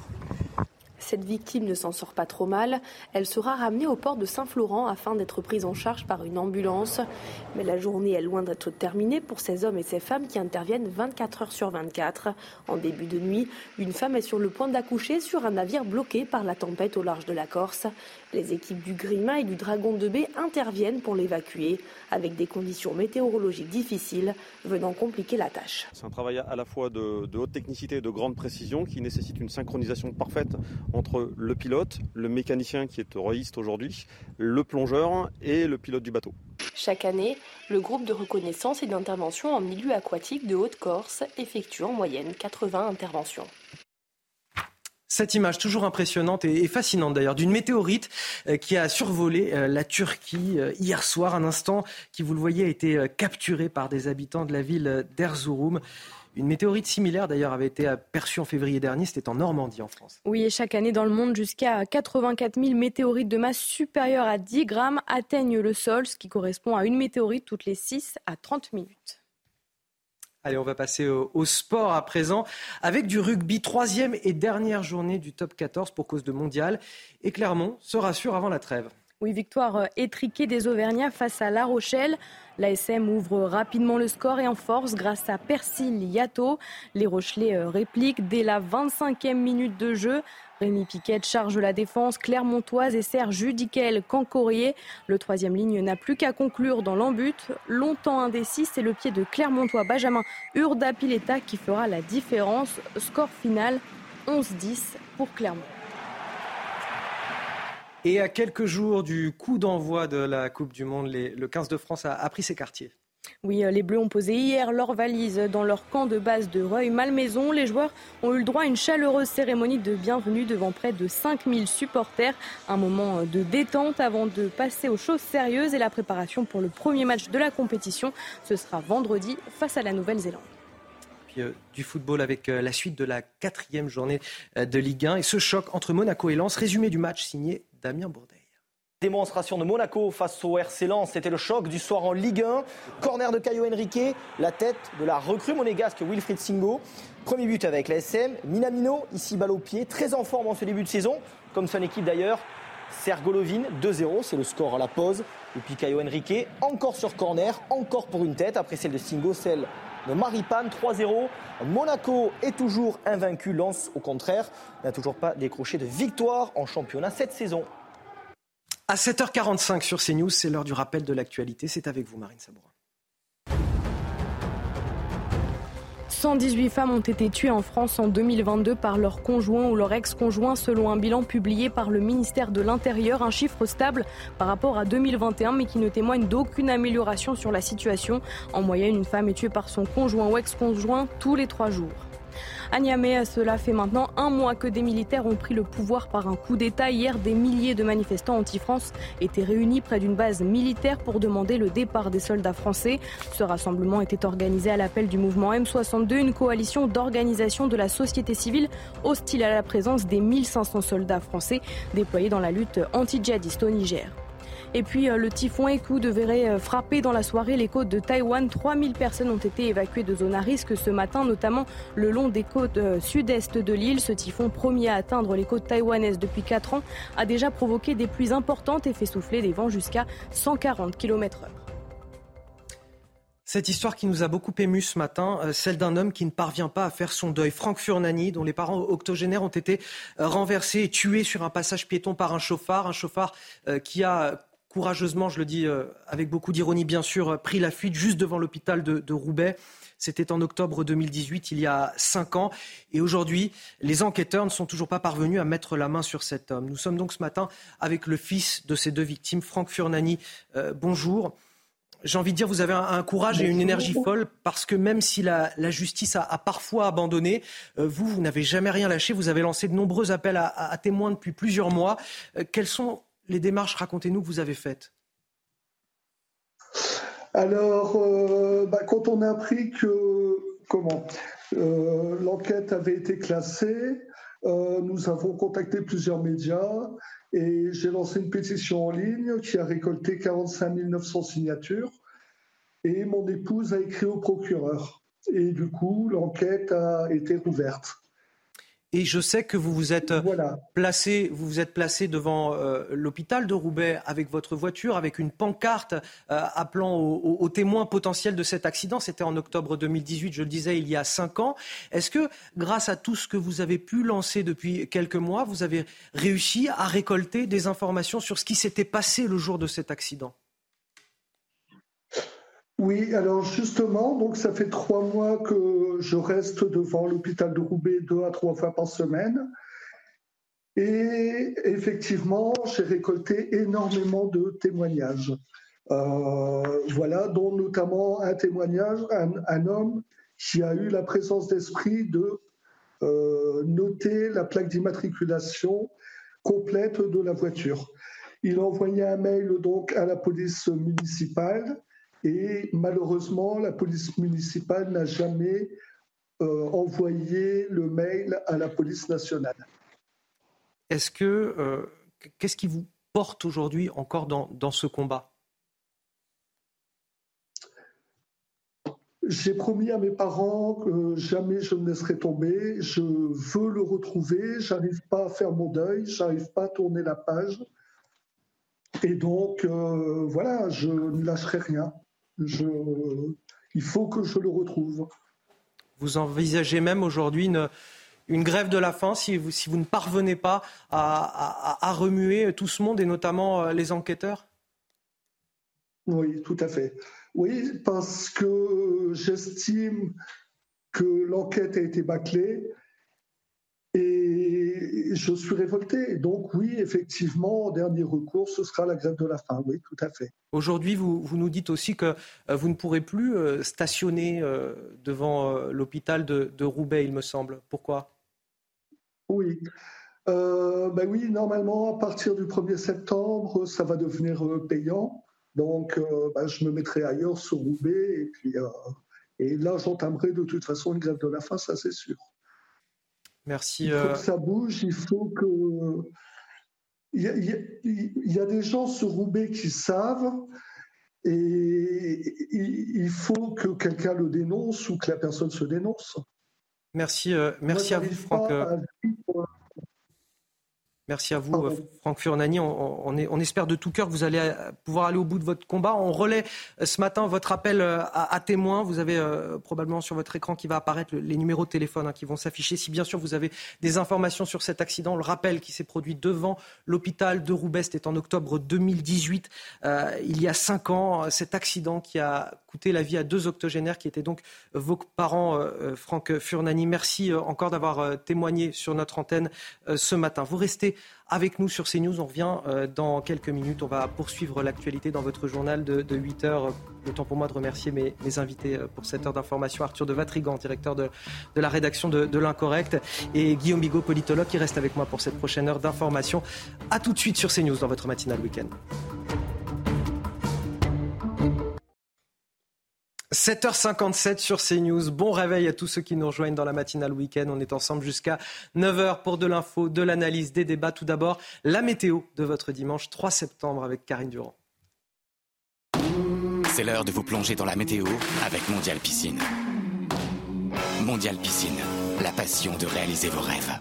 Cette victime ne s'en sort pas trop mal. Elle sera ramenée au port de Saint-Florent afin d'être prise en charge par une ambulance. Mais la journée est loin d'être terminée pour ces hommes et ces femmes qui interviennent 24 heures sur 24. En début de nuit, une femme est sur le point d'accoucher sur un navire bloqué par la tempête au large de la Corse. Les équipes du Grima et du Dragon de Baie interviennent pour l'évacuer, avec des conditions météorologiques difficiles venant compliquer la tâche. C'est un travail à la fois de, de haute technicité et de grande précision qui nécessite une synchronisation parfaite entre le pilote, le mécanicien qui est royiste aujourd'hui, le plongeur et le pilote du bateau. Chaque année, le groupe de reconnaissance et d'intervention en milieu aquatique de Haute-Corse effectue en moyenne 80 interventions. Cette image toujours impressionnante et fascinante d'ailleurs d'une météorite euh, qui a survolé euh, la Turquie euh, hier soir, un instant qui, vous le voyez, a été capturé par des habitants de la ville d'Erzurum. Une météorite similaire, d'ailleurs, avait été aperçue en février dernier. C'était en Normandie, en France. Oui, et chaque année dans le monde, jusqu'à 84 000 météorites de masse supérieure à 10 grammes atteignent le sol, ce qui correspond à une météorite toutes les 6 à 30 minutes. Allez, on va passer au, sport à présent avec du rugby, troisième et dernière journée du top 14 pour cause de mondial. Et Clermont se rassure avant la trêve. Oui, victoire euh, étriquée des Auvergnats face à La Rochelle. L'ASM ouvre rapidement le score et en force grâce à Persil Yato. Les Rochelais euh, répliquent dès la 25e minute de jeu. Rémi Piquet charge la défense clermontoise et Serge Judiquel Cancorier. Le troisième ligne n'a plus qu'à conclure dans l'embut. Longtemps indécis, c'est le pied de Clermontois Benjamin Urdapileta qui fera la différence. Score final 11-10 pour Clermont. Et à quelques jours du coup d'envoi de la Coupe du Monde, le 15 de France a, pris ses quartiers. Oui, euh, les Bleus ont posé hier leurs valises dans leur camp de base de Reuil-Malmaison. Les joueurs ont eu le droit à une chaleureuse cérémonie de bienvenue devant près de 5000 supporters. Un moment de détente avant de passer aux choses sérieuses et la préparation pour le premier match de la compétition. Ce sera vendredi face à la Nouvelle-Zélande. Euh, du football avec euh, la suite de la quatrième journée de Ligue 1 et ce choc entre Monaco et Lens. Résumé du match signé Damien Bourdeil. Démonstration de Monaco face au RC c'était le choc du soir en Ligue 1. Corner de Caio Henrique, la tête de la recrue monégasque Wilfried Singo. Premier but avec la SM. Minamino, ici balle au pied, très en forme en ce début de saison, comme son équipe d'ailleurs. Sergolovin, 2-0, c'est le score à la pause. Et puis Caio Henrique, encore sur corner, encore pour une tête, après celle de Singo, celle de Maripane, 3-0. Monaco est toujours invaincu, Lens au contraire n'a toujours pas décroché de victoire en championnat cette saison. À 7h45 sur CNews, c'est l'heure du rappel de l'actualité. C'est avec vous, Marine Sabourin. 118 femmes ont été tuées en France en 2022 par leur conjoint ou leur ex-conjoint selon un bilan publié par le ministère de l'Intérieur, un chiffre stable par rapport à 2021 mais qui ne témoigne d'aucune amélioration sur la situation. En moyenne, une femme est tuée par son conjoint ou ex-conjoint tous les trois jours. À Niamey, cela fait maintenant un mois que des militaires ont pris le pouvoir par un coup d'État. Hier, des milliers de manifestants anti-France étaient réunis près d'une base militaire pour demander le départ des soldats français. Ce rassemblement était organisé à l'appel du mouvement M62, une coalition d'organisations de la société civile hostile à la présence des 1500 soldats français déployés dans la lutte anti-djihadiste au Niger. Et puis euh, le typhon Eku devrait euh, frapper dans la soirée les côtes de Taïwan. 3000 personnes ont été évacuées de zones à risque ce matin, notamment le long des côtes euh, sud-est de l'île. Ce typhon, premier à atteindre les côtes taïwanaises depuis 4 ans, a déjà provoqué des pluies importantes et fait souffler des vents jusqu'à 140 km/h. Cette histoire qui nous a beaucoup ému ce matin, celle d'un homme qui ne parvient pas à faire son deuil. Franck Furnani, dont les parents octogénaires ont été renversés et tués sur un passage piéton par un chauffard, un chauffard qui a courageusement, je le dis euh, avec beaucoup d'ironie bien sûr, euh, pris la fuite juste devant l'hôpital de, Roubaix. C'était en octobre 2018, il y a cinq ans. Et aujourd'hui, les enquêteurs ne sont toujours pas parvenus à mettre la main sur cet homme. Nous sommes donc ce matin avec le fils de ces deux victimes, Franck Furnani. Euh, bonjour. J'ai envie de dire, vous avez un, courage et une énergie folle parce que même si la, justice a, parfois abandonné, vous, vous n'avez jamais rien lâché. Vous avez lancé de nombreux appels à, à témoins depuis plusieurs mois. quels sont les démarches, racontez-nous, que vous avez faites Alors, euh, bah, quand on a appris que comment euh, l'enquête avait été classée, euh, nous avons contacté plusieurs médias et j'ai lancé une pétition en ligne qui a récolté 45 900 signatures. Et mon épouse a écrit au procureur. Et du coup, l'enquête a été rouverte. Et je sais que vous vous êtes placé, vous vous êtes placé devant euh, l'hôpital de Roubaix avec votre voiture, avec une pancarte euh, appelant aux, témoins potentiels de cet accident. C'était en octobre 2018, je le disais, il y a cinq ans. Est-ce que, grâce à tout ce que vous avez pu lancer depuis quelques mois, vous avez réussi à récolter des informations sur ce qui s'était passé le jour de cet accident? Oui, alors justement, donc ça fait trois mois que je reste devant l'hôpital de Roubaix deux à trois fois par semaine. Et effectivement, j'ai récolté énormément de témoignages. Euh, voilà, dont notamment un témoignage, un, homme qui a eu la présence d'esprit de euh, noter la plaque d'immatriculation complète de la voiture. Il a envoyé un mail donc à la police municipale et malheureusement, la police municipale n'a jamais euh, envoyé le mail à la police nationale. Est-ce que euh, qu'est-ce qui vous porte aujourd'hui encore dans, dans ce combat? J'ai promis à mes parents que jamais je ne laisserai tomber. Je veux le retrouver. J'arrive pas à faire mon deuil. J'arrive pas à tourner la page. Et donc, voilà, je ne lâcherai rien. Je, il faut que je le retrouve. Vous envisagez même aujourd'hui une, une grève de la faim si vous, si vous ne parvenez pas à, remuer tout ce monde et notamment euh, les enquêteurs? Oui, tout à fait. Oui, parce que j'estime que l'enquête a été bâclée et je suis révolté. Donc oui, effectivement, en dernier recours, ce sera la grève de la faim. Oui, tout à fait. Aujourd'hui, vous, vous, nous dites aussi que euh, vous ne pourrez plus euh, stationner devant l'hôpital de, de Roubaix, il me semble. Pourquoi? Oui. Euh, ben oui, normalement, à partir du 1er septembre, ça va devenir euh, payant. Donc, euh, ben, je me mettrai ailleurs sur Roubaix. Et, puis, et là, j'entamerai de toute façon une grève de la faim, ça c'est sûr. Merci. Il faut que ça bouge, il faut que. Il y, a, des gens sur Roubaix qui savent et il faut que quelqu'un le dénonce ou que la personne se dénonce. Merci, euh, merci à vous, Franck. Merci à vous, euh, Franck Furnani. On, espère de tout cœur que vous allez euh, pouvoir aller au bout de votre combat. On relaie euh, ce matin votre appel à, témoins. Vous avez probablement sur votre écran qui va apparaître les numéros de téléphone hein, qui vont s'afficher. Si bien sûr vous avez des informations sur cet accident, on le rappelle qui s'est produit devant l'hôpital de Roubaix, c'était en octobre 2018, il y a cinq ans. Cet accident qui a coûté la vie à deux octogénaires qui étaient donc vos parents, Franck Furnani. Merci encore d'avoir témoigné sur notre antenne ce matin. Vous restez avec nous sur CNews. On revient euh, dans quelques minutes. On va poursuivre l'actualité dans votre journal de, 8 heures. Le temps pour moi de remercier mes, invités euh, pour cette heure d'information. Arthur de Vatrigan, directeur de, la rédaction de, l'Incorrect, et Guillaume Bigot, politologue, qui reste avec moi pour cette prochaine heure d'information. A tout de suite sur CNews dans votre matinale week-end. 7h57 sur CNews. Bon réveil à tous ceux qui nous rejoignent dans la matinale week-end. On est ensemble jusqu'à 9h pour de l'info, de l'analyse, des débats. Tout d'abord, la météo de votre dimanche 3 septembre avec Karine Durand. C'est l'heure de vous plonger dans la météo avec Mondial Piscine. Mondial Piscine, la passion de réaliser vos rêves.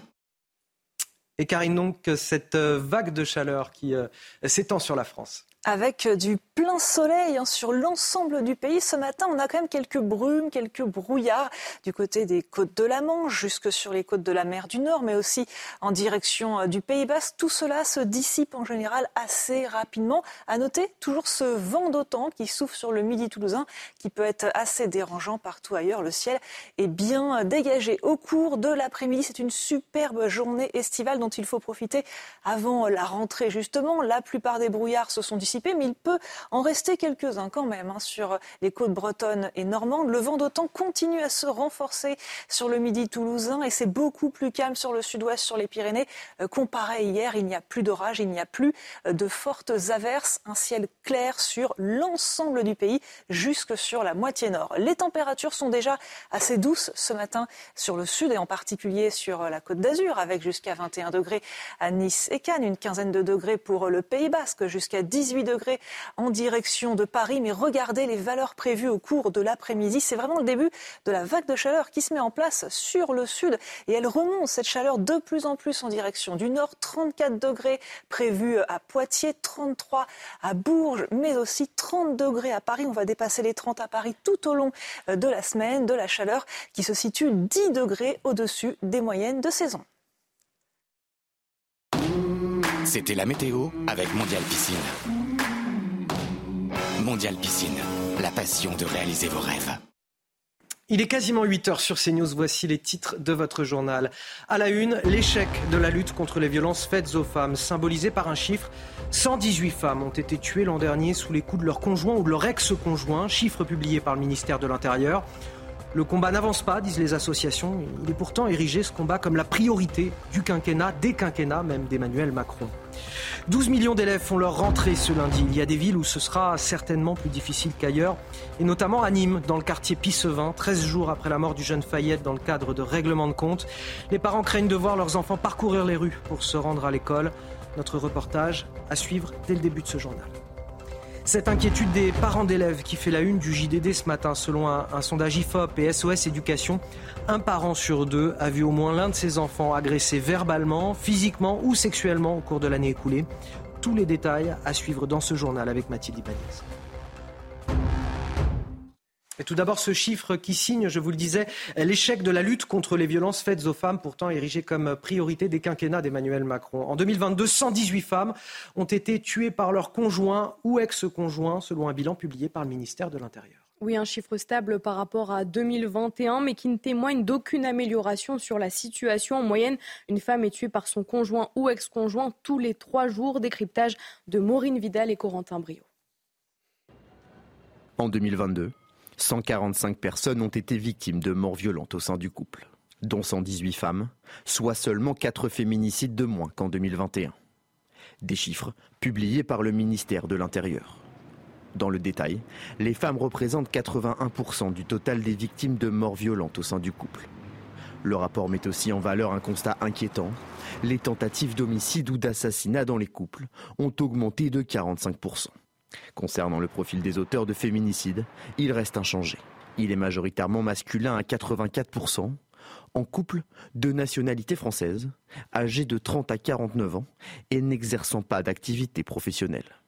Et Karine, donc, cette vague de chaleur qui euh, s'étend sur la France avec du plein soleil hein, sur l'ensemble du pays. Ce matin, on a quand même quelques brumes, quelques brouillards du côté des côtes de la Manche, jusque sur les côtes de la mer du Nord, mais aussi en direction euh, du Pays Basque. Tout cela se dissipe en général assez rapidement. À noter toujours ce vent d'autant qui souffle sur le midi toulousain, qui peut être assez dérangeant partout ailleurs. Le ciel est bien dégagé au cours de l'après-midi. C'est une superbe journée estivale dont il faut profiter avant la rentrée. Justement, la plupart des brouillards se sont dissipés mais il peut en rester quelques-uns quand même hein, sur les côtes bretonnes et normandes. Le vent d'autant continue à se renforcer sur le midi toulousain et c'est beaucoup plus calme sur le sud-ouest, sur les Pyrénées. Euh, comparé hier, il n'y a plus d'orage, il n'y a plus euh, de fortes averses, un ciel clair sur l'ensemble du pays, jusque sur la moitié nord. Les températures sont déjà assez douces ce matin sur le sud et en particulier sur euh, la côte d'Azur, avec jusqu'à 21 degrés à Nice et Cannes, une quinzaine de degrés pour le Pays Basque, jusqu'à 18 degrés en direction de Paris. Mais regardez les valeurs prévues au cours de l'après-midi. C'est vraiment le début de la vague de chaleur qui se met en place sur le sud. Et elle remonte, cette chaleur, de plus en plus en direction du nord. 34 degrés prévus à Poitiers, 33 à Bourges, mais aussi 30 degrés à Paris. On va dépasser les 30 à Paris tout au long de la semaine. De la chaleur qui se situe 10 degrés au-dessus des moyennes de saison. C'était la météo avec Mondial Piscine. Mondial Piscine, la passion de réaliser vos rêves. Il est quasiment 8 heures sur CNews. Voici les titres de votre journal. À la une, l'échec de la lutte contre les violences faites aux femmes, symbolisé par un chiffre. 118 femmes ont été tuées l'an dernier sous les coups de leur conjoint ou de leur ex-conjoint, chiffre publié par le ministère de l'Intérieur. Le combat n'avance pas, disent les associations. Il est pourtant érigé, ce combat, comme la priorité du quinquennat, des quinquennats même d'Emmanuel Macron. 12 millions d'élèves font leur rentrée ce lundi. Il y a des villes où ce sera certainement plus difficile qu'ailleurs, et notamment à Nîmes, dans le quartier Pissevin, 13 jours après la mort du jeune Fayette dans le cadre de règlement de compte. Les parents craignent de voir leurs enfants parcourir les rues pour se rendre à l'école. Notre reportage à suivre dès le début de ce journal. Cette inquiétude des parents d'élèves qui fait la une du JDD ce matin, selon un, sondage IFOP et SOS Éducation, un parent sur deux a vu au moins l'un de ses enfants agressé verbalement, physiquement ou sexuellement au cours de l'année écoulée. Tous les détails à suivre dans ce journal avec Mathilde Ibanez. Et tout d'abord, ce chiffre qui signe, je vous le disais, l'échec de la lutte contre les violences faites aux femmes, pourtant érigée comme priorité des quinquennats d'Emmanuel Macron. En 2022, 118 femmes ont été tuées par leur conjoint ou ex-conjoint, selon un bilan publié par le ministère de l'Intérieur. Oui, un chiffre stable par rapport à 2021, mais qui ne témoigne d'aucune amélioration sur la situation. En moyenne, une femme est tuée par son conjoint ou ex-conjoint tous les trois jours. Décryptage de Maureen Vidal et Corentin Brio. En 2022, 145 personnes ont été victimes de morts violentes au sein du couple, dont 118 femmes, soit seulement 4 féminicides de moins qu'en 2021. Des chiffres publiés par le ministère de l'Intérieur. Dans le détail, les femmes représentent 81% du total des victimes de morts violentes au sein du couple. Le rapport met aussi en valeur un constat inquiétant. Les tentatives d'homicide ou d'assassinat dans les couples ont augmenté de 45%. Concernant le profil des auteurs de féminicides, il reste inchangé. Il est majoritairement masculin à 84%, en couple de nationalité française, âgé de 30 à 49 ans et n'exerçant pas d'activité professionnelle.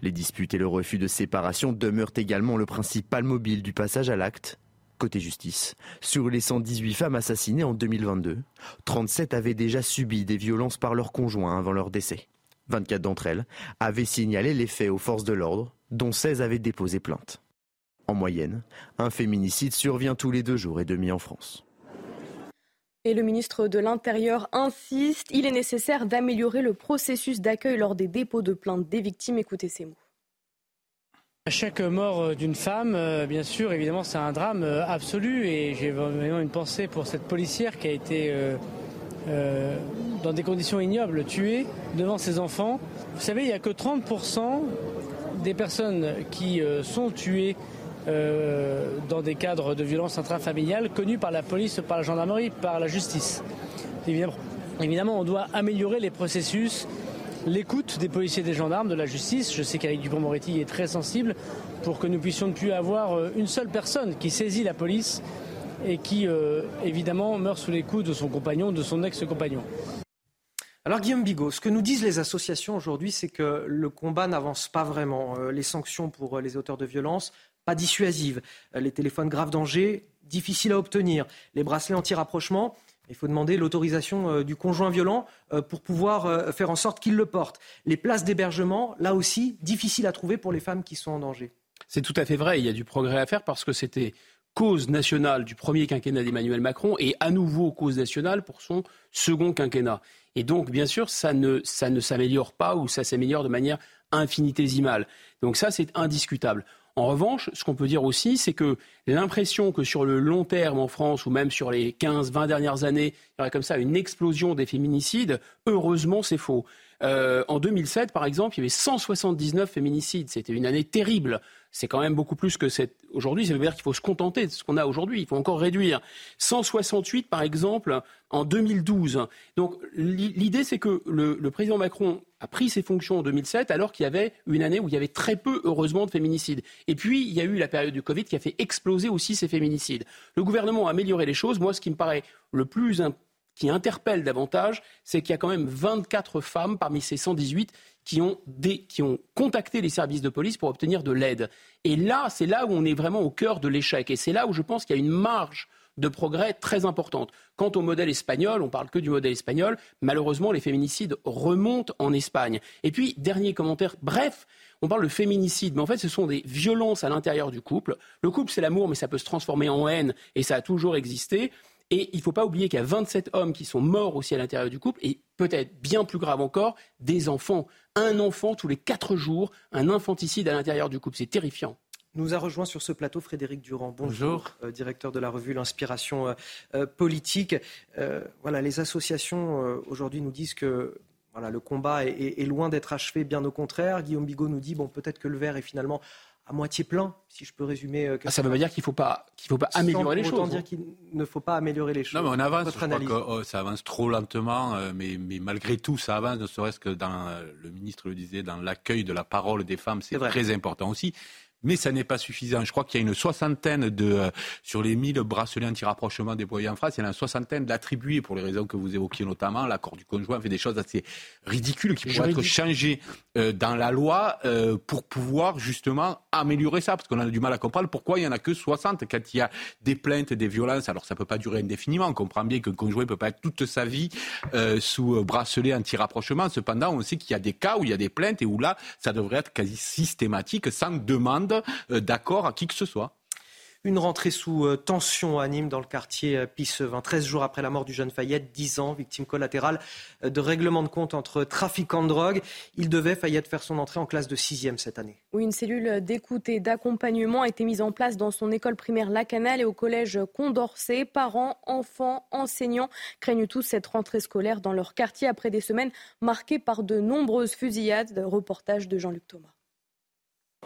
Les disputes et le refus de séparation demeurent également le principal mobile du passage à l'acte. Côté justice, sur les 118 femmes assassinées en 2022, 37 avaient déjà subi des violences par leur conjoint avant leur décès. 24 d'entre elles avaient signalé les faits aux forces de l'ordre, dont 16 avaient déposé plainte. En moyenne, un féminicide survient tous les deux jours et demi en France. Et le ministre de l'Intérieur insiste, il est nécessaire d'améliorer le processus d'accueil lors des dépôts de plainte des victimes. Écoutez ces mots. Chaque mort euh, d'une femme, euh, bien sûr, évidemment, c'est un drame euh, absolu et j'ai vraiment une pensée pour cette policière qui a été dans des conditions ignobles, tuée devant ses enfants. Vous savez, il n'y a que 30% des personnes qui sont tuées euh, dans des cadres de violence intrafamiliale connus par la police, par la gendarmerie, par la justice. Évidemment, évidemment on doit améliorer les processus, l'écoute des policiers des gendarmes, de la justice. Je sais qu'Éric Dupond-Moretti est très sensible pour que nous puissions ne plus avoir euh, une seule personne qui saisit la police et qui, euh, évidemment, meurt sous les coups de son compagnon, de son ex-compagnon. Alors Guillaume Bigot, ce que nous disent les associations aujourd'hui, c'est que le combat n'avance pas vraiment. Les sanctions pour les auteurs de violences pas dissuasive. Euh, les téléphones grave danger, difficiles à obtenir. Les bracelets anti-rapprochement, il faut demander l'autorisation euh, du conjoint violent euh, pour pouvoir faire en sorte qu'il le porte. Les places d'hébergement, là aussi, difficiles à trouver pour les femmes qui sont en danger. C'est tout à fait vrai. Il y a du progrès à faire parce que c'était cause nationale du premier quinquennat d'Emmanuel Macron et à nouveau cause nationale pour son second quinquennat. Et donc, bien sûr, ça ne, ça ne s'améliore pas ou ça s'améliore de manière infinitésimale. Donc ça, c'est indiscutable. En revanche, ce qu'on peut dire aussi, c'est que l'impression que sur le long terme en France, ou même sur les 15-20 dernières années, il y aurait comme ça une explosion des féminicides, heureusement, c'est faux. Euh, en 2007, par exemple, il y avait 179 féminicides. C'était une année terrible c'est quand même beaucoup plus que cette. Aujourd'hui, ça veut dire qu'il faut se contenter de ce qu'on a aujourd'hui. Il faut encore réduire. 168, par exemple, en 2012. Donc, l'idée, c'est que le, président Macron a pris ses fonctions en 2007, alors qu'il y avait une année où il y avait très peu, heureusement, de féminicides. Et puis, il y a eu la période du Covid qui a fait exploser aussi ces féminicides. Le gouvernement a amélioré les choses. Moi, ce qui me paraît le plus qui interpelle davantage, c'est qu'il y a quand même 24 femmes parmi ces 118 qui ont, qui ont contacté les services de police pour obtenir de l'aide. Et là, c'est là où on est vraiment au cœur de l'échec. Et c'est là où je pense qu'il y a une marge de progrès très importante. Quant au modèle espagnol, on parle que du modèle espagnol. Malheureusement, les féminicides remontent en Espagne. Et puis, dernier commentaire, bref, on parle de féminicide, mais en fait, ce sont des violences à l'intérieur du couple. Le couple, c'est l'amour, mais ça peut se transformer en haine, et ça a toujours existé. Et il ne faut pas oublier qu'il y a 27 hommes qui sont morts aussi à l'intérieur du couple, et peut-être bien plus grave encore, des enfants. Un enfant tous les quatre jours, un infanticide à l'intérieur du couple. C'est terrifiant. Nous a rejoint sur ce plateau Frédéric Durand. Bonjour, euh, directeur de la revue L'Inspiration euh, euh, politique. voilà, les associations aujourd'hui nous disent que voilà, le combat est, est loin d'être achevé, bien au contraire. Guillaume Bigot nous dit bon, peut-être que le verre est finalement à moitié plein, si je peux résumer. Euh, ah, ça veut pas dire qu'il ne faut pas, qu'il faut pas améliorer les choses. Autant dire qu'il ne faut pas améliorer les choses. Non, mais on avance. je crois que, oh, ça avance trop lentement, euh, mais, mais, malgré tout, ça avance, ne serait-ce que dans, euh, le ministre le disait, dans l'accueil de la parole des femmes, c'est très important aussi. Mais ça n'est pas suffisant. Je crois qu'il y a une soixantaine de, euh, sur les 1000 bracelets anti-rapprochement déployés en France, il y en a une soixantaine d'attribués pour les raisons que vous évoquiez notamment, l'accord du conjoint fait des choses assez ridicules qui pourraient être changées euh, dans la loi euh, pour pouvoir justement améliorer ça, parce qu'on a du mal à comprendre pourquoi il n'y en a que 60 quand il y a des plaintes, des violences. Alors ça ne peut pas durer indéfiniment, on comprend bien qu'un conjoint ne peut pas être toute sa vie sous bracelet anti-rapprochement. Cependant, on sait qu'il y a des cas où il y a des plaintes et où là, ça devrait être quasi systématique sans demande d'accord à qui que ce soit. Une rentrée sous euh, tension à Nîmes dans le quartier euh, Pissevin. 13 jours après la mort du jeune Fayette, 10 ans, victime collatérale de règlement de compte entre trafiquants de drogue. Il devait, Fayette, faire son entrée en classe de 6e cette année. Oui, une cellule d'écoute et d'accompagnement a été mise en place dans son école primaire Lacanal et au collège Condorcet. Parents, enfants, enseignants craignent tous cette rentrée scolaire dans leur quartier après des semaines marquées par de nombreuses fusillades. Reportage de Jean-Luc Thomas.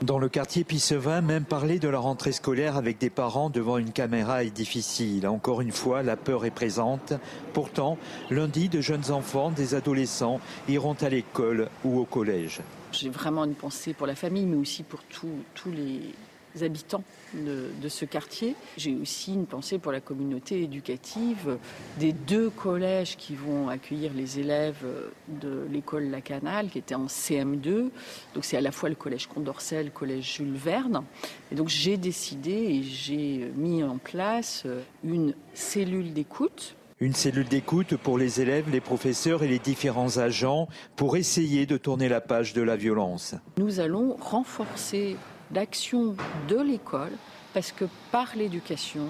Dans le quartier Pissevin, même parler de la rentrée scolaire avec des parents devant une caméra est difficile. Encore une fois, la peur est présente. Pourtant, lundi, de jeunes enfants, des adolescents iront à l'école ou au collège. J'ai vraiment une pensée pour la famille, mais aussi pour tous les, habitants de, ce quartier. J'ai aussi une pensée pour la communauté éducative des deux collèges qui vont accueillir les élèves de l'école La Canale, qui était en CM2. Donc c'est à la fois le collège Condorcet, le collège Jules Verne. Et donc j'ai décidé et j'ai mis en place une cellule d'écoute une cellule d'écoute pour les élèves, les professeurs et les différents agents pour essayer de tourner la page de la violence. Nous allons renforcer d'action de l'école, parce que par l'éducation,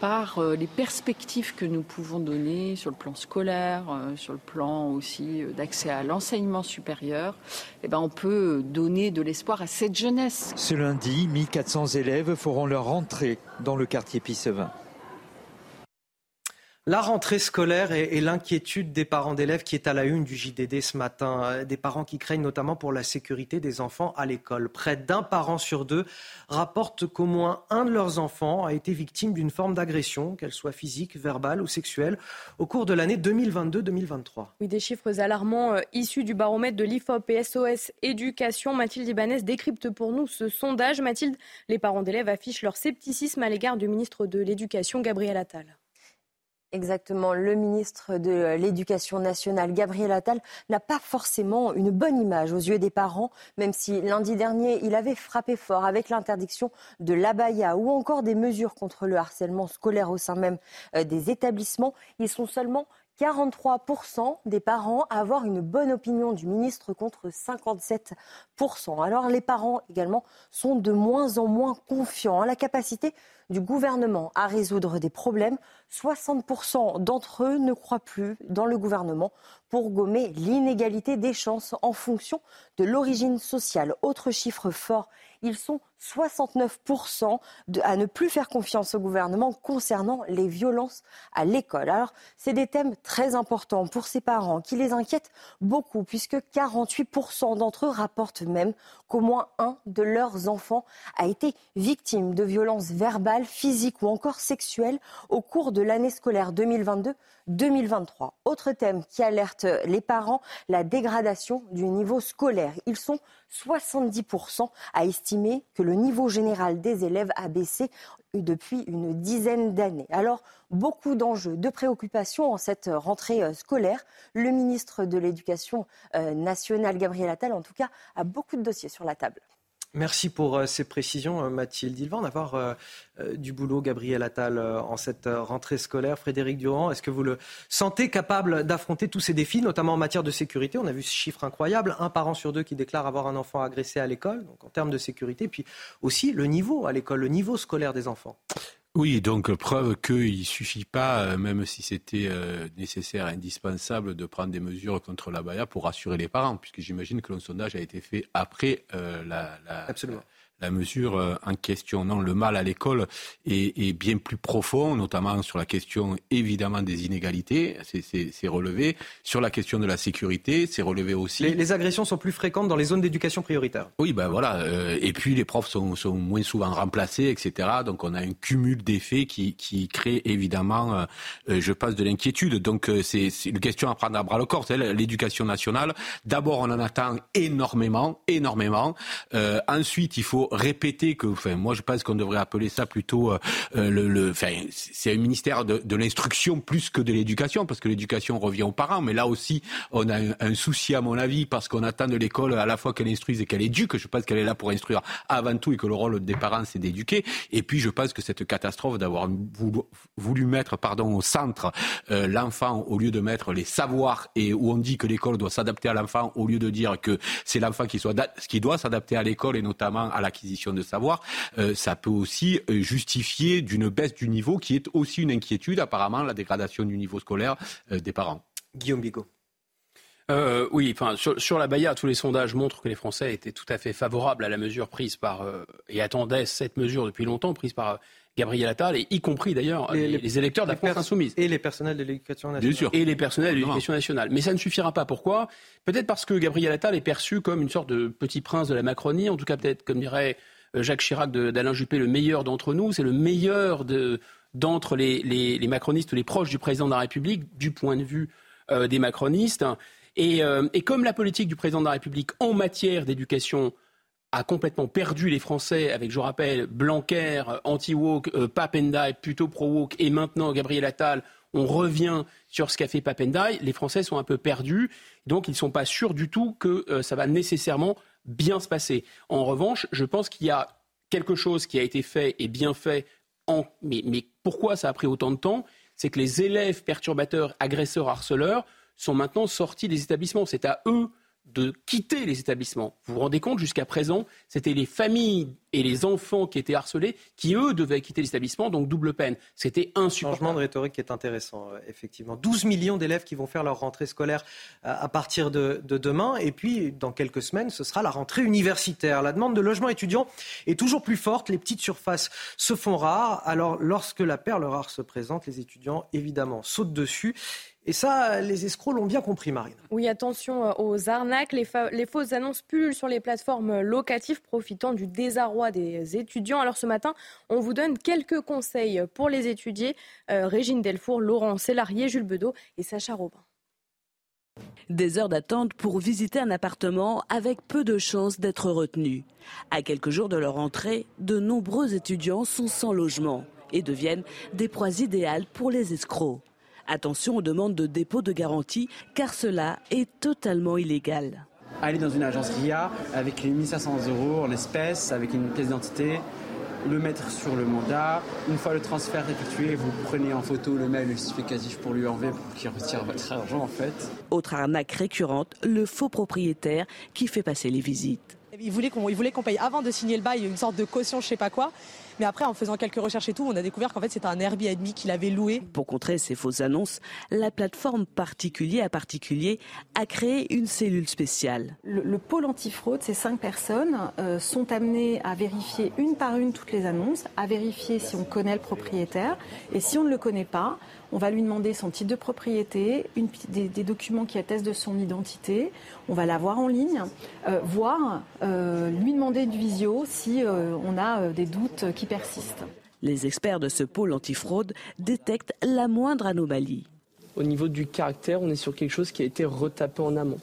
par euh, les perspectives que nous pouvons donner sur le plan scolaire, euh, sur le plan aussi euh, d'accès à l'enseignement supérieur, eh ben on peut donner de l'espoir à cette jeunesse. Ce lundi, 1400 élèves feront leur entrée dans le quartier Pissevin. La rentrée scolaire et, l'inquiétude des parents d'élèves qui est à la une du JDD ce matin. Euh, des parents qui craignent notamment pour la sécurité des enfants à l'école. Près d'un parent sur deux rapporte qu'au moins un de leurs enfants a été victime d'une forme d'agression, qu'elle soit physique, verbale ou sexuelle, au cours de l'année 2022-2023. Oui, des chiffres alarmants euh, issus du baromètre de l'IFOP et SOS Éducation. Mathilde Ibanez décrypte pour nous ce sondage. Mathilde, les parents d'élèves affichent leur scepticisme à l'égard du ministre de l'Éducation, Gabriel Attal. Exactement. Le ministre de l'Éducation nationale, Gabriel Attal, n'a pas forcément une bonne image aux yeux des parents, même si lundi dernier, il avait frappé fort avec l'interdiction de l'abaya ou encore des mesures contre le harcèlement scolaire au sein même euh, des établissements. Ils sont seulement 43% des parents à avoir une bonne opinion du ministre contre 57%. Alors les parents également sont de moins en moins confiants en la capacité du gouvernement à résoudre des problèmes. 60% d'entre eux ne croient plus dans le gouvernement pour gommer l'inégalité des chances en fonction de l'origine sociale. Autre chiffre fort, ils sont 69% à ne plus faire confiance au gouvernement concernant les violences à l'école. Alors, c'est des thèmes très importants pour ces parents qui les inquiètent beaucoup puisque 48% d'entre eux rapportent même qu'au moins un de leurs enfants a été victime de violences verbales, physiques ou encore sexuelles au cours de l'année scolaire 2022-2023. Autre thème qui alerte les parents, la dégradation du niveau scolaire. Ils sont 70% à estimer que le niveau général des élèves a baissé depuis une dizaine d'années. Alors, beaucoup d'enjeux, de préoccupations en cette rentrée euh, scolaire. Le ministre de l'Éducation euh, nationale, Gabriel Attal, en tout cas, a beaucoup de dossiers sur la table. Merci pour euh, ces précisions, Mathilde. Il va en avoir du boulot, Gabriel Attal, en cette rentrée scolaire. Frédéric Durand, est-ce que vous le sentez capable d'affronter tous ces défis, notamment en matière de sécurité? On a vu ce chiffre incroyable, un parent sur deux qui déclare avoir un enfant agressé à l'école, donc en termes de sécurité, puis aussi le niveau à l'école, le niveau scolaire des enfants. Oui, donc preuve qu'il ne suffit pas, euh, même si c'était euh, nécessaire, indispensable, de prendre des mesures contre la baya pour rassurer les parents, puisque j'imagine que le sondage a été fait après euh, la, la, Absolument la mesure euh, en question. Non, le mal à l'école est, bien plus profond, notamment sur la question évidemment des inégalités, c'est relevé. Sur la question de la sécurité, c'est relevé aussi. Les, agressions sont plus fréquentes dans les zones d'éducation prioritaire. Oui, ben voilà. Euh, et puis les profs sont, sont, moins souvent remplacés, etc. Donc on a un cumul d'effets qui, qui crée évidemment, euh, je pense, de l'inquiétude. Donc c'est une question à prendre à bras le corps. C'est l'éducation nationale. D'abord, on en attend énormément, énormément. ensuite, il faut répéter que, enfin, moi je pense qu'on devrait appeler ça plutôt euh, euh, le, le enfin, c'est un ministère de, de l'instruction plus que de l'éducation, parce que l'éducation revient aux parents, mais là aussi on a un, souci à mon avis, parce qu'on attend de l'école à la fois qu'elle instruise et qu'elle éduque. Je pense qu'elle est là pour instruire avant tout et que le rôle des parents c'est d'éduquer. Et puis je pense que cette catastrophe d'avoir voulu, voulu, mettre pardon au centre euh, l'enfant au lieu de mettre les savoirs et où on dit que l'école doit s'adapter à l'enfant au lieu de dire que c'est l'enfant qui, soit, qui doit s'adapter à l'école et notamment à l'acquisition de savoir, euh, ça peut aussi euh, justifier d'une baisse du niveau qui est aussi une inquiétude, apparemment, la dégradation du niveau scolaire euh, des parents. Guillaume Bigot. Euh, oui, enfin, sur, sur, la Baïa, tous les sondages montrent que les Français étaient tout à fait favorables à la mesure prise par, euh, et attendaient cette mesure depuis longtemps, prise par Gabriel Attal, et y compris d'ailleurs les, les, les, électeurs de la France insoumise. Et les personnels de l'éducation nationale. Bien sûr. Et les personnels de l'éducation nationale. Mais ça ne suffira pas. Pourquoi? Peut-être parce que Gabriel Attal est perçu comme une sorte de petit prince de la Macronie, en tout cas peut-être, comme dirait euh, Jacques Chirac d'Alain Juppé, le meilleur d'entre nous. C'est le meilleur de, d'entre les, les, les, macronistes ou les proches du président de la République, du point de vue euh, des macronistes. Et, euh, et, comme la politique du président de la République en matière d'éducation a complètement perdu les Français avec, je rappelle, Blanquer, anti-woke, euh, Papendai, plutôt pro-woke, et maintenant Gabriel Attal, on revient sur ce qu'a fait Papendai, les Français sont un peu perdus, donc ils ne sont pas sûrs du tout que euh, ça va nécessairement bien se passer. En revanche, je pense qu'il y a quelque chose qui a été fait et bien fait, en... mais, mais pourquoi ça a pris autant de temps? C'est que les élèves perturbateurs, agresseurs, harceleurs sont maintenant sortis des établissements. C'est à eux de quitter les établissements. Vous vous rendez compte, jusqu'à présent, c'était les familles et les enfants qui étaient harcelés qui, eux, devaient quitter l'établissement, donc double peine. C'était insupportable. Changement de rhétorique qui est intéressant, euh, effectivement. 12 millions d'élèves qui vont faire leur rentrée scolaire euh, à partir de, de, demain, et puis dans quelques semaines, ce sera la rentrée universitaire. La demande de logement étudiant est toujours plus forte, les petites surfaces se font rares, alors lorsque la perle rare se présente, les étudiants, évidemment, sautent dessus. Et ça, les escrocs l'ont bien compris, Marine. Oui, attention euh, aux arnaques. Les, les, fausses annonces pullulent sur les plateformes locatives, profitant du désarroi des étudiants. Alors ce matin, on vous donne quelques conseils pour les étudier. Euh, Régine Delfour, Laurent Sélarié, Jules Bedeau et Sacha Robin. Des heures d'attente pour visiter un appartement avec peu de chances d'être retenus. À quelques jours de leur entrée, de nombreux étudiants sont sans logement et deviennent des proies idéales pour les escrocs. Attention aux demandes de dépôt de garantie, car cela est totalement illégal. Aller dans une agence RIA avec les 1500 euros en espèces, avec une pièce d'identité, le mettre sur le mandat. Une fois le transfert effectué, vous prenez en photo le mail justificatif pour lui enlever pour qu'il retire votre argent en fait. Autre arnaque récurrente, le faux propriétaire qui fait passer les visites. Il voulait qu'on qu paye avant de signer le bail une sorte de caution, je sais pas quoi. Mais après, en faisant quelques recherches et tout, on a découvert qu'en fait, c'était un Airbnb qu'il avait loué. Pour contrer ces fausses annonces, la plateforme particulier à particulier a créé une cellule spéciale. Le, le pôle antifraude, ces cinq personnes euh, sont amenées à vérifier une par une toutes les annonces, à vérifier si on connaît le propriétaire. Et si on ne le connaît pas, on va lui demander son titre de propriété, une, des, des, documents qui attestent de son identité. On va la voir en ligne, euh, voir, euh, lui demander une visio si euh, on a des doutes qui persistent. Les experts de ce pôle antifraude détectent la moindre anomalie. Au niveau du caractère, on est sur quelque chose qui a été retapé en amont.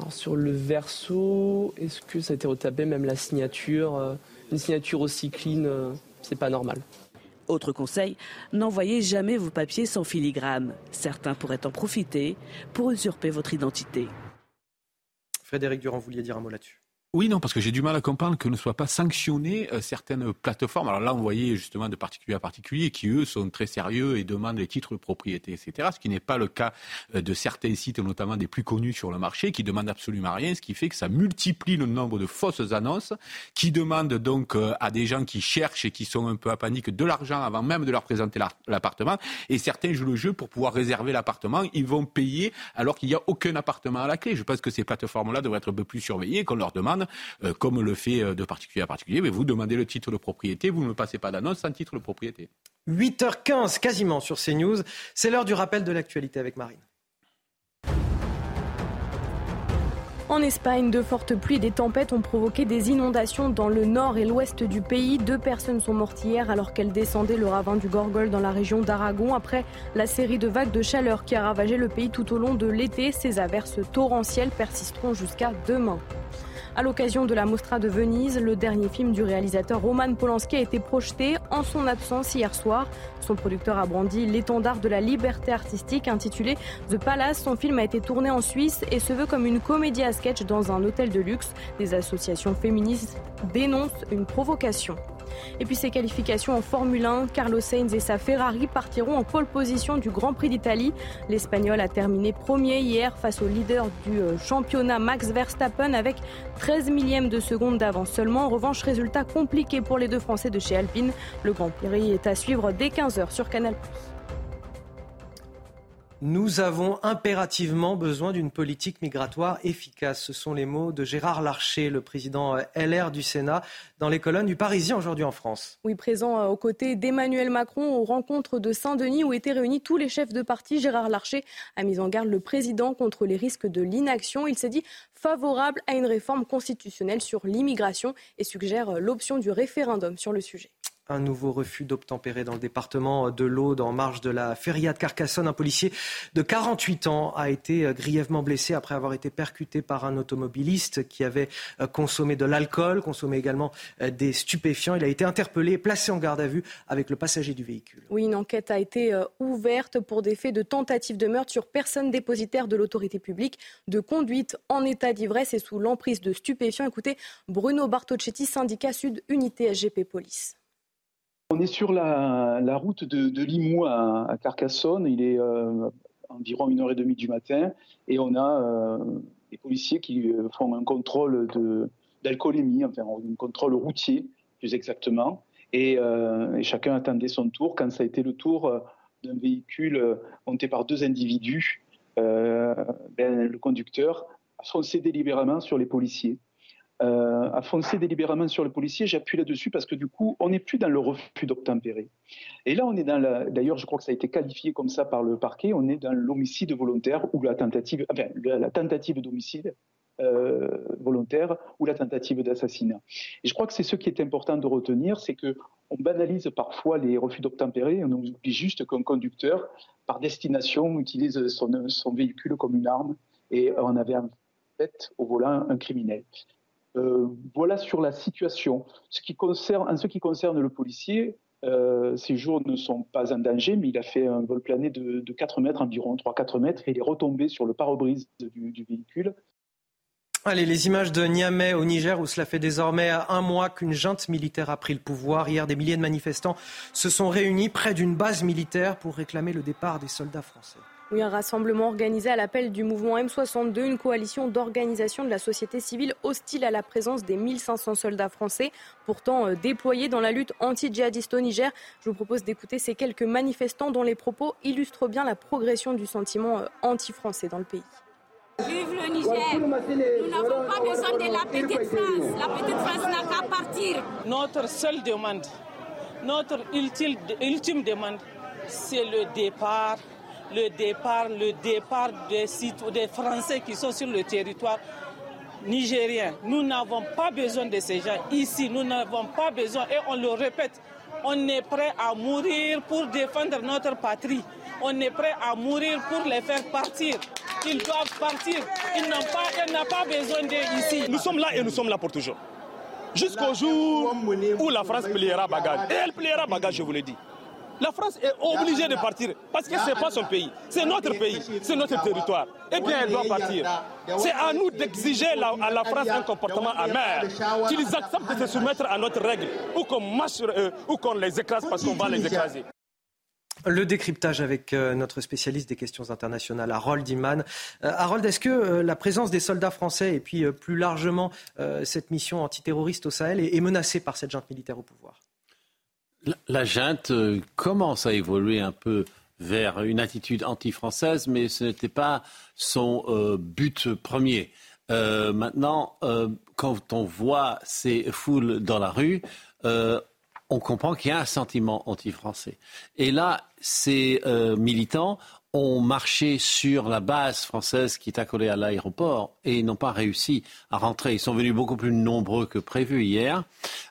Alors sur le verso, est-ce que ça a été retapé, même la signature Une signature aussi clean, c'est pas normal. Autre conseil, n'envoyez jamais vos papiers sans filigrane. Certains pourraient en profiter pour usurper votre identité. Frédéric Durand, vous vouliez dire un mot là-dessus oui, non, parce que j'ai du mal à comprendre que ne soient pas sanctionnées euh, certaines plateformes. Alors là, on voyait justement de particulier à particulier qui, eux, sont très sérieux et demandent les titres de propriété, etc. Ce qui n'est pas le cas euh, de certains sites, notamment des plus connus sur le marché, qui demandent absolument rien, ce qui fait que ça multiplie le nombre de fausses annonces, qui demandent donc euh, à des gens qui cherchent et qui sont un peu à panique de l'argent avant même de leur présenter l'appartement. Et certains jouent le jeu pour pouvoir réserver l'appartement. Ils vont payer alors qu'il n'y a aucun appartement à la clé. Je pense que ces plateformes-là devraient être un peu plus surveillées, qu'on leur demande euh, comme le fait euh, de particulier à particulier, mais vous demandez le titre de propriété, vous ne passez pas d'annonce sans titre de propriété. 8h15 quasiment sur CNews, c'est l'heure du rappel de l'actualité avec Marine. En Espagne, de fortes pluies et des tempêtes ont provoqué des inondations dans le nord et l'ouest du pays. Deux personnes sont mortes hier alors qu'elles descendaient le ravin du Gorgol dans la région d'Aragon après la série de vagues de chaleur qui a ravagé le pays tout au long de l'été. Ces averses torrentielles persisteront jusqu'à demain. À l'occasion de la Mostra de Venise, le dernier film du réalisateur Roman Polanski a été projeté en son absence hier soir. Son producteur a brandi l'étendard de la liberté artistique intitulé The Palace. Son film a été tourné en Suisse et se veut comme une comédie à sketch dans un hôtel de luxe. Des associations féministes dénoncent une provocation. Et puis ses qualifications en Formule 1, Carlos Sainz et sa Ferrari partiront en pole position du Grand Prix d'Italie. L'Espagnol a terminé premier hier face au leader du euh, championnat Max Verstappen avec 13 millièmes de seconde d'avance seulement. En revanche, résultat compliqué pour les deux Français de chez Alpine. Le Grand Prix est à suivre dès 15h sur Canal+. Nous avons impérativement besoin d'une politique migratoire efficace. Ce sont les mots de Gérard Larcher, le président euh, LR du Sénat, dans les colonnes du Parisien aujourd'hui en France. Oui, présent euh, aux côtés d'Emmanuel Macron aux rencontres de Saint-Denis où étaient réunis tous les chefs de parti. Gérard Larcher a mis en garde le président contre les risques de l'inaction. Il s'est dit favorable à une réforme constitutionnelle sur l'immigration et suggère euh, l'option du référendum sur le sujet. Un nouveau refus d'obtempérer dans le département de l'Aude en marge de la feria de Carcassonne. Un policier de 48 ans a été euh, grièvement blessé après avoir été percuté par un automobiliste qui avait euh, consommé de l'alcool, consommé également euh, des stupéfiants. Il a été interpellé, placé en garde à vue avec le passager du véhicule. Oui, une enquête a été ouverte pour des faits de tentative de meurtre sur personne dépositaire de l'autorité publique, de conduite en état d'ivresse et sous l'emprise de stupéfiants. Écoutez, Bruno Bartocchetti, syndicat Sud, unité SGP Police. On est sur la, route de, Limoux à, Carcassonne. Il est euh, environ une heure et demie du matin et on a euh, des policiers qui euh, font un contrôle d'alcoolémie, enfin un contrôle routier plus exactement. Et, chacun attendait son tour. Quand ça a été le tour d'un véhicule monté par deux individus, ben, le conducteur a foncé délibérément sur les policiers euh, a foncé délibérément sur le policier. J'appuie là-dessus parce que du coup, on n'est plus dans le refus d'obtempérer. Et là, on est dans la. D'ailleurs, je crois que ça a été qualifié comme ça par le parquet. On est dans l'homicide volontaire ou la tentative, la tentative d'homicide. Euh, volontaire ou la tentative d'assassinat. Et je crois que c'est ce qui est important de retenir, c'est que on banalise parfois les refus d'obtempérer, on oublie juste qu'un conducteur, par destination, utilise son, son, véhicule comme une arme et on avait en fait au volant un criminel. Euh, voilà sur la situation. En ce qui concerne le policier, euh, ses jours ne sont pas en danger, mais il a fait un vol plané de, 4 mètres, environ 3-4 mètres, et il est retombé sur le pare-brise du, véhicule. Allez, les images de Niamey au Niger, où cela fait désormais un mois qu'une junte militaire a pris le pouvoir. Hier, des milliers de manifestants se sont réunis près d'une base militaire pour réclamer le départ des soldats français. Oui, un rassemblement organisé à l'appel du mouvement M62, une coalition d'organisations de la société civile hostile à la présence des 1500 soldats français, pourtant euh, déployés dans la lutte anti-djihadiste au Niger. Je vous propose d'écouter ces quelques manifestants dont les propos illustrent bien la progression du sentiment euh, anti-français dans le pays. Vive le Niger Nous n'avons pas besoin de la petite France. La petite France n'a qu'à partir. Notre seule demande, notre ultime demande, c'est le départ le départ, le départ des, des Français qui sont sur le territoire nigérien. Nous n'avons pas besoin de ces gens ici, nous n'avons pas besoin, et on le répète, on est prêt à mourir pour défendre notre patrie. On est prêt à mourir pour les faire partir. Ils doivent partir. Ils n'ont pas, pas besoin d'eux ici. Nous sommes là et nous sommes là pour toujours. Jusqu'au jour où la France pliera bagage. Et elle pliera bagage, je vous le dis. La France est obligée de partir parce que ce n'est pas son pays, c'est notre pays, c'est notre territoire. Eh bien, elle doit partir. C'est à nous d'exiger à la France un comportement amer, qu'ils acceptent de se soumettre à notre règle, ou qu'on marche sur eux, ou qu'on les écrase parce qu'on va les écraser. Le décryptage avec euh, notre spécialiste des questions internationales, Harold Iman. Euh, Harold, est-ce que euh, la présence des soldats français et puis plus largement cette mission antiterroriste au Sahel est menacée par cette junte militaire au pouvoir? La junte euh, commence à évoluer un peu vers une attitude anti-française, mais ce n'était pas son euh, but premier. Euh, maintenant, quand on voit ces foules dans la rue, on comprend qu'il y a un sentiment anti-français. Et là, ces militants ont marché sur la base française qui est accolée à l'aéroport et n'ont pas réussi à rentrer. Ils sont venus beaucoup plus nombreux que prévu hier,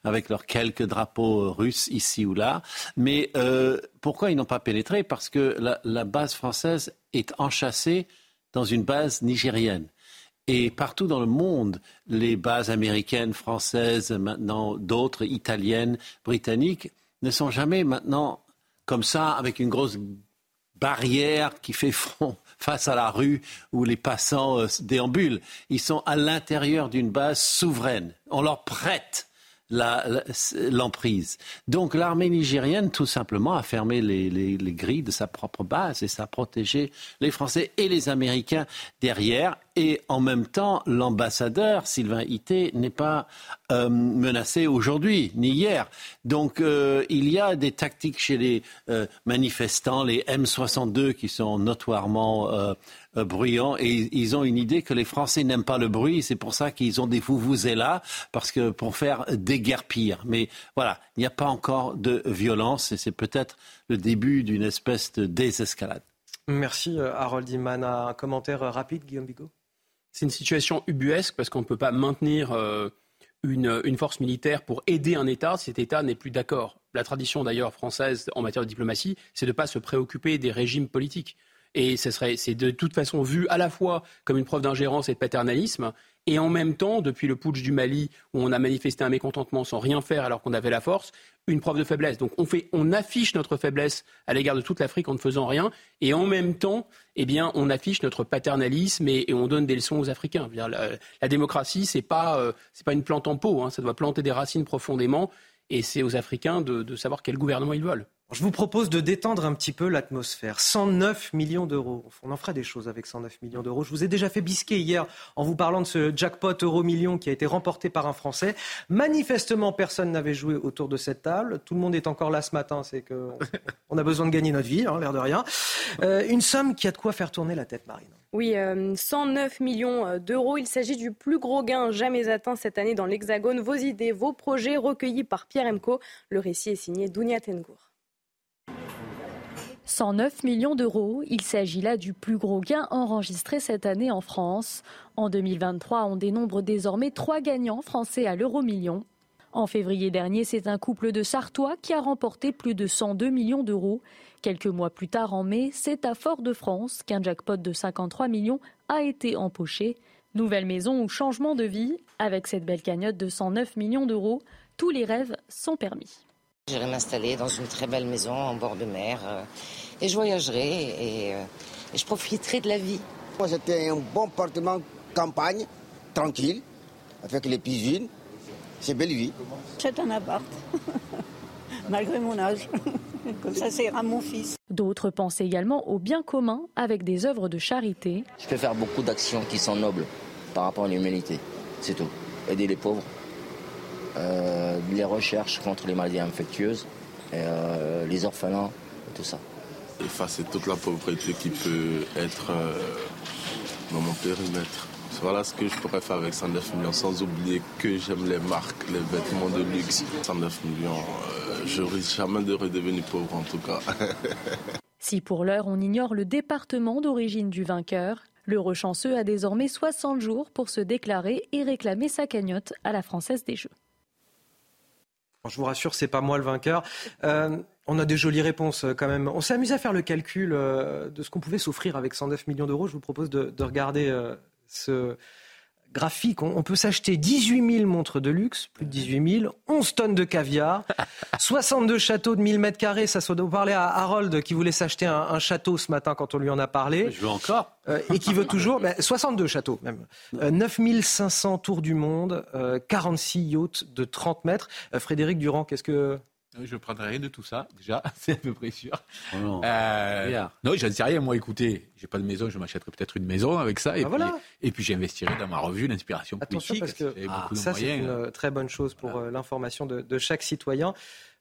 avec leurs quelques drapeaux russes ici ou là. Mais euh, pourquoi ils n'ont pas pénétré? Parce que la, base française est enchâssée dans une base nigérienne. Et partout dans le monde, les bases américaines, françaises, maintenant d'autres, italiennes, britanniques, ne sont jamais maintenant comme ça, avec une grosse barrière qui fait front face à la rue où les passants euh, déambulent. Ils sont à l'intérieur d'une base souveraine. On leur prête l'emprise. Donc l'armée nigérienne, tout simplement, a fermé les, les, grilles de sa propre base et ça a protégé les Français et les Américains derrière. Et en même temps, l'ambassadeur Sylvain Ité n'est pas euh, menacé aujourd'hui, ni hier. Donc euh, il y a des tactiques chez les euh, manifestants, les M62 qui sont notoirement euh, bruyants et ils ont une idée que les Français n'aiment pas le bruit. C'est pour ça qu'ils ont des là parce que pour faire déguerpir. Mais voilà, il n'y a pas encore de violence et c'est peut-être le début d'une espèce de désescalade. Merci euh, Harold Iman. Un commentaire euh, rapide, Guillaume Bigot? C'est une situation ubuesque parce qu'on ne peut pas maintenir une, une, force militaire pour aider un État si cet État n'est plus d'accord. La tradition d'ailleurs française en matière de diplomatie, c'est de ne pas se préoccuper des régimes politiques. Et c'est de toute façon vu à la fois comme une preuve d'ingérence et de paternalisme, et en même temps, depuis le putsch du Mali, où on a manifesté un mécontentement sans rien faire alors qu'on avait la force, une preuve de faiblesse. Donc on, fait, on affiche notre faiblesse à l'égard de toute l'Afrique en ne faisant rien, et en même temps, eh bien, on affiche notre paternalisme et, on donne des leçons aux Africains. La, démocratie, c'est pas, euh, pas une plante en pot, hein, ça doit planter des racines profondément, et c'est aux Africains de savoir quel gouvernement ils veulent. Je vous propose de détendre un petit peu l'atmosphère. 109 millions d'euros. On en fera des choses avec 109 millions d'euros. Je vous ai déjà fait bisquer hier en vous parlant de ce jackpot euro-million qui a été remporté par un Français. Manifestement, personne n'avait joué autour de cette table. Tout le monde est encore là ce matin. C'est qu'on a besoin de gagner notre vie, hein, l'air de rien. Euh, une somme qui a de quoi faire tourner la tête, Marine. Oui, 109 euh, millions euh, d'euros. Il s'agit du plus gros gain jamais atteint cette année dans l'Hexagone. Vos idées, vos projets recueillis par Pierre Emco. Le récit est signé Dounia Tengour. 109 millions d'euros, il s'agit là du plus gros gain enregistré cette année en France. En 2023, on dénombre désormais trois gagnants français à l'euro million. En février dernier, c'est un couple de Sartois qui a remporté plus de 102 millions d'euros. Quelques mois plus tard, en mai, c'est à Fort-de-France qu'un jackpot de 53 millions a été empoché. Nouvelle maison ou changement de vie, avec cette belle cagnotte de 109 millions d'euros, tous les rêves sont permis. J'irai m'installer dans une très belle maison en bord de mer euh, et je voyagerai euh, et, je profiterai de la vie. Moi, c'était un bon appartement campagne, tranquille, avec les piscines. C'est belle vie. C'est un appart, malgré mon âge. Comme ça, c'est à mon fils. D'autres pensent également au bien commun avec des œuvres de charité. Je peux faire beaucoup d'actions qui sont nobles par rapport à l'humanité. C'est tout. Aider les pauvres, euh, les recherches contre les maladies infectieuses, euh, les orphelins, et tout ça. Effacer toute la pauvreté qui peut être euh, dans mon périmètre. Voilà ce que je pourrais faire avec 109 millions, sans oublier que j'aime les marques, les vêtements de luxe. 109 millions, je risque jamais de redevenir pauvre en tout cas. si pour l'heure on ignore le département d'origine du vainqueur, le rechanceux a désormais 60 jours pour se déclarer et réclamer sa cagnotte à la Française des Jeux. Je vous rassure, c'est pas moi le vainqueur. Euh, on a des jolies réponses euh, quand même. On s'est amusé à faire le calcul euh, de ce qu'on pouvait s'offrir avec 109 millions d'euros. Je vous propose de, regarder ce, graphique, on, peut s'acheter 18 000 montres de luxe, plus de 18 000, 11 tonnes de caviar, 62 châteaux de 1000 mètres carrés. Ça, ça doit parler à Harold qui voulait s'acheter un, château ce matin quand on lui en a parlé. Je veux encore. Euh, et qui veut toujours, 62 châteaux même. 9 500 tours du monde, 46 euh, yachts de 30 mètres. Euh, Frédéric Durand, qu'est-ce que je ne prendrai rien de tout ça, déjà, c'est à peu près sûr. Oh non, euh, non je ne sais rien. Moi, écoutez, j'ai pas de maison, je m'achèterai peut-être une maison avec ça. Et, ah, puis, j'investirai dans ma revue l'inspiration politique. parce que ah, ça, c'est une euh, très bonne chose pour euh, l'information de, chaque citoyen.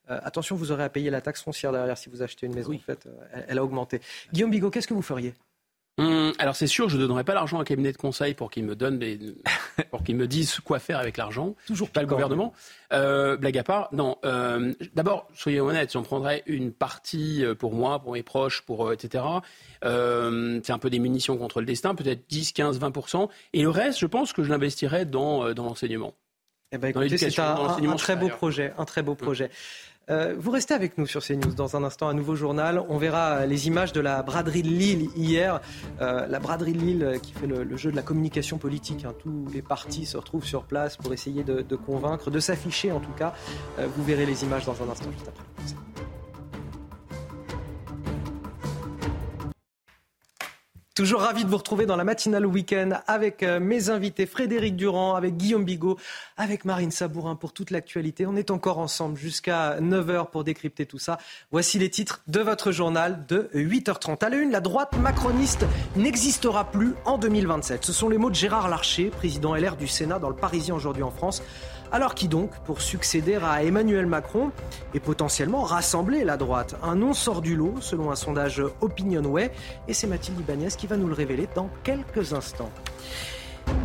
attention, vous aurez à payer la taxe foncière derrière si vous achetez une maison. En fait, elle, a augmenté. Guillaume Bigot, qu'est-ce que vous feriez? Hum, alors c'est sûr, je ne donnerai pas l'argent à un cabinet de conseil pour qu'il me donne pour qu'il me dise quoi faire avec l'argent. Toujours pas le gouvernement. Euh, blague à part, non. Euh, d'abord, soyez honnêtes, j'en prendrai une partie euh, pour moi, pour mes proches, pour etc. c'est un peu des munitions contre le destin, peut-être 10, 15, 20 et le reste, je pense que je l'investirai dans dans l'enseignement. Eh ben, c'est un, très beau projet, un très beau projet. Euh, vous restez avec nous sur CNews dans un instant, un nouveau journal. On verra les images de la braderie de Lille hier. Euh, la braderie de Lille qui fait le, jeu de la communication politique. Hein. Tous les partis se retrouvent sur place pour essayer de, convaincre, de s'afficher en tout cas. Euh, vous verrez les images dans un instant juste après. Toujours ravi de vous retrouver dans la matinale week-end avec euh, mes invités Frédéric Durand, avec Guillaume Bigot, avec Marine Sabourin pour toute l'actualité. On est encore ensemble jusqu'à 9h pour décrypter tout ça. Voici les titres de votre journal de 8h30. À la une, la droite macroniste n'existera plus en 2027. Ce sont les mots de Gérard Larcher, président LR du Sénat dans le Parisien aujourd'hui en France. Alors qui donc pour succéder à Emmanuel Macron et potentiellement rassembler la droite? Un nom sort du lot selon un sondage Opinionway et c'est Mathilde Ibanez qui va nous le révéler dans quelques instants.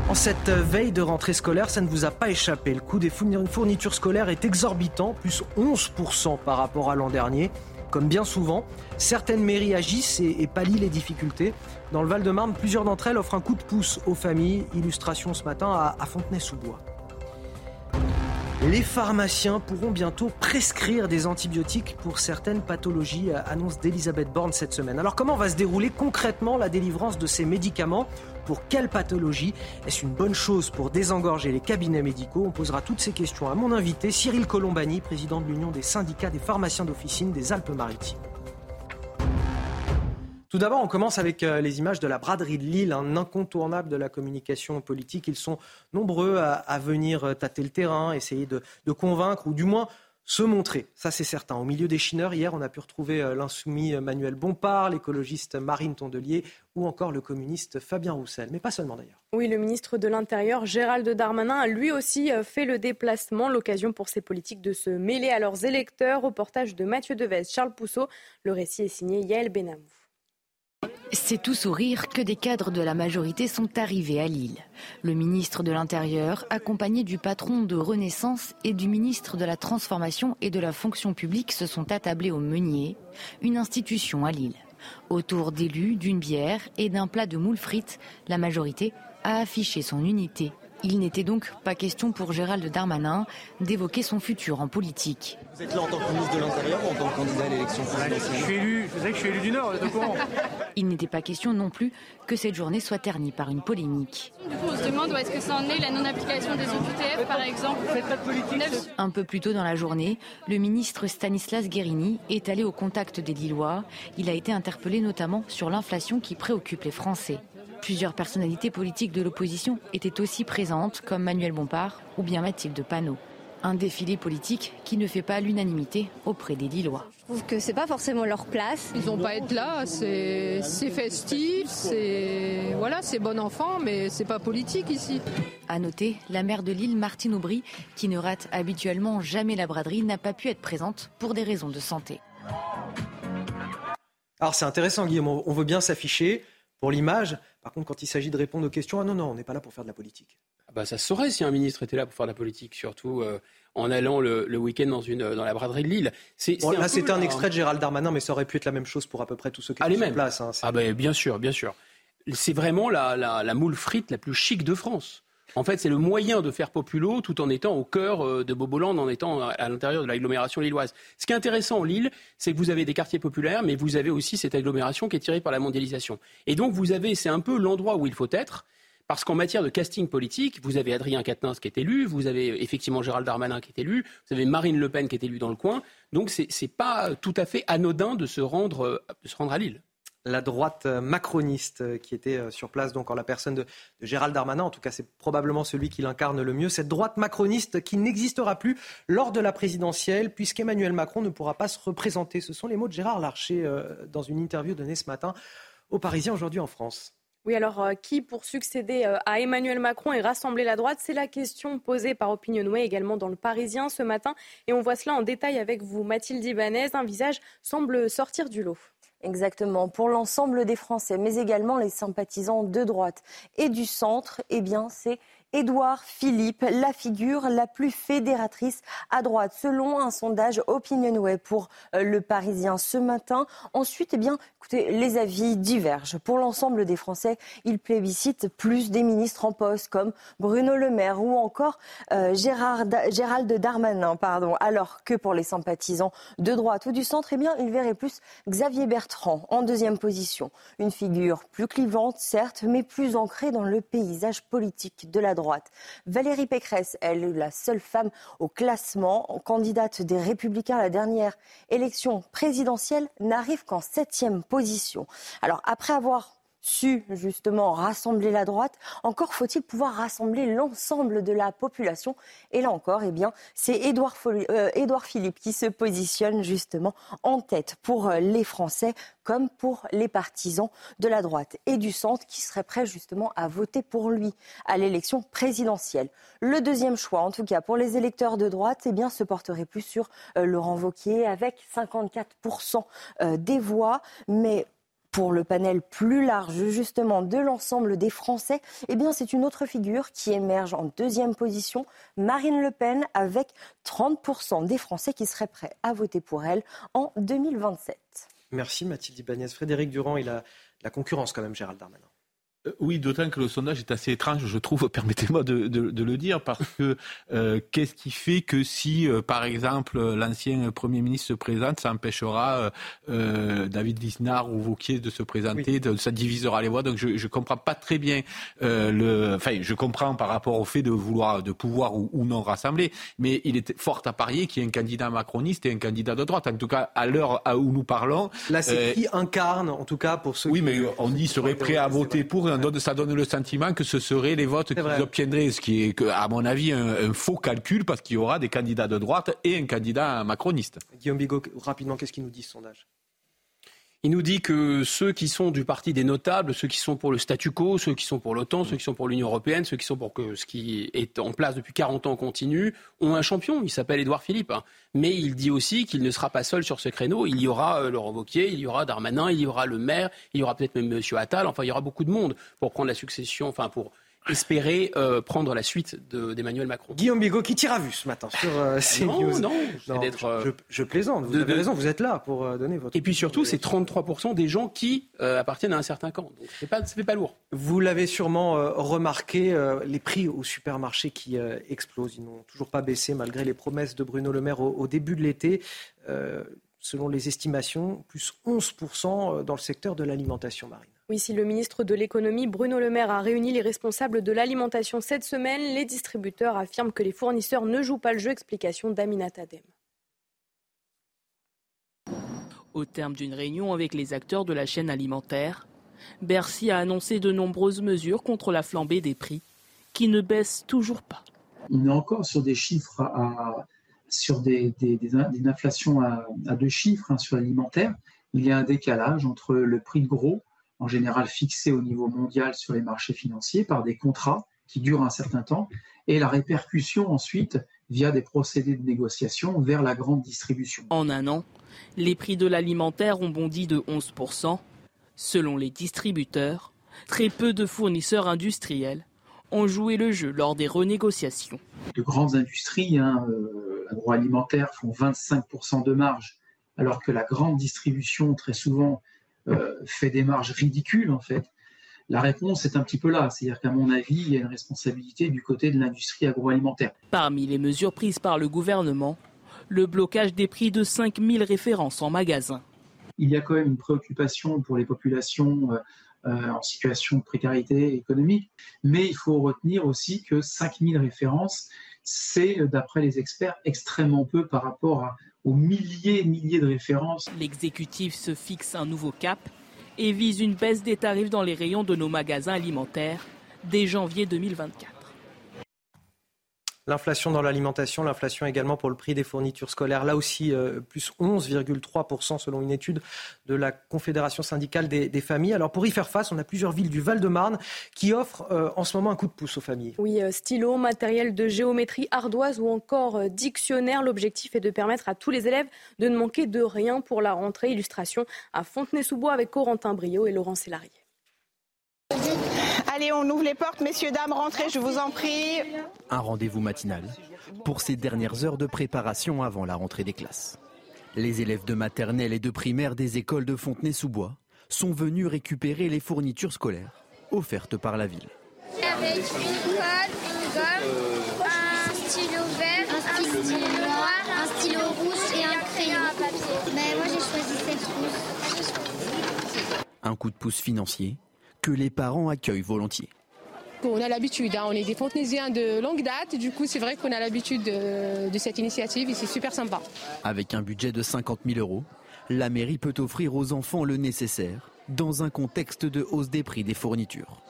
En cette veille de rentrée scolaire, ça ne vous a pas échappé. Le coût des fournitures scolaires est exorbitant, plus 11% par rapport à l'an dernier. Comme bien souvent, certaines mairies agissent et, pallient les difficultés. Dans le Val-de-Marne, plusieurs d'entre elles offrent un coup de pouce aux familles. Illustration ce matin à Fontenay-sous-Bois. Les pharmaciens pourront bientôt prescrire des antibiotiques pour certaines pathologies, euh, annonce d'Elisabeth Borne cette semaine. Alors comment va se dérouler concrètement la délivrance de ces médicaments? Pour quelle pathologie? Est-ce une bonne chose pour désengorger les cabinets médicaux? On posera toutes ces questions à mon invité, Cyril Colombani, président de l'Union des syndicats des pharmaciens d'officine des Alpes-Maritimes. Tout d'abord, on commence avec euh, les images de la braderie de Lille, un incontournable de la communication politique. Ils sont nombreux à, venir euh, tâter le terrain, essayer de, convaincre ou du moins se montrer. Ça, c'est certain. Au milieu des chineurs, hier, on a pu retrouver euh, l'insoumis Manuel Bompard, l'écologiste Marine Tondelier ou encore le communiste Fabien Roussel. Mais pas seulement d'ailleurs. Oui, le ministre de l'Intérieur, Gérald Darmanin, a lui aussi fait le déplacement. L'occasion pour ces politiques de se mêler à leurs électeurs. Reportage de Mathieu Devez, Charles Pousseau. Le récit est signé Yael Benamou. C'est tout sourire que des cadres de la majorité sont arrivés à Lille. Le ministre de l'Intérieur, accompagné du patron de Renaissance et du ministre de la Transformation et de la Fonction publique, se sont attablés au Meunier, une institution à Lille. Autour d'élus, d'une bière et d'un plat de moules frites, la majorité a affiché son unité il n'était donc pas question pour Gérald Darmanin d'évoquer son futur en politique. Vous êtes là en tant que ministre de l'Intérieur ou en tant que candidat à l'élection présidentielle Je suis élu, vous savez que je suis élu du Nord, vous êtes au courant Il n'était pas question non plus que cette journée soit ternie par une polémique. Du coup, on se demande où est-ce que ça en est la non-application des OQTF, par exemple. Un peu plus tôt dans la journée, le ministre Stanislas Guérini est allé au contact des Lillois. Il a été interpellé notamment sur l'inflation qui préoccupe les Français. Plusieurs personnalités politiques de l'opposition étaient aussi présentes, comme Manuel Bompard ou bien Mathilde Panot. Un défilé politique qui ne fait pas l'unanimité auprès des Lillois. Je trouve que c'est pas forcément leur place. Ils n'ont pas à être là, c'est festif, c'est voilà, c'est bon enfant, mais c'est pas politique ici. À noter, la maire de Lille, Martine Aubry, qui ne rate habituellement jamais la braderie, n'a pas pu être présente pour des raisons de santé. Alors c'est intéressant, Guillaume, on veut bien s'afficher pour l'image. Par contre, quand il s'agit de répondre aux questions, ah non, non, on n'est pas là pour faire de la politique. Ah bah, ça se saurait si un ministre était là pour faire de la politique, surtout euh, en allant le, week-end dans, une, dans la braderie de Lille. C'est, là, c'était un extrait de Gérald Darmanin, mais ça aurait pu être la même chose pour à peu près tous ceux qui sont en place. Hein, ah ben, bien sûr, bien sûr. C'est vraiment la, la moule frite la plus chic de France. En fait, c'est le moyen de faire populo tout en étant au cœur euh, de Boboland, en étant à l'intérieur de l'agglomération lilloise. Ce qui est intéressant en Lille, c'est que vous avez des quartiers populaires, mais vous avez aussi cette agglomération qui est tirée par la mondialisation. Et donc, vous avez, c'est un peu l'endroit où il faut être. Parce qu'en matière de casting politique, vous avez Adrien Quatennens qui est élu, vous avez effectivement Gérald Darmanin qui est élu, vous avez Marine Le Pen qui est élue dans le coin. Donc c'est n'est pas tout à fait anodin de se rendre, euh, de se rendre à Lille la droite macroniste qui était euh, sur place, donc en la personne de, Gérald Darmanin. En tout cas, c'est probablement celui qui l'incarne le mieux. Cette droite macroniste qui n'existera plus lors de la présidentielle, puisqu'Emmanuel Macron ne pourra pas se représenter. Ce sont les mots de Gérard Larcher euh, dans une interview donnée ce matin aux Parisiens aujourd'hui en France. Oui, alors euh, qui pour succéder à Emmanuel Macron et rassembler la droite? C'est la question posée par Opinionway également dans le Parisien ce matin. Et on voit cela en détail avec vous. Mathilde Ibanez, un visage semble sortir du lot. Exactement. Pour l'ensemble des Français, mais également les sympathisants de droite et du centre, eh bien, c'est Édouard Philippe, la figure la plus fédératrice à droite, selon un sondage Opinionway pour euh, le Parisien ce matin. Ensuite, eh bien, écoutez, les avis divergent. Pour l'ensemble des Français, ils plébiscitent plus des ministres en poste, comme Bruno Le Maire ou encore euh, Gérald Darmanin. Alors que pour les sympathisants de droite ou du centre, eh bien, ils verraient plus Xavier Bertrand en deuxième position. Une figure plus clivante, certes, mais plus ancrée dans le paysage politique de la droite. Valérie Pécresse, elle est la seule femme au classement, candidate des Républicains à la dernière élection présidentielle, n'arrive qu'en septième position. Alors après avoir su justement rassembler la droite, encore faut-il pouvoir rassembler l'ensemble de la population. Et là encore, eh bien, c'est Édouard, euh, Philippe qui se positionne justement en tête pour euh, les Français comme pour les partisans de la droite et du centre qui seraient prêts justement à voter pour lui à l'élection présidentielle. Le deuxième choix, en tout cas pour les électeurs de droite, eh bien, se porterait plus sur euh, Laurent Wauquiez avec 54% des voix, mais pour le panel plus large justement de l'ensemble des Français, eh bien c'est une autre figure qui émerge en deuxième position, Marine Le Pen, avec 30% des Français qui seraient prêts à voter pour elle en 2027. Merci Mathilde Ibanez. Frédéric Durand, il a la concurrence quand même, Gérald Darmanin. Euh, oui, d'autant que le sondage est assez étrange, je trouve, permettez-moi de, le dire, parce que euh, qu'est-ce qui fait que si, euh, par exemple, l'ancien Premier ministre se présente, ça empêchera David Lisnard ou Vauquier de se présenter, ça divisera les voix. Donc je ne comprends pas très bien le... Enfin, je comprends par rapport au fait de vouloir, de pouvoir ou, non rassembler, mais il est fort à parier qu'il y ait un candidat macroniste et un candidat de droite. En tout cas, à l'heure où nous parlons... Là, c'est qui incarne, en tout cas, pour ceux oui, qui... Oui, mais on y serait prêt à voter pour ça donne le sentiment que ce seraient les votes qu'ils obtiendraient, ce qui est, à mon avis, un, faux calcul parce qu'il y aura des candidats de droite et un candidat macroniste. Guillaume Bigot, rapidement, qu'est-ce qu'il nous dit ce sondage? Il nous dit que ceux qui sont du parti des notables, ceux qui sont pour le statu quo, ceux qui sont pour l'OTAN, ceux qui sont pour l'Union européenne, ceux qui sont pour que ce qui est en place depuis 40 ans continue, ont un champion. Il s'appelle Édouard Philippe. Mais il dit aussi qu'il ne sera pas seul sur ce créneau. Il y aura euh, Laurent Wauquiez, il y aura Darmanin, il y aura le maire, il y aura peut-être même M. Attal. Enfin, il y aura beaucoup de monde pour prendre la succession, enfin pour espérer euh, prendre la suite d'Emmanuel Macron. Guillaume Bigot qui tire à vue ce matin sur euh, CNews. Non, non, je, je, plaisante. Vous avez raison, vous êtes là pour euh, donner votre. Et puis surtout, c'est 33% des gens qui appartiennent à un certain camp. Donc c'est pas, pas lourd. Vous l'avez sûrement remarqué, les prix au supermarché qui explosent. Ils n'ont toujours pas baissé malgré les promesses de Bruno Le Maire au début de l'été selon les estimations, plus 11% dans le secteur de l'alimentation marine. Oui, si le ministre de l'économie Bruno Le Maire a réuni les responsables de l'alimentation cette semaine, les distributeurs affirment que les fournisseurs ne jouent pas le jeu. Explication d'Aminat Adem. Au terme d'une réunion avec les acteurs de la chaîne alimentaire, Bercy a annoncé de nombreuses mesures contre la flambée des prix qui ne baissent toujours pas. On est encore sur des chiffres sur des, inflations à, deux chiffres hein, sur l'alimentaire. Il y a un décalage entre le prix de gros en général fixés au niveau mondial sur les marchés financiers par des contrats qui durent un certain temps, et la répercussion ensuite via des procédés de négociation vers la grande distribution. En un an, les prix de l'alimentaire ont bondi de 11%. Selon les distributeurs, très peu de fournisseurs industriels ont joué le jeu lors des renégociations. De grandes industries hein, euh, agroalimentaires font 25% de marge, alors que la grande distribution, très souvent, fait des marges ridicules en fait La réponse est un petit peu là, c'est-à-dire qu'à mon avis, il y a une responsabilité du côté de l'industrie agroalimentaire. Parmi les mesures prises par le gouvernement, le blocage des prix de 5000 références en magasin. Il y a quand même une préoccupation pour les populations euh, euh, en situation de précarité économique, mais il faut retenir aussi que 5000 références, c'est, d'après les experts, extrêmement peu par rapport aux milliers et milliers de références. L'exécutif se fixe un nouveau cap et vise une baisse des tarifs dans les rayons de nos magasins alimentaires dès janvier 2024. L'inflation dans l'alimentation, l'inflation également pour le prix des fournitures scolaires, là aussi euh, plus 11,3% selon une étude de la Confédération syndicale des, familles. Alors pour y faire face, on a plusieurs villes du Val-de-Marne qui offrent euh, en ce moment un coup de pouce aux familles. Oui, euh, stylo, matériel de géométrie, ardoise ou encore dictionnaire. L'objectif est de permettre à tous les élèves de ne manquer de rien pour la rentrée. Illustration à Fontenay-sous-Bois avec Corentin Brio et Laurent Sélarié. Allez, on ouvre les portes, messieurs, dames, rentrez, je vous en prie. Un rendez-vous matinal pour ces dernières heures de préparation avant la rentrée des classes. Les élèves de maternelle et de primaire des écoles de Fontenay-sous-Bois sont venus récupérer les fournitures scolaires offertes par la ville. Avec une colle, une gomme, un stylo vert, un stylo noir, un stylo rouge et un crayon à papier. Mais moi j'ai choisi cette rouge. Un coup de pouce financier que les parents accueillent volontiers. On a l'habitude, hein. on est des Fontenaisiens de longue date, du coup c'est vrai qu'on a l'habitude de, de cette initiative et c'est super sympa. Avec un budget de 50 000 euros, la mairie peut offrir aux enfants le nécessaire dans un contexte de hausse des prix des fournitures.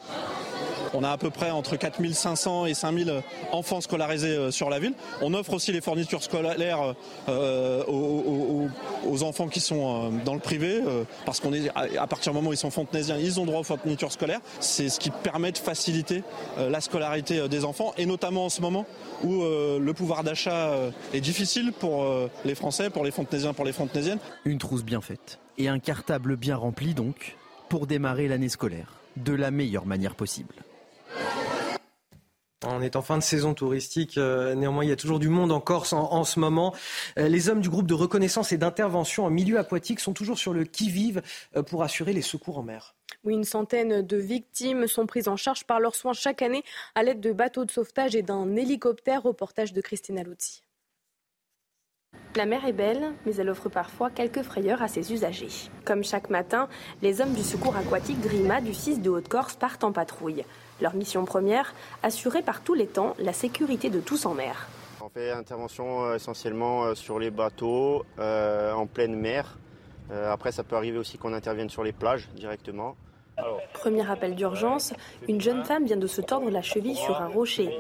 On a à peu près entre 4500 et 5000 enfants scolarisés euh, sur la ville. On offre aussi les fournitures scolaires euh, aux, enfants qui sont euh, dans le privé, parce qu'on est à partir du moment où ils sont fontenaisiens, ils ont droit aux fournitures scolaires. C'est ce qui permet de faciliter la scolarité des enfants, et notamment en ce moment où le pouvoir d'achat est difficile pour les Français, pour les fontenaisiens, pour les fontenaisiennes. Une trousse bien faite et un cartable bien rempli donc pour démarrer l'année scolaire de la meilleure manière possible. On est en fin de saison touristique. euh, néanmoins, il y a toujours du monde en Corse en, en ce moment. Euh, les hommes du groupe de reconnaissance et d'intervention en milieu aquatique sont toujours sur le qui-vive euh, pour assurer les secours en mer. Oui, une centaine de victimes sont prises en charge par leurs soins chaque année à l'aide de bateaux de sauvetage et d'un hélicoptère. Reportage de Christina Luzzi. La mer est belle, mais elle offre parfois quelques frayeurs à ses usagers. Comme chaque matin, les hommes du secours aquatique Grima du 6 de Haute-Corse partent en patrouille. Leur mission première, assurer par tous les temps la sécurité de tous en mer. On fait intervention euh, essentiellement euh, sur les bateaux, euh, en pleine mer. Euh, après, ça peut arriver aussi qu'on intervienne sur les plages directement. Premier appel d'urgence, une jeune femme vient de se tordre la cheville sur un rocher.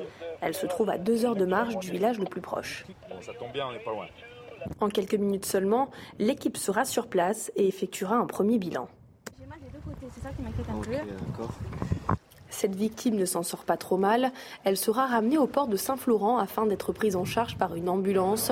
Elle se trouve à deux heures de marche du village le plus proche. Bon, ça tombe bien, on n'est pas loin. En quelques minutes seulement, l'équipe sera sur place et effectuera un premier bilan. J'ai mal des deux côtés, c'est ça qui m'inquiète un peu. Cette victime ne s'en sort pas trop mal. Elle sera ramenée au port de Saint-Florent afin d'être prise en charge par une ambulance.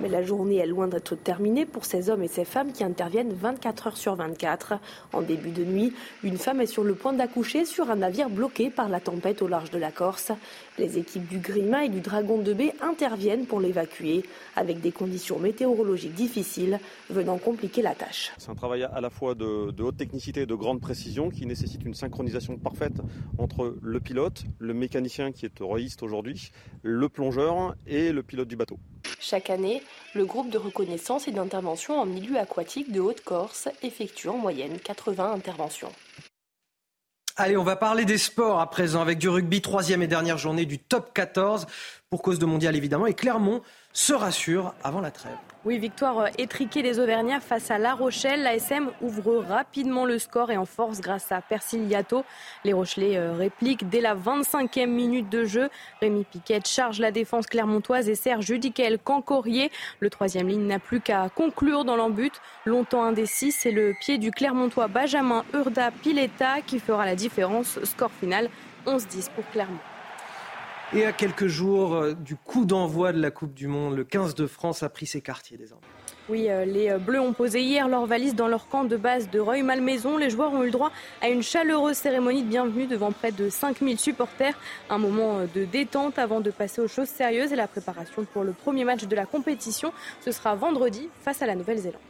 Mais la journée est loin d'être terminée pour ces hommes et ces femmes qui interviennent 24 heures sur 24. En début de nuit, une femme est sur le point d'accoucher sur un navire bloqué par la tempête au large de la Corse. Les équipes du Grima et du Dragon de Baie interviennent pour l'évacuer, avec des conditions météorologiques difficiles venant compliquer la tâche. C'est un travail à la fois de, de haute technicité et de grande précision qui nécessite une synchronisation parfaite entre le pilote, le mécanicien qui est royiste aujourd'hui, le plongeur et le pilote du bateau. Chaque année, le groupe de reconnaissance et d'intervention en milieu aquatique de Haute-Corse effectue en moyenne 80 interventions. Allez, on va parler des sports à présent avec du rugby, troisième et dernière journée du top 14 pour cause de mondial évidemment. Et Clermont se rassure avant la trêve. Oui, victoire étriquée des Auvergnats face à La Rochelle. L'ASM ouvre rapidement le score et en force grâce à Persiliato. Les Rochelais euh, répliquent dès la 25e minute de jeu. Rémi Piquet charge la défense clermontoise et Serge Judicael Cancorier. Le troisième ligne n'a plus qu'à conclure dans l'embut. Longtemps indécis, c'est le pied du Clermontois Benjamin Urda Pileta qui fera la différence. Score final 11-10 pour Clermont. Et à quelques jours euh, du coup d'envoi de la Coupe du Monde, le 15 de France a pris ses quartiers désormais. Oui, euh, les euh, Bleus ont posé hier leur valise dans leur camp de base de Reuil-Malmaison. Les joueurs ont eu le droit à une chaleureuse cérémonie de bienvenue devant près de 5000 supporters. Un moment de détente avant de passer aux choses sérieuses et la préparation pour le premier match de la compétition. Ce sera vendredi face à la Nouvelle-Zélande.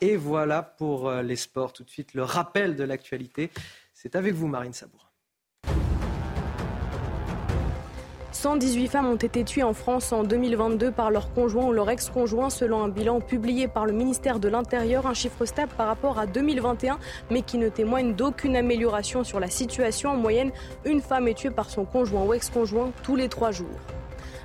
Et voilà pour les sports. Tout de suite, le rappel de l'actualité. C'est avec vous, Marine Sabour. 118 femmes ont été tuées en France en 2022 par leur conjoint ou leur ex-conjoint selon un bilan publié par le ministère de l'Intérieur, un chiffre stable par rapport à 2021 mais qui ne témoigne d'aucune amélioration sur la situation. En moyenne, une femme est tuée par son conjoint ou ex-conjoint tous les trois jours.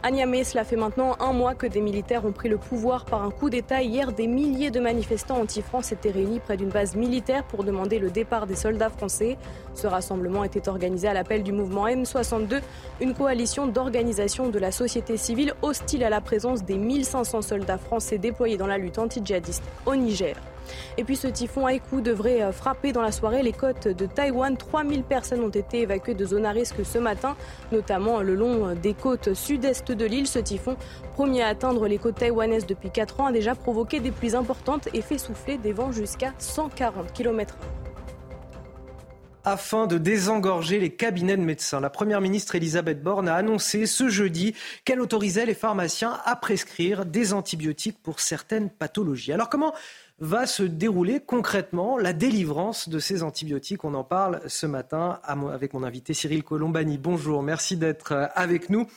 À cela fait maintenant un mois que des militaires ont pris le pouvoir par un coup d'État. Hier, des milliers de manifestants anti-France étaient réunis près d'une base militaire pour demander le départ des soldats français. Ce rassemblement était organisé à l'appel du mouvement M62, une coalition d'organisations de la société civile hostile à la présence des 1500 soldats français déployés dans la lutte anti-djihadiste au Niger. Et puis ce typhon Haikou devrait euh, frapper dans la soirée les côtes de Taïwan. 3000 personnes ont été évacuées de zones à risque ce matin, notamment le long euh, des côtes sud-est de l'île. Ce typhon, premier à atteindre les côtes taïwanaises depuis 4 ans, a déjà provoqué des pluies importantes et fait souffler des vents jusqu'à 140 km/h. Afin de désengorger les cabinets de médecins. La Première ministre Elisabeth Borne a annoncé ce jeudi qu'elle autorisait les pharmaciens à prescrire des antibiotiques pour certaines pathologies. Alors comment va se dérouler concrètement la délivrance de ces antibiotiques? On en parle ce matin avec mon invité Cyril Colombani. Bonjour, merci d'être euh, avec nous.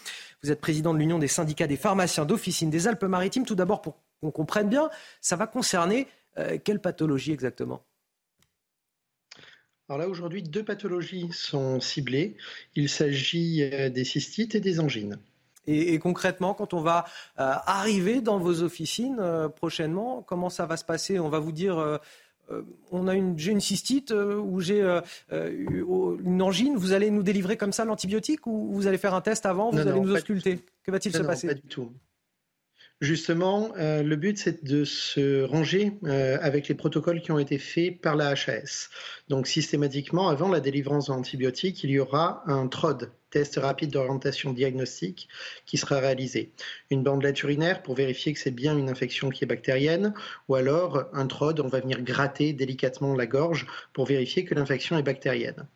Vous êtes président de l'Union des syndicats des pharmaciens d'officine des Alpes-Maritimes. Tout d'abord, pour qu'on comprenne bien, ça va concerner euh, quelle pathologie exactement? Alors là, aujourd'hui, deux pathologies sont ciblées. Il s'agit euh, des cystites et des angines. Et, concrètement, quand on va euh, arriver dans vos officines prochainement, comment ça va se passer? On va vous dire, on a une, j'ai une cystite ou j'ai une angine. Vous allez nous délivrer comme ça l'antibiotique ou vous allez faire un test avant? Vous allez nous ausculter? Que va-t-il se passer? Pas du tout. Justement, euh, le but, c'est de se ranger euh, avec les protocoles qui ont été faits par la HAS. Donc, systématiquement, avant la délivrance d'antibiotiques, il y aura un TROD, test rapide d'orientation diagnostique, qui sera réalisé. Une bandelette urinaire pour vérifier que c'est bien une infection qui est bactérienne, ou alors un TROD, on va venir gratter délicatement la gorge pour vérifier que l'infection est bactérienne.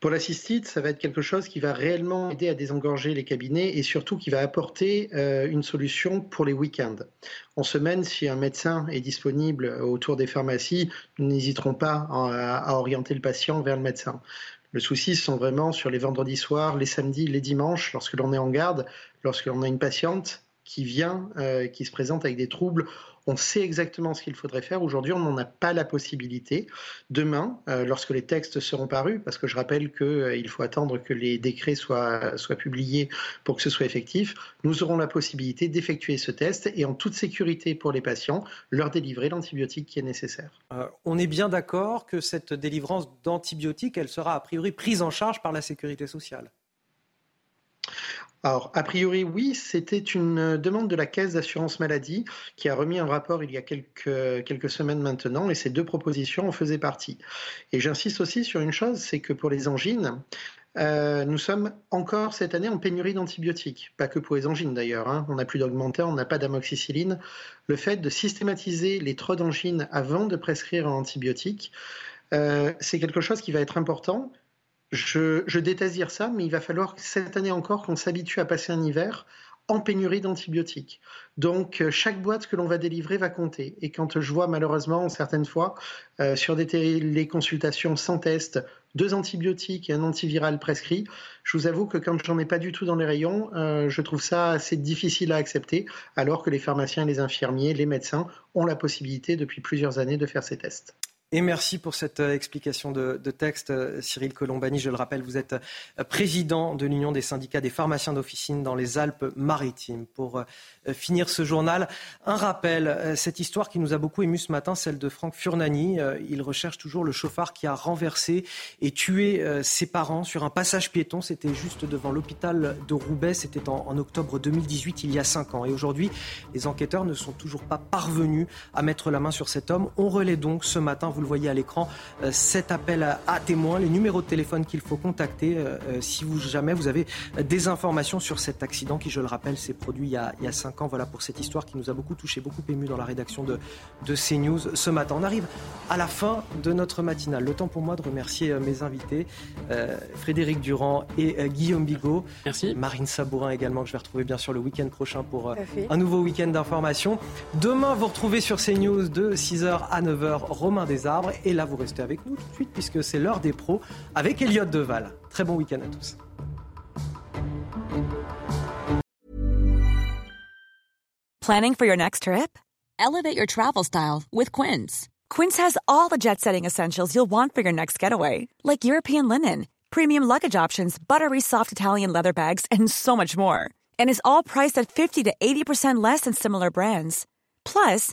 Pour la ça va être quelque chose qui va réellement aider à désengorger les cabinets et surtout qui va apporter euh, une solution pour les week-ends. En semaine, si un médecin est disponible autour des pharmacies, nous n'hésiterons pas à, orienter le patient vers le médecin. Le souci, ce sont vraiment sur les vendredis soirs, les samedis, les dimanches, lorsque l'on est en garde, lorsque l'on a une patiente qui vient, euh, qui se présente avec des troubles on sait exactement ce qu'il faudrait faire. Aujourd'hui, on n'en a pas la possibilité. Demain, euh, lorsque les textes seront parus, parce que je rappelle qu'il euh, faut attendre que les décrets soient, publiés pour que ce soit effectif, nous aurons la possibilité d'effectuer ce test et en toute sécurité pour les patients, leur délivrer l'antibiotique qui est nécessaire. Euh, on est bien d'accord que cette délivrance d'antibiotiques, elle sera a priori prise en charge par la sécurité sociale alors, a priori, oui, c'était une demande de la Caisse d'assurance maladie qui a remis un rapport il y a quelques, quelques semaines maintenant et ces deux propositions en faisaient partie. Et j'insiste aussi sur une chose, c'est que pour les angines, euh, nous sommes encore cette année en pénurie d'antibiotiques, pas que pour les angines d'ailleurs. Hein. On n'a plus d'augmentaire, on n'a pas d'amoxicilline. Le fait de systématiser les trop d'angines avant de prescrire un antibiotique, euh, c'est quelque chose qui va être important je, je, déteste dire ça, mais il va falloir cette année encore qu'on s'habitue à passer un hiver en pénurie d'antibiotiques. Donc euh, chaque boîte que l'on va délivrer va compter. Et quand je vois malheureusement certaines fois euh, sur des téléconsultations sans test, deux antibiotiques et un antiviral prescrit, je vous avoue que quand j'en ai pas du tout dans les rayons, euh, je trouve ça assez difficile à accepter, alors que les pharmaciens, les infirmiers, les médecins ont la possibilité depuis plusieurs années de faire ces tests. Et merci pour cette euh, explication de, texte, euh, Cyril Colombani. Je le rappelle, vous êtes euh, président de l'Union des syndicats des pharmaciens d'officine dans les Alpes-Maritimes. Pour finir ce journal, un rappel, cette histoire qui nous a beaucoup ému ce matin, celle de Franck Furnani. Il recherche toujours le chauffard qui a renversé et tué ses parents sur un passage piéton. C'était juste devant l'hôpital de Roubaix. C'était en, en, octobre 2018, il y a cinq ans. Et aujourd'hui, les enquêteurs ne sont toujours pas parvenus à mettre la main sur cet homme. On relaie donc ce matin vous le voyez à l'écran, euh, cet appel à, témoins, les numéros de téléphone qu'il faut contacter euh, euh, si vous, jamais vous avez des informations sur cet accident qui, je le rappelle, s'est produit il y, a, il 5 ans. Voilà pour cette histoire qui nous a beaucoup touché, beaucoup ému dans la rédaction de, de CNews ce matin. On arrive à la fin de notre matinale. Le temps pour moi de remercier mes invités, Frédéric Durand et Guillaume Bigot. Merci. Marine Sabourin également, que je vais retrouver bien sûr le week-end prochain pour un nouveau week-end d'information. Demain, vous retrouvez sur CNews de 6h à 9h Romain Desarts. Et là, vous restez avec nous tout de suite puisque c'est l'heure des pros avec Elliot Deval. Très bon week-end à tous. Planning for your next trip? Elevate your travel style with Quince. Quince has all the jet setting essentials you'll want for your next getaway, like European linen, premium luggage options, buttery soft Italian leather bags, and so much more. And is all priced at 50 to 80% less than similar brands. Plus,